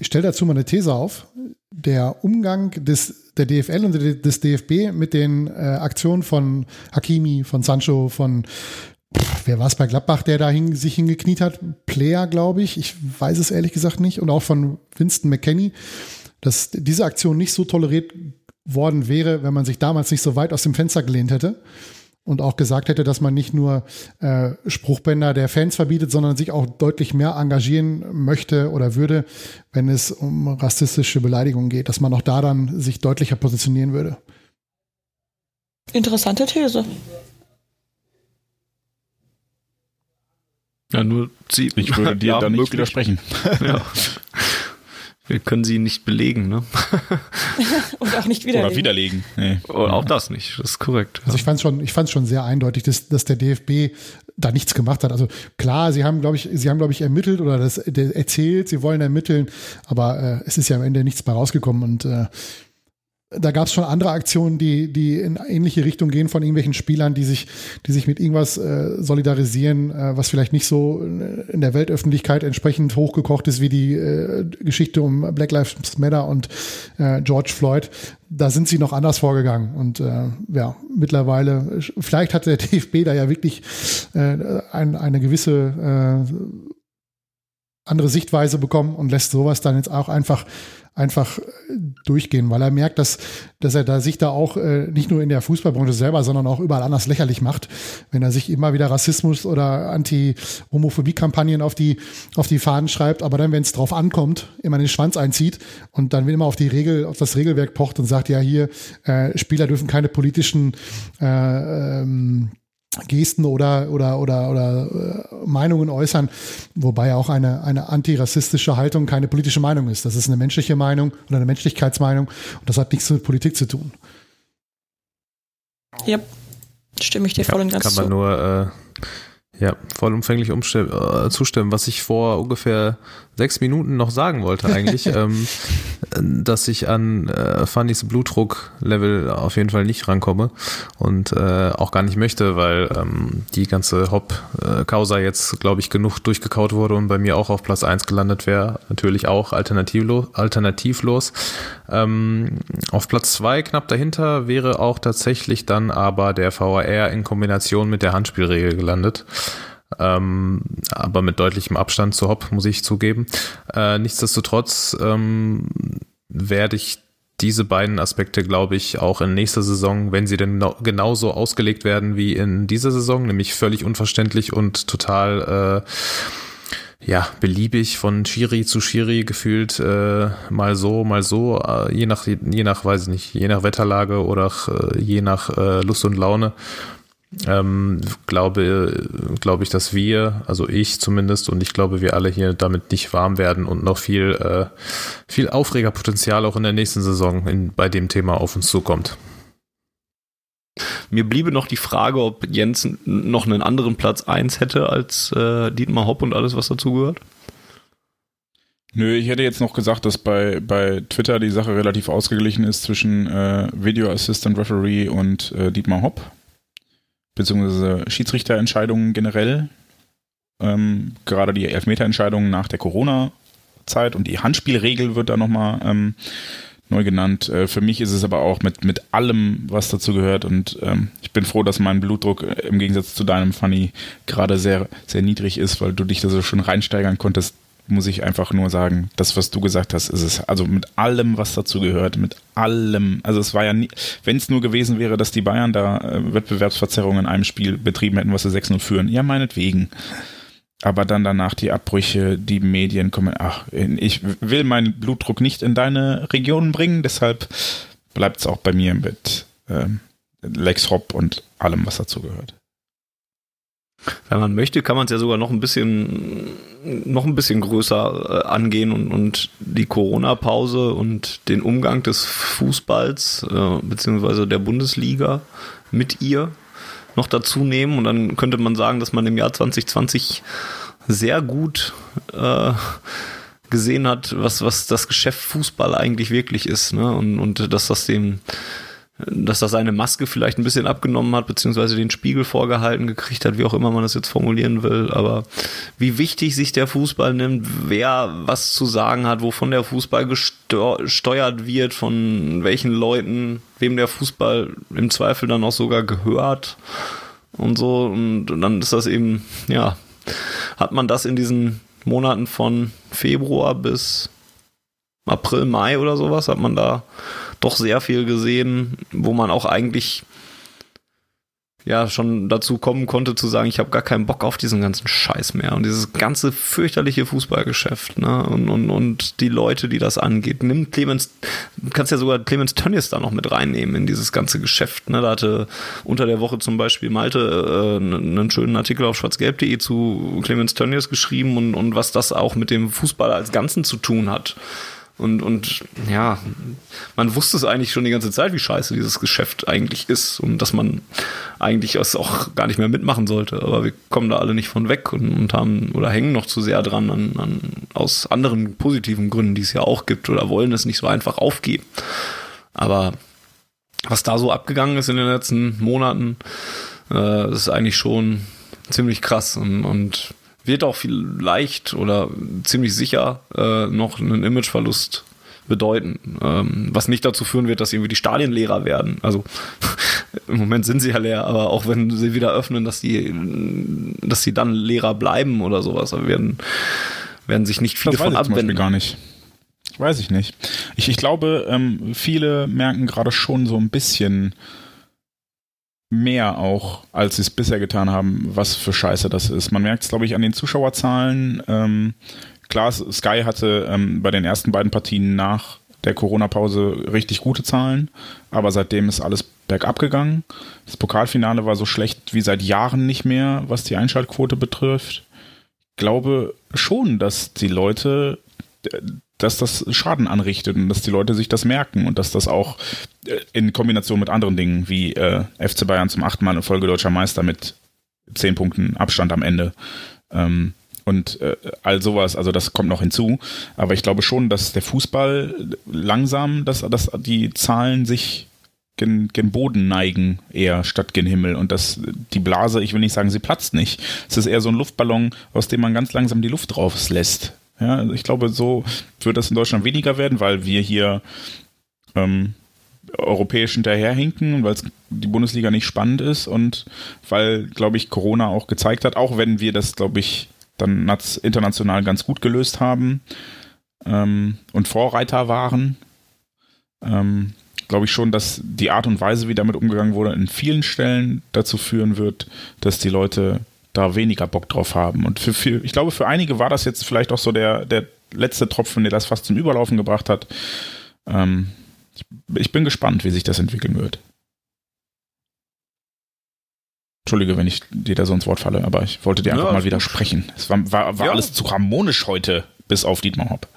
ich stelle dazu mal eine These auf. Der Umgang des, der DFL und des DFB mit den äh, Aktionen von Hakimi, von Sancho, von wer war es bei Gladbach, der da hin, sich hingekniet hat? Player, glaube ich. Ich weiß es ehrlich gesagt nicht. Und auch von Winston McKenney, dass diese Aktion nicht so toleriert worden wäre, wenn man sich damals nicht so weit aus dem Fenster gelehnt hätte und auch gesagt hätte, dass man nicht nur äh, Spruchbänder der Fans verbietet, sondern sich auch deutlich mehr engagieren möchte oder würde, wenn es um rassistische Beleidigungen geht, dass man auch da dann sich deutlicher positionieren würde. Interessante These. Ja, nur sie. Ich würde dir ja, da nicht widersprechen. Ja. Wir können sie nicht belegen, ne? Und auch nicht widerlegen. Oder widerlegen. Nee. Oder auch das nicht, das ist korrekt. Also ich fand es schon, ich fand's schon sehr eindeutig, dass, dass der DFB da nichts gemacht hat. Also klar, sie haben, glaube ich, sie haben, glaube ich, ermittelt oder das erzählt, sie wollen ermitteln, aber äh, es ist ja am Ende nichts bei rausgekommen und äh, da gab es schon andere Aktionen, die, die in ähnliche Richtung gehen von irgendwelchen Spielern, die sich, die sich mit irgendwas äh, solidarisieren, äh, was vielleicht nicht so in der Weltöffentlichkeit entsprechend hochgekocht ist wie die äh, Geschichte um Black Lives Matter und äh, George Floyd. Da sind sie noch anders vorgegangen. Und äh, ja, mittlerweile, vielleicht hat der DFB da ja wirklich äh, ein, eine gewisse äh, andere Sichtweise bekommen und lässt sowas dann jetzt auch einfach einfach durchgehen, weil er merkt, dass, dass er da sich da auch äh, nicht nur in der Fußballbranche selber, sondern auch überall anders lächerlich macht, wenn er sich immer wieder Rassismus oder Anti-Homophobie-Kampagnen auf die, auf die Fahnen schreibt, aber dann, wenn es drauf ankommt, immer den Schwanz einzieht und dann immer auf die Regel, auf das Regelwerk pocht und sagt, ja, hier, äh, Spieler dürfen keine politischen äh, ähm, Gesten oder oder oder oder äh, Meinungen äußern, wobei auch eine eine antirassistische Haltung keine politische Meinung ist. Das ist eine menschliche Meinung oder eine Menschlichkeitsmeinung und das hat nichts mit Politik zu tun. Ja, stimme ich dir voll und ganz Kann man zu. nur äh, ja, vollumfänglich äh, zustimmen, was ich vor ungefähr sechs Minuten noch sagen wollte eigentlich, ähm, dass ich an äh, Fannys Blutdruck-Level auf jeden Fall nicht rankomme und äh, auch gar nicht möchte, weil ähm, die ganze Hop-Causa jetzt, glaube ich, genug durchgekaut wurde und bei mir auch auf Platz 1 gelandet wäre. Natürlich auch alternativlos. alternativlos. Ähm, auf Platz 2 knapp dahinter wäre auch tatsächlich dann aber der VAR in Kombination mit der Handspielregel gelandet. Ähm, aber mit deutlichem Abstand zu Hopp, muss ich zugeben. Äh, nichtsdestotrotz ähm, werde ich diese beiden Aspekte, glaube ich, auch in nächster Saison, wenn sie denn genauso ausgelegt werden wie in dieser Saison, nämlich völlig unverständlich und total äh, ja, beliebig von Schiri zu Schiri gefühlt, äh, mal so, mal so, äh, je nach, je nach, weiß ich nicht, je nach Wetterlage oder äh, je nach äh, Lust und Laune ähm, glaube, glaube ich, dass wir, also ich zumindest und ich glaube, wir alle hier damit nicht warm werden und noch viel, äh, viel Aufregerpotenzial auch in der nächsten Saison in, bei dem Thema auf uns zukommt. Mir bliebe noch die Frage, ob Jens n- noch einen anderen Platz 1 hätte als äh, Dietmar Hopp und alles, was dazugehört. Nö, ich hätte jetzt noch gesagt, dass bei, bei Twitter die Sache relativ ausgeglichen ist zwischen äh, Video Assistant Referee und äh, Dietmar Hopp, beziehungsweise Schiedsrichterentscheidungen generell. Ähm, gerade die Elfmeterentscheidungen nach der Corona-Zeit und die Handspielregel wird da nochmal ähm, neu genannt. Äh, für mich ist es aber auch mit, mit allem, was dazu gehört und ähm, ich bin froh, dass mein Blutdruck äh, im Gegensatz zu deinem, Funny, gerade sehr, sehr niedrig ist, weil du dich da so schon reinsteigern konntest muss ich einfach nur sagen, das, was du gesagt hast, ist es. Also mit allem, was dazu gehört, mit allem. Also es war ja nie, wenn es nur gewesen wäre, dass die Bayern da äh, Wettbewerbsverzerrungen in einem Spiel betrieben hätten, was sie 6-0 führen. Ja, meinetwegen. Aber dann danach die Abbrüche, die Medien kommen. Ach, ich will meinen Blutdruck nicht in deine Region bringen, deshalb bleibt es auch bei mir mit ähm, Lex Hopp und allem, was dazu gehört. Wenn man möchte, kann man es ja sogar noch ein bisschen, noch ein bisschen größer äh, angehen und, und die Corona-Pause und den Umgang des Fußballs äh, beziehungsweise der Bundesliga mit ihr noch dazu nehmen. Und dann könnte man sagen, dass man im Jahr 2020 sehr gut äh, gesehen hat, was, was das Geschäft Fußball eigentlich wirklich ist. Ne? Und, und dass das dem dass er seine Maske vielleicht ein bisschen abgenommen hat, beziehungsweise den Spiegel vorgehalten gekriegt hat, wie auch immer man das jetzt formulieren will. Aber wie wichtig sich der Fußball nimmt, wer was zu sagen hat, wovon der Fußball gesteuert wird, von welchen Leuten, wem der Fußball im Zweifel dann auch sogar gehört und so. Und dann ist das eben, ja, hat man das in diesen Monaten von Februar bis April, Mai oder sowas, hat man da doch sehr viel gesehen, wo man auch eigentlich ja schon dazu kommen konnte zu sagen, ich habe gar keinen Bock auf diesen ganzen Scheiß mehr und dieses ganze fürchterliche Fußballgeschäft ne? und, und, und die Leute, die das angeht. Nimm Clemens, kannst ja sogar Clemens Tönnies da noch mit reinnehmen in dieses ganze Geschäft. Ne? Da hatte unter der Woche zum Beispiel Malte äh, einen schönen Artikel auf schwarzgelb.de zu Clemens Tönnies geschrieben und, und was das auch mit dem Fußball als Ganzen zu tun hat. Und, und ja, man wusste es eigentlich schon die ganze Zeit, wie scheiße dieses Geschäft eigentlich ist und dass man eigentlich es auch gar nicht mehr mitmachen sollte. Aber wir kommen da alle nicht von weg und, und haben oder hängen noch zu sehr dran an, an, aus anderen positiven Gründen, die es ja auch gibt oder wollen es nicht so einfach aufgeben. Aber was da so abgegangen ist in den letzten Monaten, äh, ist eigentlich schon ziemlich krass und, und wird auch vielleicht oder ziemlich sicher äh, noch einen Imageverlust bedeuten, ähm, was nicht dazu führen wird, dass irgendwie die Stadien leerer werden. Also im Moment sind sie ja leer, aber auch wenn sie wieder öffnen, dass die, dass sie dann leerer bleiben oder sowas, werden, werden sich nicht viele das von abwenden. gar nicht. Weiß ich nicht. Ich, ich glaube, ähm, viele merken gerade schon so ein bisschen, mehr auch, als sie es bisher getan haben, was für Scheiße das ist. Man merkt es, glaube ich, an den Zuschauerzahlen. Ähm, klar, Sky hatte ähm, bei den ersten beiden Partien nach der Corona-Pause richtig gute Zahlen, aber seitdem ist alles bergab gegangen. Das Pokalfinale war so schlecht wie seit Jahren nicht mehr, was die Einschaltquote betrifft. Ich glaube schon, dass die Leute dass das Schaden anrichtet und dass die Leute sich das merken und dass das auch äh, in Kombination mit anderen Dingen wie äh, FC Bayern zum achten Mal in Folge deutscher Meister mit zehn Punkten Abstand am Ende ähm, und äh, all sowas, also das kommt noch hinzu. Aber ich glaube schon, dass der Fußball langsam, dass, dass die Zahlen sich gen, gen Boden neigen eher statt gen Himmel und dass die Blase, ich will nicht sagen, sie platzt nicht. Es ist eher so ein Luftballon, aus dem man ganz langsam die Luft drauf lässt. Ja, also ich glaube, so wird das in Deutschland weniger werden, weil wir hier ähm, europäisch hinterherhinken, weil die Bundesliga nicht spannend ist und weil, glaube ich, Corona auch gezeigt hat, auch wenn wir das, glaube ich, dann international ganz gut gelöst haben ähm, und Vorreiter waren, ähm, glaube ich schon, dass die Art und Weise, wie damit umgegangen wurde, in vielen Stellen dazu führen wird, dass die Leute da weniger Bock drauf haben. Und für, für, ich glaube, für einige war das jetzt vielleicht auch so der, der letzte Tropfen, der das fast zum Überlaufen gebracht hat. Ähm, ich, ich bin gespannt, wie sich das entwickeln wird. Entschuldige, wenn ich dir da so ins Wort falle, aber ich wollte dir einfach Ja, mal widersprechen. Es war, war, war Ja. alles zu harmonisch heute, bis auf Dietmar Hopp.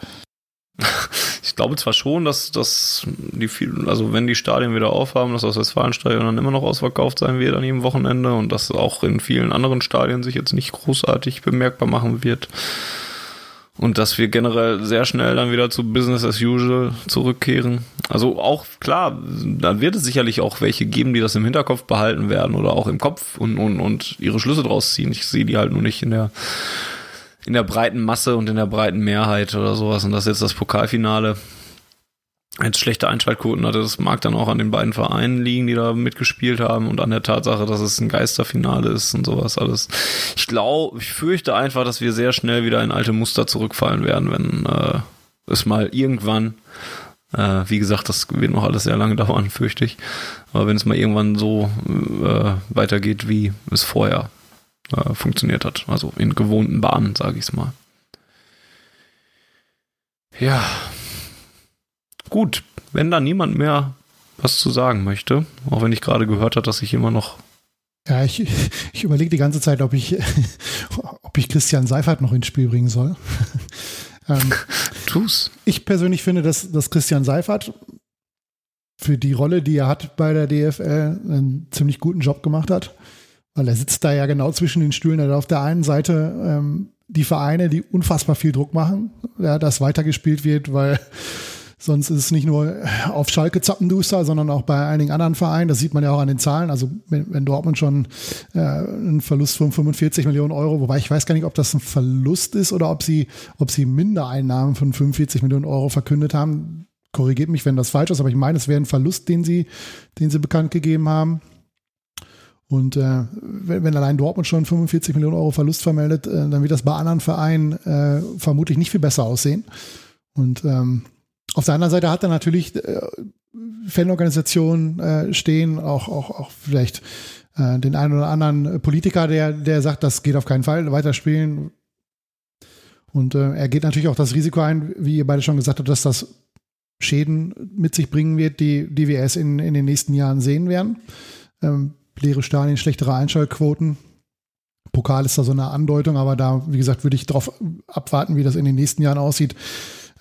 Ich glaube zwar schon, dass, dass die vielen, also wenn die Stadien wieder aufhaben, dass das Westfalenstadion dann immer noch ausverkauft sein wird an jedem Wochenende und dass auch in vielen anderen Stadien sich jetzt nicht großartig bemerkbar machen wird. Und dass wir generell sehr schnell dann wieder zu Business as usual zurückkehren. Also auch klar, dann wird es sicherlich auch welche geben, die das im Hinterkopf behalten werden oder auch im Kopf und, und, und ihre Schlüsse draus ziehen. Ich sehe die halt nur nicht in der in der breiten Masse und in der breiten Mehrheit oder sowas. Und das jetzt das Pokalfinale. Jetzt schlechte Einschaltquoten hatte, das mag dann auch an den beiden Vereinen liegen, die da mitgespielt haben und an der Tatsache, dass es ein Geisterfinale ist und sowas alles. Ich glaube, ich fürchte einfach, dass wir sehr schnell wieder in alte Muster zurückfallen werden, wenn äh, es mal irgendwann, äh, wie gesagt, das wird noch alles sehr lange dauern, fürchte ich, aber wenn es mal irgendwann so äh, weitergeht, wie es vorher äh, funktioniert hat. Also in gewohnten Bahnen, sage ich es mal. Ja. Gut, wenn da niemand mehr was zu sagen möchte, auch wenn ich gerade gehört habe, dass sich immer noch Ja, ich, ich überlege die ganze Zeit, ob ich, ob ich Christian Seifert noch ins Spiel bringen soll. ähm, Tu's. Ich persönlich finde, dass, dass Christian Seifert für die Rolle, die er hat bei der DFL, einen ziemlich guten Job gemacht hat. Weil er sitzt da ja genau zwischen den Stühlen. Er hat auf der einen Seite ähm, die Vereine, die unfassbar viel Druck machen, ja, dass weitergespielt wird, weil sonst ist es nicht nur auf Schalke Zappenduster, sondern auch bei einigen anderen Vereinen. Das sieht man ja auch an den Zahlen. Also wenn, wenn Dortmund schon äh, einen Verlust von 45 Millionen Euro, wobei ich weiß gar nicht, ob das ein Verlust ist oder ob sie, ob sie Mindereinnahmen von 45 Millionen Euro verkündet haben. Korrigiert mich, wenn das falsch ist, aber ich meine, es wäre ein Verlust, den sie, den sie bekannt gegeben haben. Und äh, wenn, wenn allein Dortmund schon 45 Millionen Euro Verlust vermeldet, äh, dann wird das bei anderen Vereinen äh, vermutlich nicht viel besser aussehen. Und ähm, auf der anderen Seite hat er natürlich äh, Fanorganisationen äh, stehen, auch, auch, auch vielleicht äh, den einen oder anderen Politiker, der, der sagt, das geht auf keinen Fall, weiterspielen. Und er geht natürlich auch das Risiko ein, wie ihr beide schon gesagt habt, dass das Schäden mit sich bringen wird, die, die wir erst in, in den nächsten Jahren sehen werden. Ähm, leere Stadien, schlechtere Einschaltquoten. Pokal ist da so eine Andeutung, aber da, wie gesagt, würde ich darauf abwarten, wie das in den nächsten Jahren aussieht.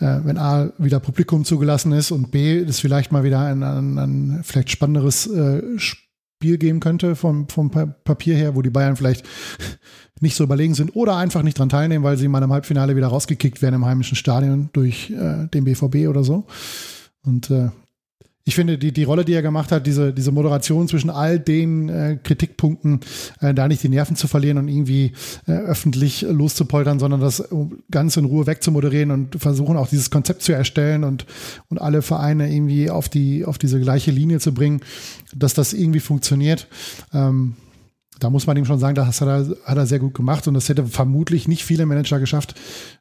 Äh, wenn A wieder Publikum zugelassen ist und B es vielleicht mal wieder ein, ein, ein vielleicht spannenderes äh, Spiel geben könnte vom, vom Papier her, wo die Bayern vielleicht nicht so überlegen sind oder einfach nicht dran teilnehmen, weil sie mal im Halbfinale wieder rausgekickt werden im heimischen Stadion durch äh, den BVB oder so. Und äh, ich finde, die, die Rolle, die er gemacht hat, diese, diese Moderation zwischen all den äh, Kritikpunkten, äh, da nicht die Nerven zu verlieren und irgendwie äh, öffentlich loszupoltern, sondern das ganz in Ruhe wegzumoderieren und versuchen auch dieses Konzept zu erstellen und, und alle Vereine irgendwie auf die, auf diese gleiche Linie zu bringen, dass das irgendwie funktioniert. Ähm, da muss man ihm schon sagen, das hat er, hat er sehr gut gemacht und das hätte vermutlich nicht viele Manager geschafft,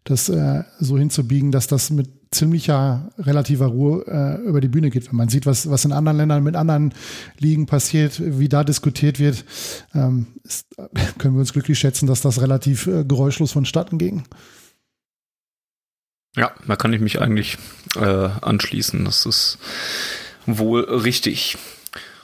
das äh, so hinzubiegen, dass das mit ziemlicher relativer Ruhe äh, über die Bühne geht. Wenn man sieht, was, was in anderen Ländern mit anderen Ligen passiert, wie da diskutiert wird, ähm, ist, können wir uns glücklich schätzen, dass das relativ äh, geräuschlos vonstatten ging. Ja, da kann ich mich eigentlich äh, anschließen. Das ist wohl richtig.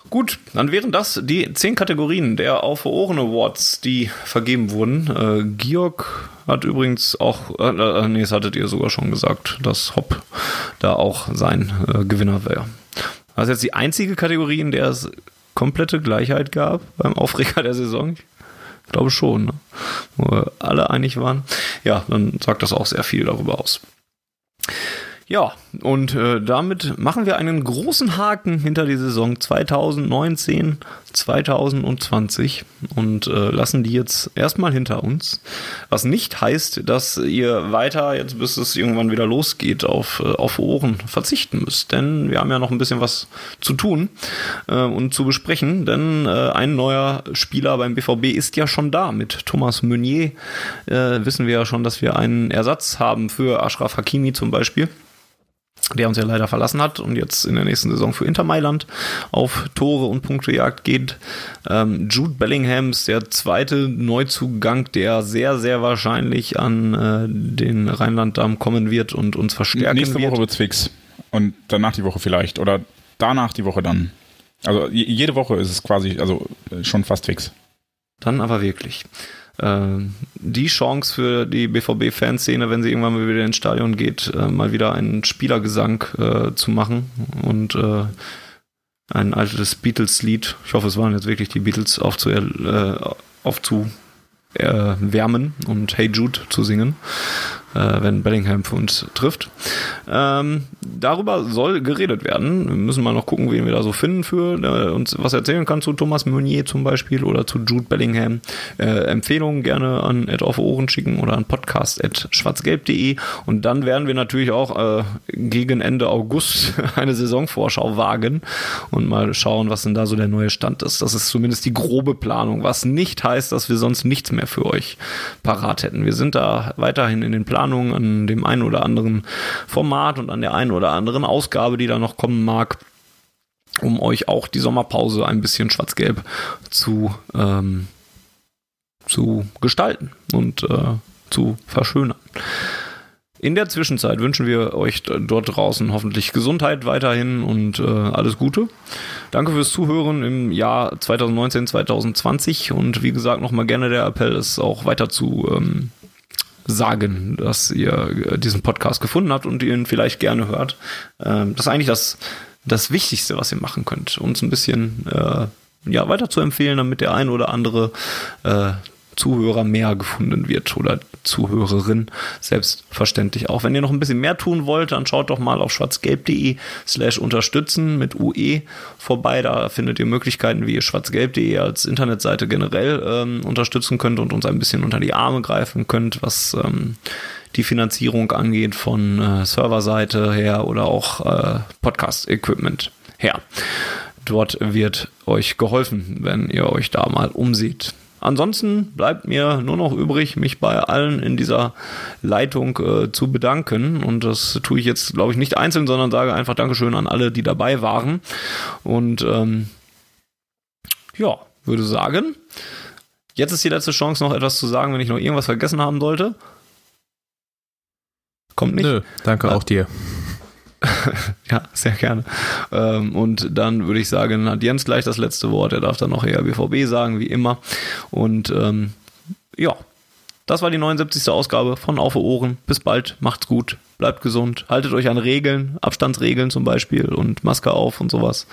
Gut, dann wären das die zehn Kategorien der Auf Ohren Awards, die vergeben wurden. Äh, Georg hat übrigens auch, äh, äh, nee, das hattet ihr sogar schon gesagt, dass Hopp da auch sein äh, Gewinner wäre. Das ist jetzt die einzige Kategorie, in der es komplette Gleichheit gab beim Aufreger der Saison. Ich glaube schon, ne? wo alle einig waren. Ja, dann sagt das auch sehr viel darüber aus. Ja, und äh, damit machen wir einen großen Haken hinter die Saison 2019, 2020 und äh, lassen die jetzt erstmal hinter uns. Was nicht heißt, dass ihr weiter, jetzt bis es irgendwann wieder losgeht, auf, äh, auf Ohren verzichten müsst. Denn wir haben ja noch ein bisschen was zu tun äh, und zu besprechen. Denn äh, ein neuer Spieler beim BVB ist ja schon da. Mit Thomas Meunier äh, wissen wir ja schon, dass wir einen Ersatz haben für Ashraf Hakimi zum Beispiel der uns ja leider verlassen hat und jetzt in der nächsten Saison für Inter Mailand auf Tore und Punktejagd geht. Ähm, Jude Bellingham ist der zweite Neuzugang, der sehr, sehr wahrscheinlich an äh, den Rheinland-Damm kommen wird und uns verstärken Nächste wird. Nächste Woche wird's fix. Und danach die Woche vielleicht. Oder danach die Woche dann. Also jede Woche ist es quasi, also äh, schon fast fix. Dann aber wirklich. Äh, die Chance für die BVB-Fanszene, wenn sie irgendwann mal wieder ins Stadion geht, äh, mal wieder einen Spielergesang äh, zu machen und äh, ein altes Beatles-Lied, ich hoffe, es waren jetzt wirklich die Beatles, aufzu, äh, aufzuwärmen und Hey Jude zu singen äh, wenn Bellingham für uns trifft. Ähm, darüber soll geredet werden. Wir müssen mal noch gucken, wen wir da so finden für äh, uns was erzählen kann zu Thomas Meunier zum Beispiel oder zu Jude Bellingham. Äh, Empfehlungen gerne an Ed auf Ohren schicken oder an podcast.schwarzgelb.de und dann werden wir natürlich auch äh, gegen Ende August eine Saisonvorschau wagen und mal schauen, was denn da so der neue Stand ist. Das ist zumindest die grobe Planung, was nicht heißt, dass wir sonst nichts mehr für euch parat hätten. Wir sind da weiterhin in den Planungen Planung, an dem einen oder anderen Format und an der einen oder anderen Ausgabe, die da noch kommen mag, um euch auch die Sommerpause ein bisschen schwarz-gelb zu, ähm, zu gestalten und äh, zu verschönern. In der Zwischenzeit wünschen wir euch dort draußen hoffentlich Gesundheit weiterhin und äh, alles Gute. Danke fürs Zuhören im Jahr 2019, 2020 und wie gesagt nochmal gerne der Appell, es auch weiter zu ähm, sagen, dass ihr diesen Podcast gefunden habt und ihn vielleicht gerne hört. Ähm, das ist eigentlich das, das Wichtigste, was ihr machen könnt, uns ein bisschen äh, ja, weiter zu empfehlen, damit der ein oder andere äh, Zuhörer mehr gefunden wird oder Zuhörerin selbstverständlich auch. Wenn ihr noch ein bisschen mehr tun wollt, dann schaut doch mal auf schwarzgelb.de slash unterstützen mit UE vorbei. Da findet ihr Möglichkeiten, wie ihr schwarzgelb.de als Internetseite generell ähm, unterstützen könnt und uns ein bisschen unter die Arme greifen könnt, was ähm, die Finanzierung angeht von äh, Serverseite her oder auch äh, Podcast-Equipment her. Dort wird euch geholfen, wenn ihr euch da mal umseht. Ansonsten bleibt mir nur noch übrig, mich bei allen in dieser Leitung äh, zu bedanken. Und das tue ich jetzt, glaube ich, nicht einzeln, sondern sage einfach Dankeschön an alle, die dabei waren. Und ähm, ja, würde sagen, jetzt ist die letzte Chance, noch etwas zu sagen, wenn ich noch irgendwas vergessen haben sollte. Kommt nicht? Nö, danke ja. auch dir. ja, sehr gerne. Ähm, und dann würde ich sagen, hat Jens gleich das letzte Wort. Er darf dann noch eher BVB sagen, wie immer. Und ähm, ja, das war die 79. Ausgabe von Auf Ohren. Bis bald, macht's gut, bleibt gesund, haltet euch an Regeln, Abstandsregeln zum Beispiel und Maske auf und sowas.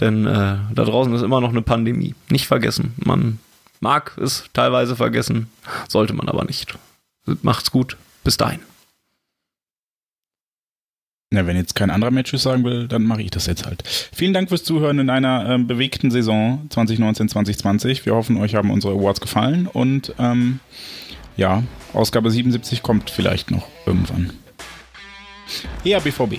Denn äh, da draußen ist immer noch eine Pandemie. Nicht vergessen. Man mag es teilweise vergessen, sollte man aber nicht. Macht's gut, bis dahin. Na, wenn jetzt kein anderer Matches sagen will, dann mache ich das jetzt halt. Vielen Dank fürs Zuhören in einer ähm, bewegten Saison 2019, 2020. Wir hoffen, euch haben unsere Awards gefallen und ähm, ja, Ausgabe 77 kommt vielleicht noch irgendwann. Ja, BVB.